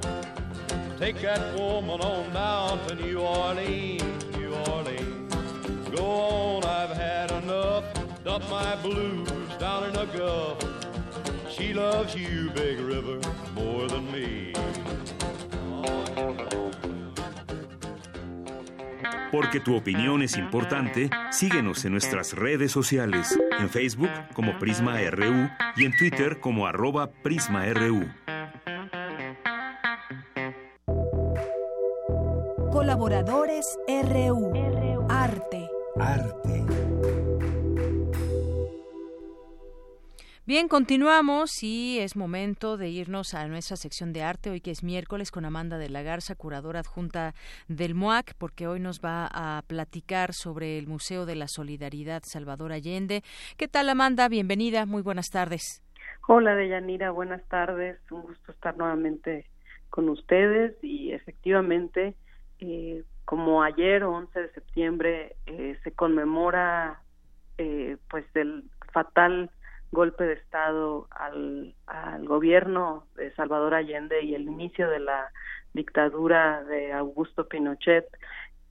Take that woman on down to New Orleans, New Orleans. Go on, I've had enough. Dump my blues down in the Gulf. She loves you, Big River, more than me. Porque tu opinión es importante, síguenos en nuestras redes sociales, en Facebook como Prisma RU y en Twitter como arroba PrismaRU. Colaboradores RU. Arte. Arte. Bien, continuamos y es momento de irnos a nuestra sección de arte, hoy que es miércoles con Amanda de la Garza, curadora adjunta del MOAC, porque hoy nos va a platicar sobre el Museo de la Solidaridad Salvador Allende. ¿Qué tal, Amanda? Bienvenida, muy buenas tardes. Hola, Deyanira, buenas tardes. Un gusto estar nuevamente con ustedes y efectivamente eh, como ayer, 11 de septiembre, eh, se conmemora eh, pues el fatal golpe de Estado al, al gobierno de Salvador Allende y el inicio de la dictadura de Augusto Pinochet,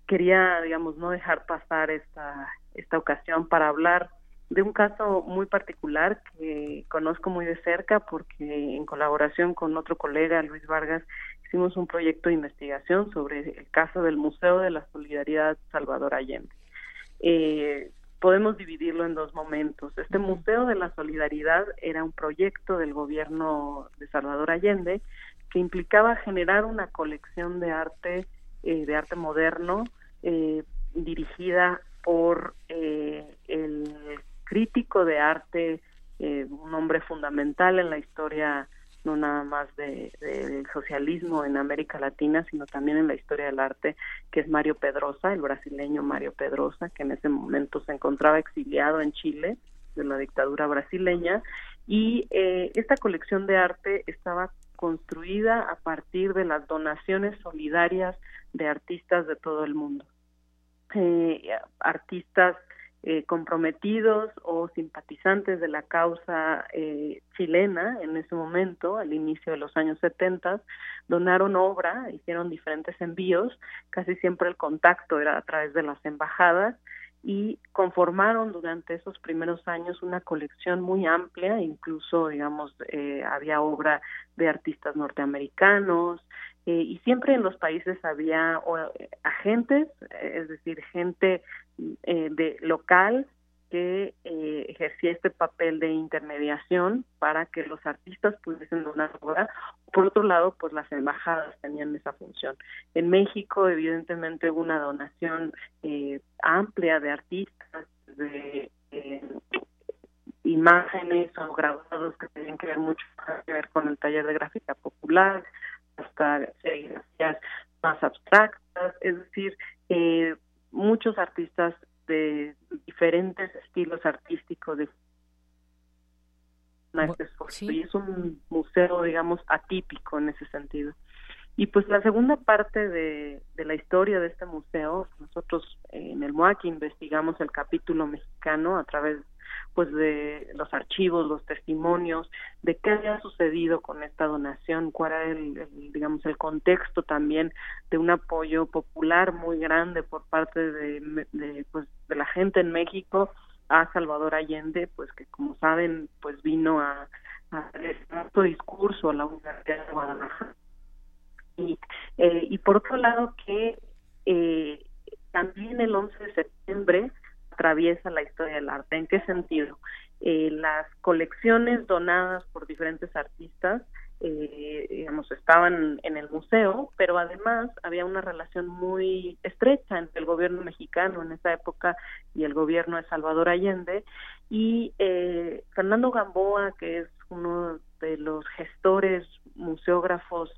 quería, digamos, no dejar pasar esta, esta ocasión para hablar de un caso muy particular que conozco muy de cerca porque en colaboración con otro colega, Luis Vargas, hicimos un proyecto de investigación sobre el caso del Museo de la Solidaridad Salvador Allende. Eh, podemos dividirlo en dos momentos. Este Museo de la Solidaridad era un proyecto del gobierno de Salvador Allende que implicaba generar una colección de arte, eh, de arte moderno, eh, dirigida por el crítico de arte, un hombre fundamental en la historia no nada más del de, socialismo en América Latina, sino también en la historia del arte, que es Mario Pedrosa, el brasileño Mario Pedrosa, que en ese momento se encontraba exiliado en Chile de la dictadura brasileña. Y eh, esta colección de arte estaba construida a partir de las donaciones solidarias de artistas de todo el mundo. Eh, artistas eh, comprometidos o simpatizantes de la causa eh, chilena en ese momento, al inicio de los años 70, donaron obra, hicieron diferentes envíos, casi siempre el contacto era a través de las embajadas y conformaron durante esos primeros años una colección muy amplia, incluso, digamos, eh, había obra de artistas norteamericanos, y siempre en los países había agentes, es decir, gente eh, de local que eh, ejercía este papel de intermediación para que los artistas pudiesen donar obra. Por otro lado, pues las embajadas tenían esa función. En México, evidentemente, hubo una donación eh, amplia de artistas, de eh, imágenes o grabados que tenían que ver mucho que ver con el taller de gráfica popular, hasta serigrafías más abstractas, es decir, eh, muchos artistas de diferentes estilos artísticos de y es un museo digamos atípico en ese sentido. Y pues la segunda parte de, de la historia de este museo nosotros en el MOAC investigamos el capítulo mexicano a través pues de los archivos, los testimonios, de qué había sucedido con esta donación, cuál era el, digamos el contexto también de un apoyo popular muy grande por parte de, de, pues de la gente en México a Salvador Allende, pues que como saben, pues vino a, a este discurso a la Universidad de Guadalajara. Y, eh, y por otro lado que eh, también el 11 de septiembre atraviesa la historia del arte. ¿En qué sentido? Eh, las colecciones donadas por diferentes artistas, eh, digamos, estaban en el museo, pero además había una relación muy estrecha entre el gobierno mexicano en esa época y el gobierno de Salvador Allende. Y eh, Fernando Gamboa, que es uno de los gestores, museógrafos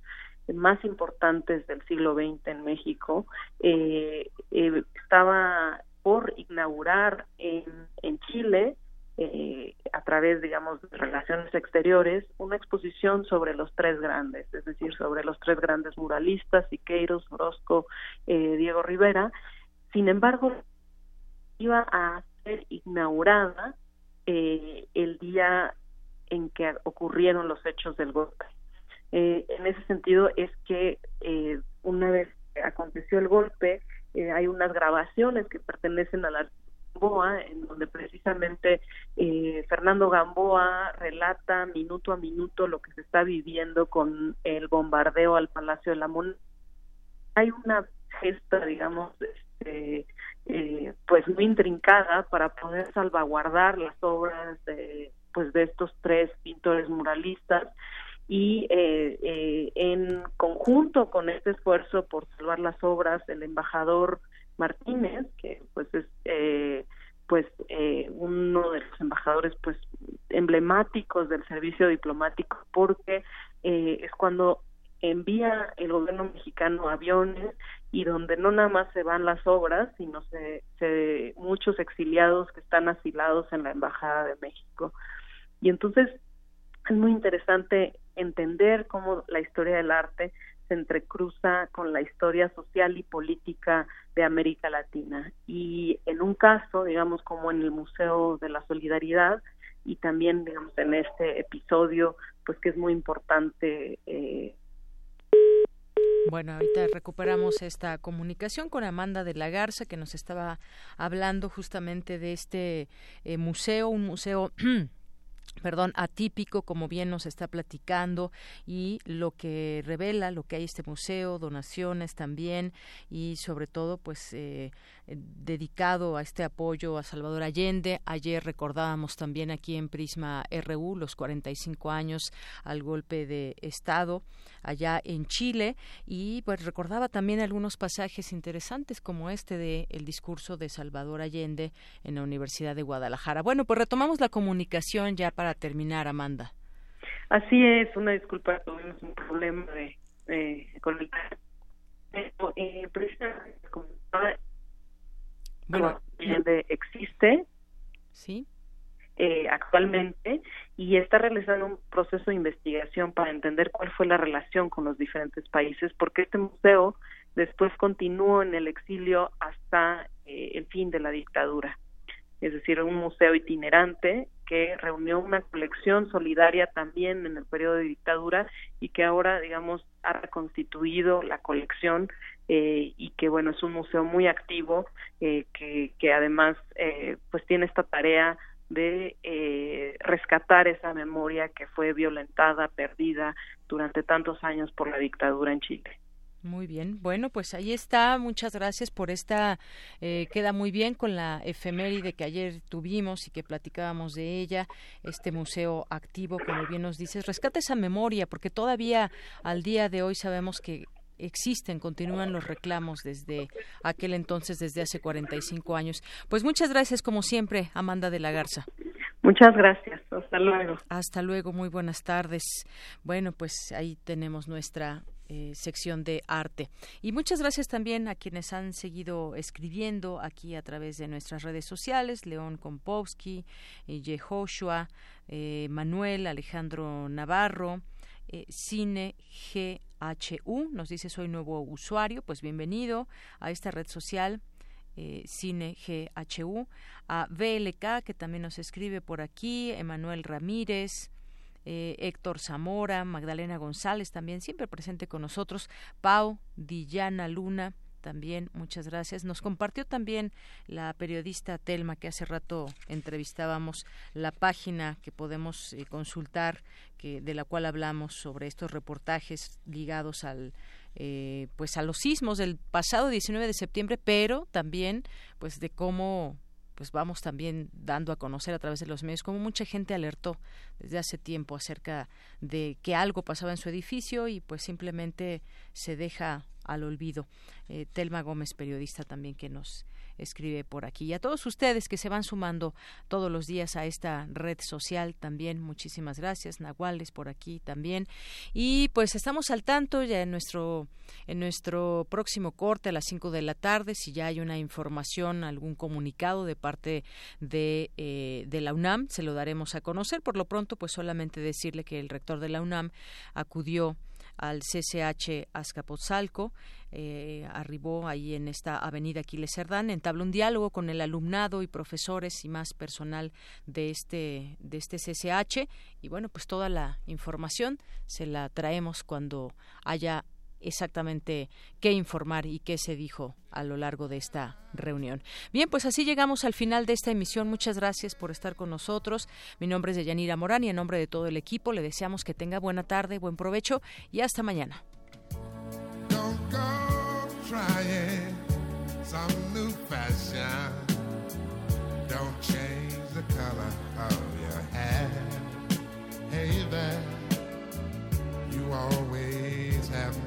más importantes del siglo XX en México, eh, eh, estaba por inaugurar en, en Chile, eh, a través, digamos, de relaciones exteriores, una exposición sobre los tres grandes, es decir, sobre los tres grandes muralistas, Siqueiros, Orozco, eh, Diego Rivera. Sin embargo, iba a ser inaugurada eh, el día en que ocurrieron los hechos del golpe. Eh, en ese sentido es que eh, una vez aconteció el golpe, eh, hay unas grabaciones que pertenecen a la Gamboa, en donde precisamente eh, Fernando Gamboa relata minuto a minuto lo que se está viviendo con el bombardeo al Palacio de la Moneda. Hay una gesta, digamos, este, eh, pues muy intrincada para poder salvaguardar las obras de, pues de estos tres pintores muralistas y eh, eh, en conjunto con este esfuerzo por salvar las obras el embajador Martínez que pues es eh, pues eh, uno de los embajadores pues emblemáticos del servicio diplomático porque eh, es cuando envía el gobierno mexicano aviones y donde no nada más se van las obras sino se, se muchos exiliados que están asilados en la embajada de México. Y entonces es muy interesante entender cómo la historia del arte se entrecruza con la historia social y política de América Latina. Y en un caso, digamos, como en el Museo de la Solidaridad, y también, digamos, en este episodio, pues que es muy importante. Eh... Bueno, ahorita recuperamos esta comunicación con Amanda de la Garza, que nos estaba hablando justamente de este eh, museo, un museo (clears throat) perdón, atípico, como bien nos está platicando, y lo que revela, lo que hay este museo, donaciones también, y sobre todo, pues, eh, dedicado a este apoyo a Salvador Allende. Ayer recordábamos también aquí en Prisma RU los 45 años al golpe de Estado allá en Chile, y pues recordaba también algunos pasajes interesantes como este de el discurso de Salvador Allende en la Universidad de Guadalajara. Bueno, pues retomamos la comunicación ya para terminar, Amanda. Así es, una disculpa, tuvimos un problema de, con el eh, bueno, existe. Sí. Eh, actualmente y está realizando un proceso de investigación para entender cuál fue la relación con los diferentes países porque este museo después continuó en el exilio hasta eh, el fin de la dictadura. Es decir, un museo itinerante que reunió una colección solidaria también en el periodo de dictadura y que ahora, digamos, ha reconstituido la colección eh, y que, bueno, es un museo muy activo eh, que, que además, eh, pues tiene esta tarea de eh, rescatar esa memoria que fue violentada, perdida durante tantos años por la dictadura en Chile. Muy bien, bueno, pues ahí está. Muchas gracias por esta. Eh, queda muy bien con la efeméride que ayer tuvimos y que platicábamos de ella. Este museo activo, como bien nos dices, rescata esa memoria, porque todavía al día de hoy sabemos que existen, continúan los reclamos desde aquel entonces, desde hace 45 años. Pues muchas gracias, como siempre, Amanda de la Garza. Muchas gracias. Hasta luego. Hasta luego. Muy buenas tardes. Bueno, pues ahí tenemos nuestra eh, sección de arte. Y muchas gracias también a quienes han seguido escribiendo aquí a través de nuestras redes sociales, León Kompowski, eh, Yehoshua, eh, Manuel, Alejandro Navarro, eh, Cine GHU, nos dice soy nuevo usuario, pues bienvenido a esta red social. Eh, Cine GHU, a VLK, que también nos escribe por aquí, Emanuel Ramírez, eh, Héctor Zamora, Magdalena González también siempre presente con nosotros, Pau, Dillana Luna, también muchas gracias. Nos compartió también la periodista Telma que hace rato entrevistábamos la página que podemos eh, consultar que de la cual hablamos sobre estos reportajes ligados al eh, pues a los sismos del pasado 19 de septiembre, pero también pues de cómo pues vamos también dando a conocer a través de los medios como mucha gente alertó desde hace tiempo acerca de que algo pasaba en su edificio y pues simplemente se deja al olvido. Eh, Telma Gómez, periodista también que nos escribe por aquí. Y a todos ustedes que se van sumando todos los días a esta red social también, muchísimas gracias. Nahuales por aquí también. Y pues estamos al tanto ya en nuestro, en nuestro próximo corte a las 5 de la tarde, si ya hay una información, algún comunicado de parte de, eh, de la UNAM, se lo daremos a conocer. Por lo pronto, pues solamente decirle que el rector de la UNAM acudió al CCH Azcapotzalco, eh, arribó ahí en esta avenida Aquiles Cerdán, entabló un diálogo con el alumnado y profesores y más personal de este, de este CCH y bueno, pues toda la información se la traemos cuando haya exactamente qué informar y qué se dijo a lo largo de esta reunión. Bien, pues así llegamos al final de esta emisión. Muchas gracias por estar con nosotros. Mi nombre es Deyanira Morán y en nombre de todo el equipo le deseamos que tenga buena tarde, buen provecho y hasta mañana.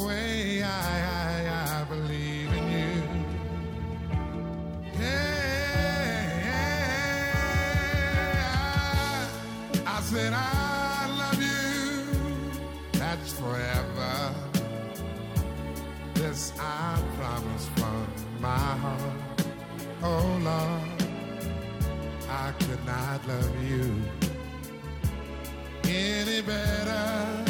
The way I, I, I believe in you. Yeah, I, I said I love you. That's forever. This I promise from my heart. Oh Lord, I could not love you any better.